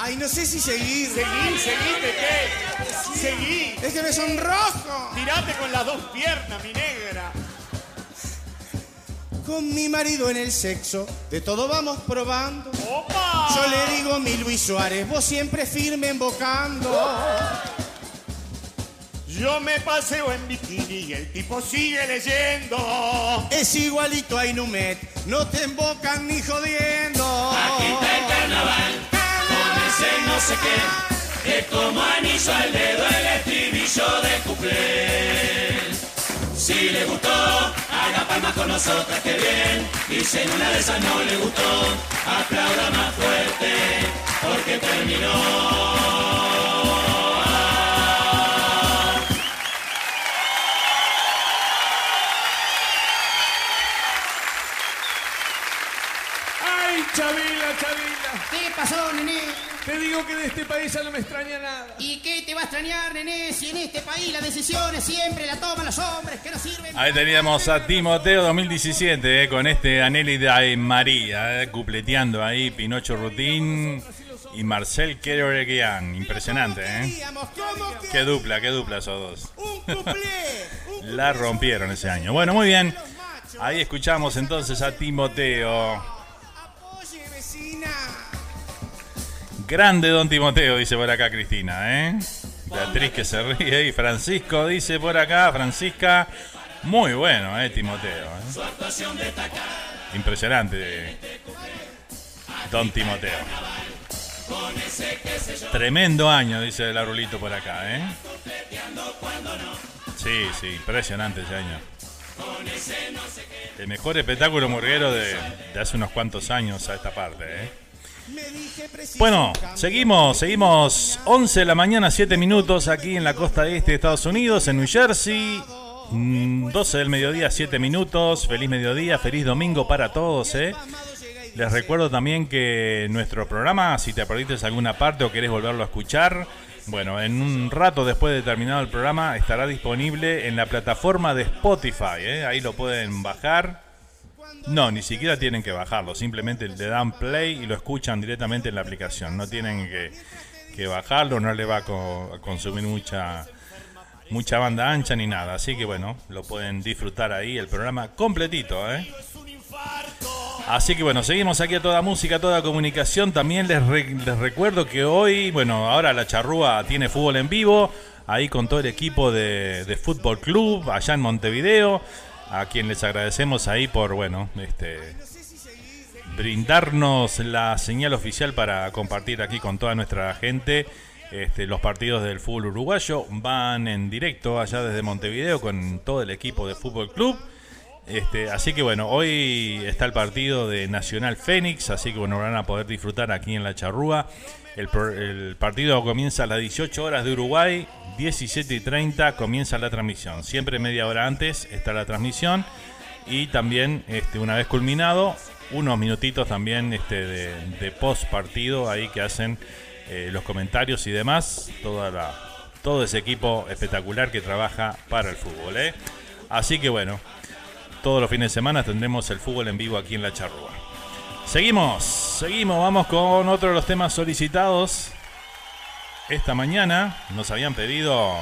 Ay, no sé si seguir. Seguí, seguite, ¿qué? Seguí. Es que me sonrojo. Tirate con las dos piernas, mi negra. Con mi marido en el sexo, de todo vamos probando. ¡Opa! Yo le digo mi Luis Suárez, vos siempre firme embocando. Yo me paseo en bikini y el tipo sigue leyendo. Es igualito a Inumet, no te embocan ni jodiendo. Agita el carnaval, no sé qué, es como anillo al dedo el estribillo de cuplé. Si le gustó, haga palmas con nosotras, que bien. Y si en una de esas no le gustó, aplauda más fuerte, porque terminó. ¡Ay, Chavila, Chavila! ¿Qué pasó, nené? Te digo que de este país ya no me extraña nada. ¿Y qué te va a extrañar, nene? Si en este país las decisiones siempre la toman los hombres que no sirven. Ahí teníamos a Timoteo 2017 eh, con este Aneli de María, eh, cupleteando ahí Pinocho Rutín y Marcel Keroregian. Impresionante, ¿eh? Qué dupla, qué dupla esos dos. La rompieron ese año. Bueno, muy bien. Ahí escuchamos entonces a Timoteo. Grande Don Timoteo, dice por acá Cristina, ¿eh? Beatriz que se ríe y Francisco dice por acá, Francisca, muy bueno, ¿eh? Timoteo. ¿eh? Impresionante. Don Timoteo. Tremendo año, dice el arulito por acá, ¿eh? Sí, sí, impresionante ese año. El mejor espectáculo murguero de, de hace unos cuantos años a esta parte, ¿eh? Bueno, seguimos, seguimos 11 de la mañana, 7 minutos aquí en la costa este de Estados Unidos, en New Jersey. Mm, 12 del mediodía, 7 minutos. Feliz mediodía, feliz domingo para todos, ¿eh? Les recuerdo también que nuestro programa, si te perdiste alguna parte o querés volverlo a escuchar, bueno, en un rato después de terminado el programa estará disponible en la plataforma de Spotify, ¿eh? ahí lo pueden bajar. No, ni siquiera tienen que bajarlo, simplemente le dan play y lo escuchan directamente en la aplicación. No tienen que, que bajarlo, no le va a, co- a consumir mucha mucha banda ancha ni nada. Así que bueno, lo pueden disfrutar ahí el programa completito, ¿eh? Así que bueno, seguimos aquí a toda música, toda comunicación. También les, re- les recuerdo que hoy, bueno, ahora la charrúa tiene fútbol en vivo, ahí con todo el equipo de, de Fútbol Club, allá en Montevideo, a quien les agradecemos ahí por, bueno, este brindarnos la señal oficial para compartir aquí con toda nuestra gente este, los partidos del fútbol uruguayo. Van en directo allá desde Montevideo con todo el equipo de Fútbol Club. Este, así que bueno, hoy está el partido de Nacional Fénix, así que bueno, van a poder disfrutar aquí en la charrúa. El, partido comienza a las 18 horas de Uruguay, 17 y 30 comienza la transmisión. Siempre media hora antes está la transmisión y también este, una vez culminado, unos minutitos también este, de, post partido ahí que hacen eh, los comentarios y demás, toda todo ese equipo espectacular que trabaja para el fútbol. ¿eh? Así que bueno, todos los fines de semana tendremos el fútbol en vivo aquí en la charrúa. Seguimos, seguimos, vamos con otro de los temas solicitados. Esta mañana nos habían pedido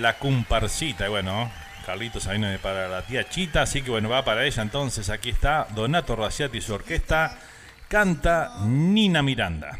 la comparsita. Y bueno, Carlitos ahí viene para la tía Chita, así que bueno, va para ella entonces. Aquí está Donato Raciati y su orquesta. Canta Nina Miranda.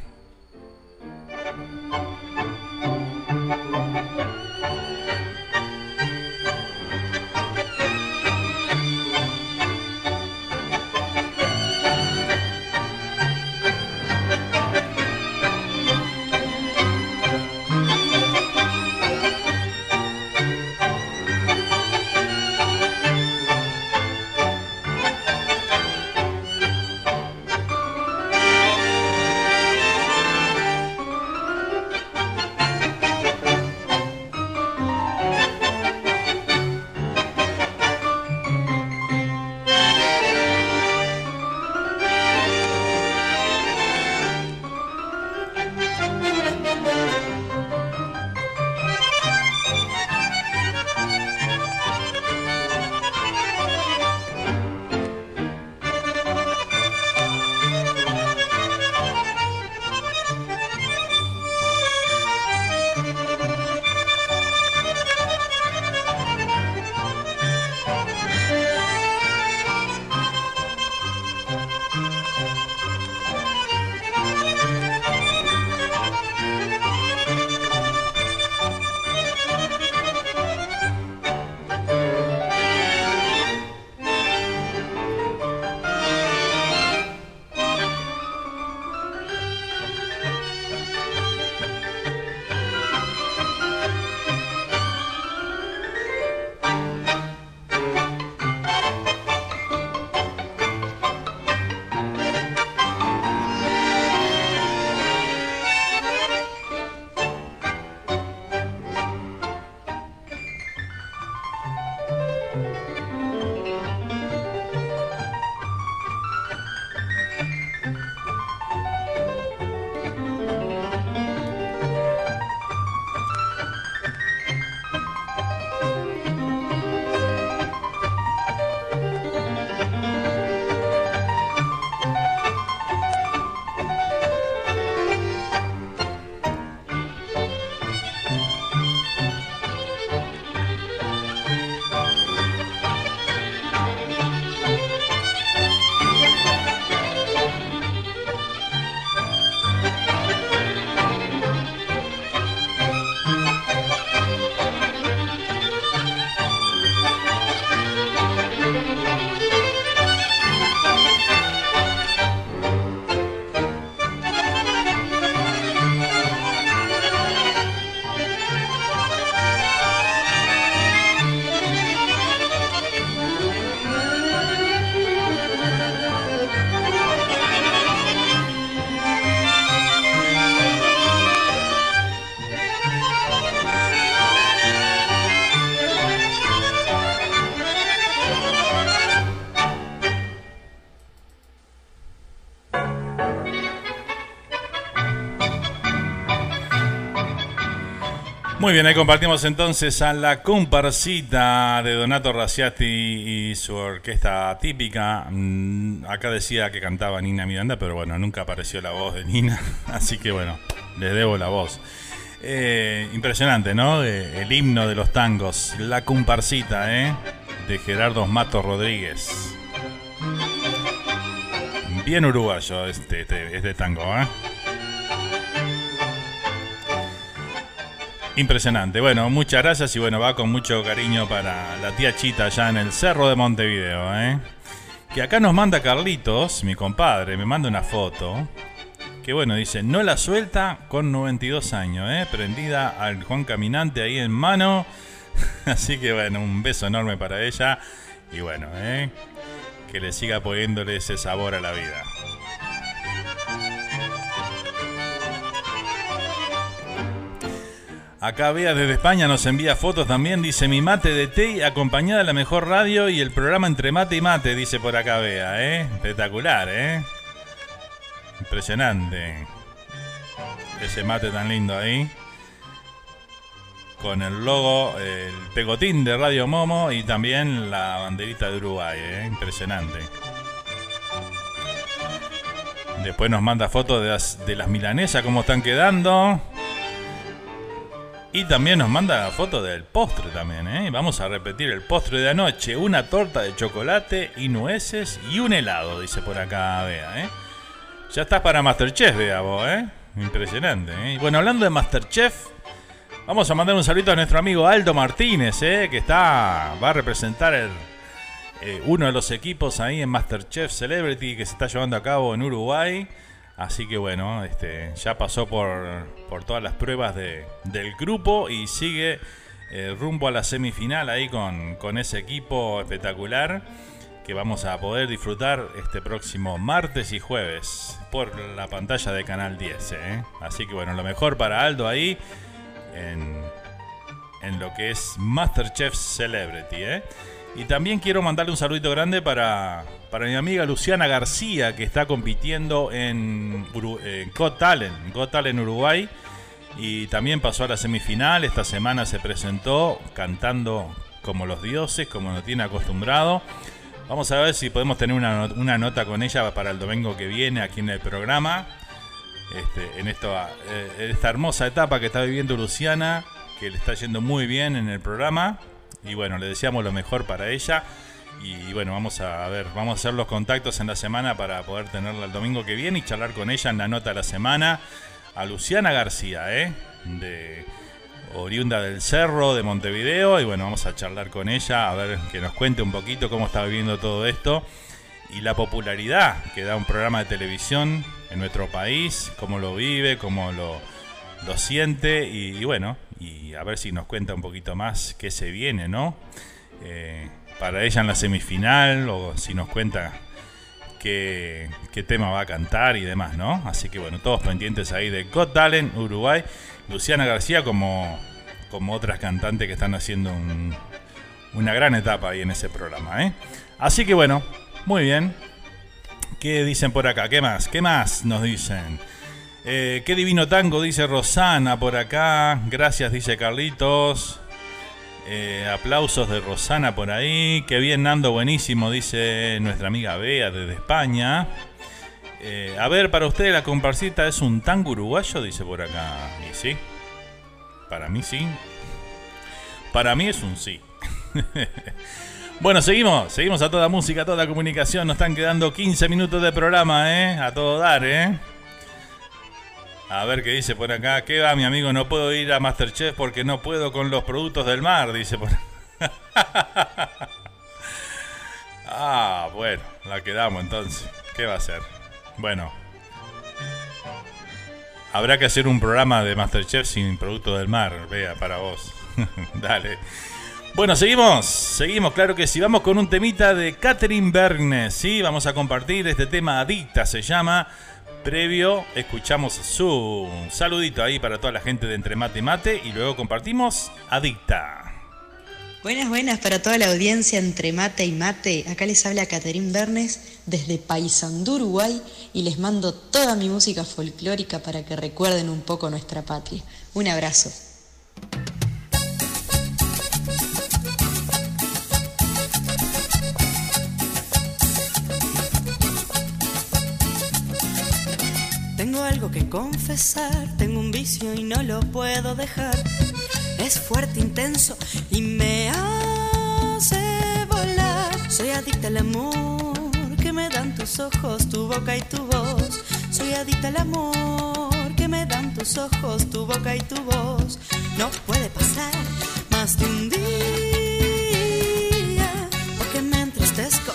Muy bien, ahí compartimos entonces a la comparsita de Donato Raciati y su orquesta típica. Mm, Acá decía que cantaba Nina Miranda, pero bueno, nunca apareció la voz de Nina, así que bueno, les debo la voz. Eh, impresionante, ¿no? Eh, el himno de los tangos, la comparsita, ¿eh? De Gerardo Matos Rodríguez. Bien uruguayo este, este, este tango, ¿eh? Impresionante. Bueno, muchas gracias y bueno, va con mucho cariño para la tía Chita allá en el Cerro de Montevideo, ¿eh? Que acá nos manda Carlitos, mi compadre, me manda una foto. Que bueno, dice, no la suelta con 92 años, ¿eh? Prendida al Juan Caminante ahí en mano. Así que bueno, un beso enorme para ella. Y bueno, ¿eh? Que le siga poniéndole ese sabor a la vida. Acá Bea desde España nos envía fotos también. Dice mi mate de té acompañada de la mejor radio y el programa entre mate y mate. Dice por acá Bea, ¿eh? Espectacular, ¿eh? Impresionante. Ese mate tan lindo ahí. Con el logo, el pegotín de Radio Momo y también la banderita de Uruguay, ¿eh? Impresionante. Después nos manda fotos de las, de las milanesas, cómo están quedando. Y también nos manda foto del postre también, ¿eh? Vamos a repetir el postre de anoche. Una torta de chocolate y nueces y un helado, dice por acá Bea, ¿eh? Ya estás para Masterchef, Bea, vos, ¿eh? Impresionante, ¿eh? Bueno, hablando de Masterchef, vamos a mandar un saludo a nuestro amigo Aldo Martínez, ¿eh? Que está, va a representar el, eh, uno de los equipos ahí en Masterchef Celebrity que se está llevando a cabo en Uruguay. Así que bueno, este, ya pasó por, por todas las pruebas de- del grupo y sigue eh, rumbo a la semifinal ahí con, con ese equipo espectacular que vamos a poder disfrutar este próximo martes y jueves por la pantalla de Canal 10. ¿eh? Así que bueno, lo mejor para Aldo ahí en, en lo que es Masterchef Celebrity. ¿eh? Y también quiero mandarle un saludito grande para, para mi amiga Luciana García, que está compitiendo en, en Got Talent, Got Talent Uruguay. Y también pasó a la semifinal. Esta semana se presentó cantando como los dioses, como nos tiene acostumbrado. Vamos a ver si podemos tener una, una nota con ella para el domingo que viene aquí en el programa. Este, en esto, eh, esta hermosa etapa que está viviendo Luciana, que le está yendo muy bien en el programa. Y bueno, le deseamos lo mejor para ella. Y bueno, vamos a ver, vamos a hacer los contactos en la semana para poder tenerla el domingo que viene y charlar con ella en la nota de la semana. A Luciana García, ¿eh? De oriunda del Cerro de Montevideo. Y bueno, vamos a charlar con ella, a ver que nos cuente un poquito cómo está viviendo todo esto y la popularidad que da un programa de televisión en nuestro país, cómo lo vive, cómo lo, siente y, y bueno, y a ver si nos cuenta un poquito más qué se viene, ¿no? Eh, para ella en la semifinal o si nos cuenta qué, qué tema va a cantar y demás, ¿no? Así que bueno, todos pendientes ahí de Got Talent Uruguay, Luciana García como, como otras cantantes que están haciendo un- una gran etapa ahí en ese programa, ¿eh? Así que bueno, muy bien. ¿Qué dicen por acá? ¿Qué más? ¿Qué más nos dicen? Eh, qué divino tango, dice Rosana por acá. Gracias, dice Carlitos. Eh, aplausos de Rosana por ahí. Qué bien, Nando, buenísimo, dice nuestra amiga Bea desde España. Eh, a ver, para usted la comparsita es un tango uruguayo, dice por acá. Y sí. Para mí sí. Para mí es un sí. Bueno, seguimos, seguimos a toda música, a toda comunicación. Nos están quedando 15 minutos de programa, ¿eh? A todo dar, ¿eh? A ver qué dice por acá. ¿Qué va, mi amigo? No puedo ir a Masterchef porque no puedo con los productos del mar, dice por Ah, bueno, la quedamos entonces. ¿Qué va a hacer? Bueno. Habrá que hacer un programa de Masterchef sin productos del mar, vea, para vos. Dale. Bueno, seguimos, seguimos, claro que sí. Vamos con un temita de Catherine Bernes, ¿sí? Vamos a compartir este tema Adicta, se llama. Previo, escuchamos su saludito ahí para toda la gente de Entre Mate y Mate y luego compartimos Adicta. Buenas, buenas para toda la audiencia entre mate y mate. Acá les habla Caterín Bernes desde Paysandú, Uruguay, y les mando toda mi música folclórica para que recuerden un poco nuestra patria. Un abrazo. Algo que confesar, tengo un vicio y no lo puedo dejar. Es fuerte, intenso y me hace volar. Soy adicta al amor que me dan tus ojos, tu boca y tu voz. Soy adicta al amor que me dan tus ojos, tu boca y tu voz. No puede pasar más de un día porque me entristezco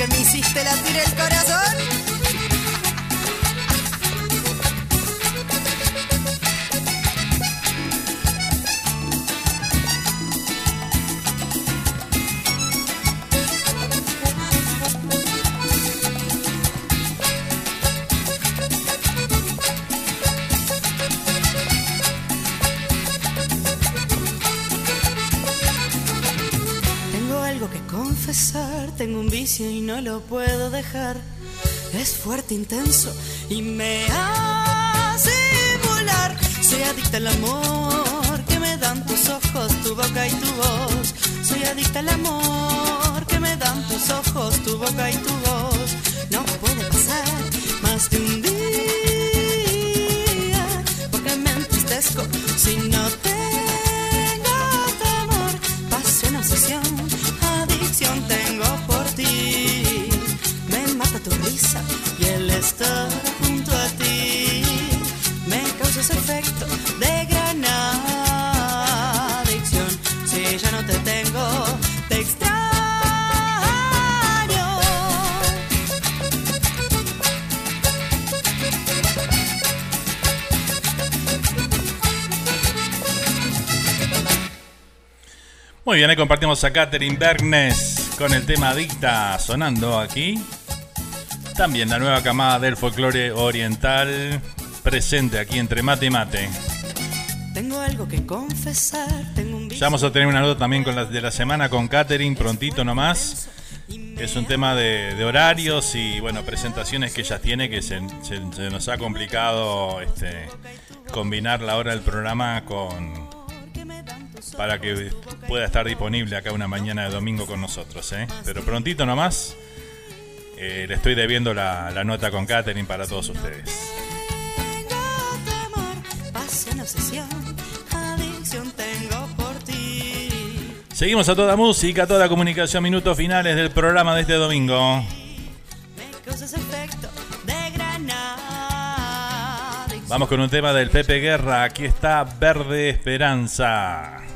que me hiciste latir el corazón. No lo puedo dejar. Es fuerte, intenso y me hace volar. Soy adicta al amor que me dan tus ojos, tu boca y tu voz. Soy adicta al amor que me dan tus ojos, tu boca y tu voz. No puede pasar más de un Muy bien, ahí compartimos a Catherine Bergnes con el tema Dicta sonando aquí. También la nueva camada del folclore oriental presente aquí entre mate y mate. Tengo algo que confesar, tengo un Ya vamos a tener una nota también con las de la semana con Catherine, prontito nomás. Es un tema de, de horarios y bueno, presentaciones que ella tiene que se, se- se nos ha complicado este, combinar la hora del programa con para que pueda estar disponible acá una mañana de domingo con nosotros. ¿eh? Pero prontito nomás eh, le estoy debiendo la, la nota con Catherine para todos ustedes. Seguimos a toda música, toda comunicación, minutos finales del programa de este domingo. Vamos con un tema del Pepe Guerra. Aquí está Verde Esperanza.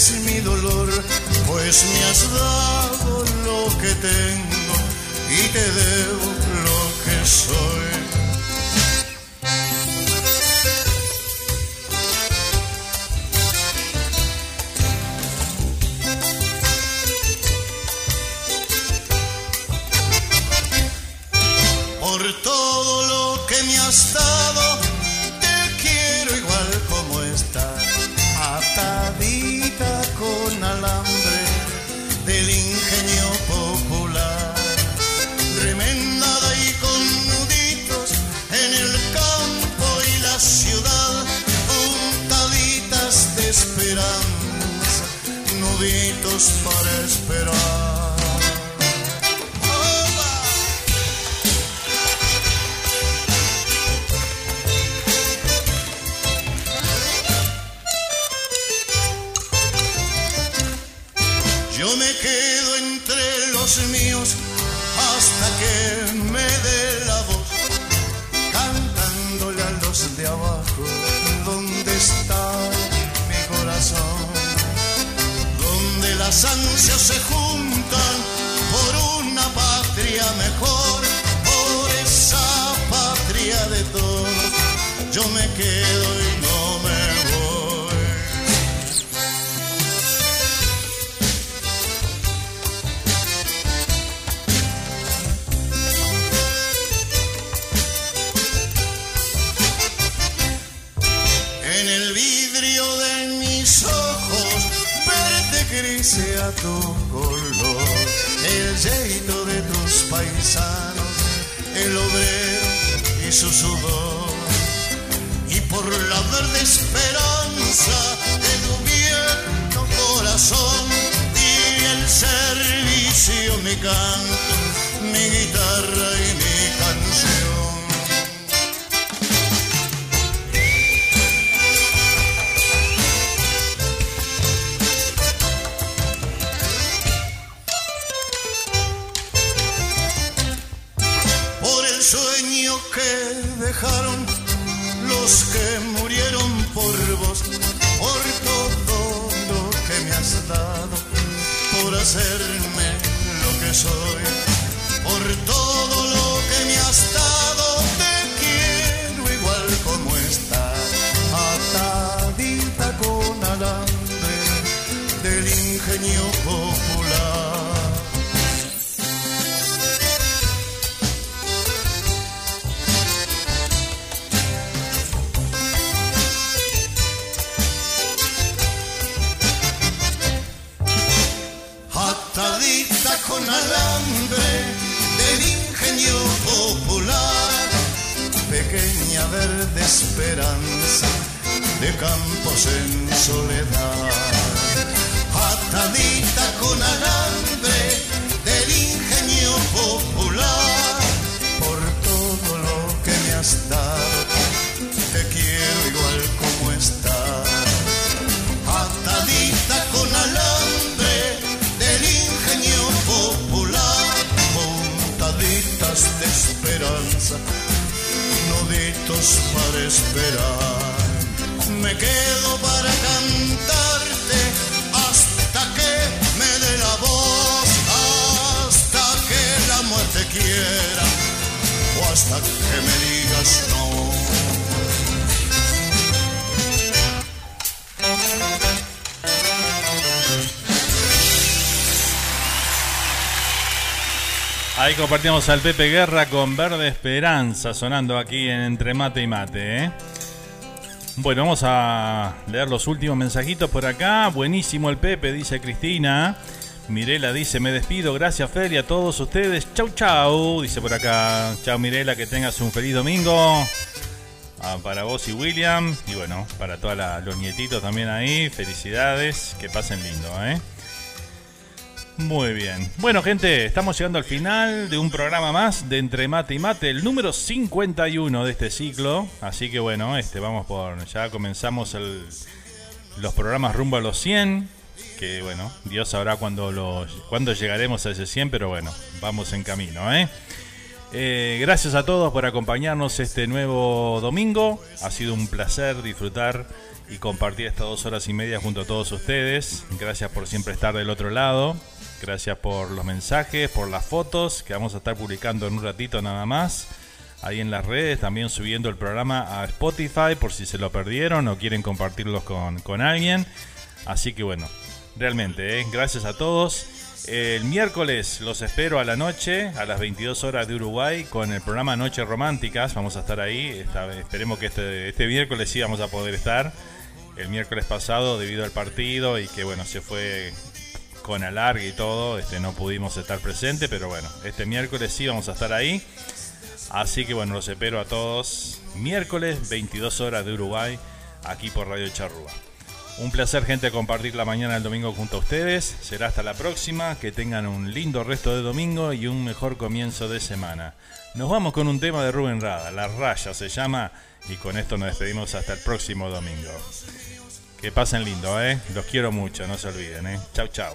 Es mi dolor, pues me has dado lo que tengo y te debo lo que soy. años para esperar. Yo me quedo entre los míos hasta que me dé las ansias se juntan por una patria mejor, por esa patria de todos, yo me quedo tu color, el yeito de tus paisanos, el obrero y su sudor, y por la verde esperanza de tu viejo corazón, y el servicio mi canto, mi guitarra Ahí compartimos al Pepe Guerra con Verde Esperanza sonando aquí en Entre Mate y Mate. ¿eh? Bueno, vamos a leer los últimos mensajitos por acá. Buenísimo el Pepe, dice Cristina. Mirela dice, me despido, gracias Fer y a todos ustedes. Chau, chau, dice por acá. Chau Mirela, que tengas un feliz domingo. Ah, para vos y William. Y bueno, para todos los nietitos también ahí. Felicidades, que pasen lindo, ¿eh? Muy bien. Bueno, gente, estamos llegando al final de un programa más de Entre Mate y Mate, el número 51 de este ciclo. Así que bueno, este vamos por. Ya comenzamos los programas rumbo a los 100. Que bueno, Dios sabrá cuándo, los, cuándo llegaremos a ese 100, pero bueno, vamos en camino, ¿eh? Eh, gracias a todos por acompañarnos este nuevo domingo. Ha sido un placer disfrutar y compartir estas dos horas y media junto a todos ustedes. Gracias por siempre estar del otro lado. Gracias por los mensajes, por las fotos que vamos a estar publicando en un ratito nada más. Ahí en las redes, también subiendo el programa a Spotify por si se lo perdieron o quieren compartirlos con, con alguien. Así que bueno, realmente, ¿eh? gracias a todos. El miércoles los espero a la noche, a las 22 horas de Uruguay, con el programa Noches Románticas. Vamos a estar ahí. Esperemos que este, este miércoles sí vamos a poder estar. El miércoles pasado, debido al partido y que bueno, se fue con alargue y todo, este, no pudimos estar presentes, pero bueno, este miércoles sí vamos a estar ahí. Así que bueno, los espero a todos. Miércoles, 22 horas de Uruguay, aquí por Radio Charrúa. Un placer, gente, compartir la mañana del domingo junto a ustedes. Será hasta la próxima. Que tengan un lindo resto de domingo y un mejor comienzo de semana. Nos vamos con un tema de Rubén Rada. La raya se llama. Y con esto nos despedimos hasta el próximo domingo. Que pasen lindo, ¿eh? Los quiero mucho, no se olviden, ¿eh? Chau, chau.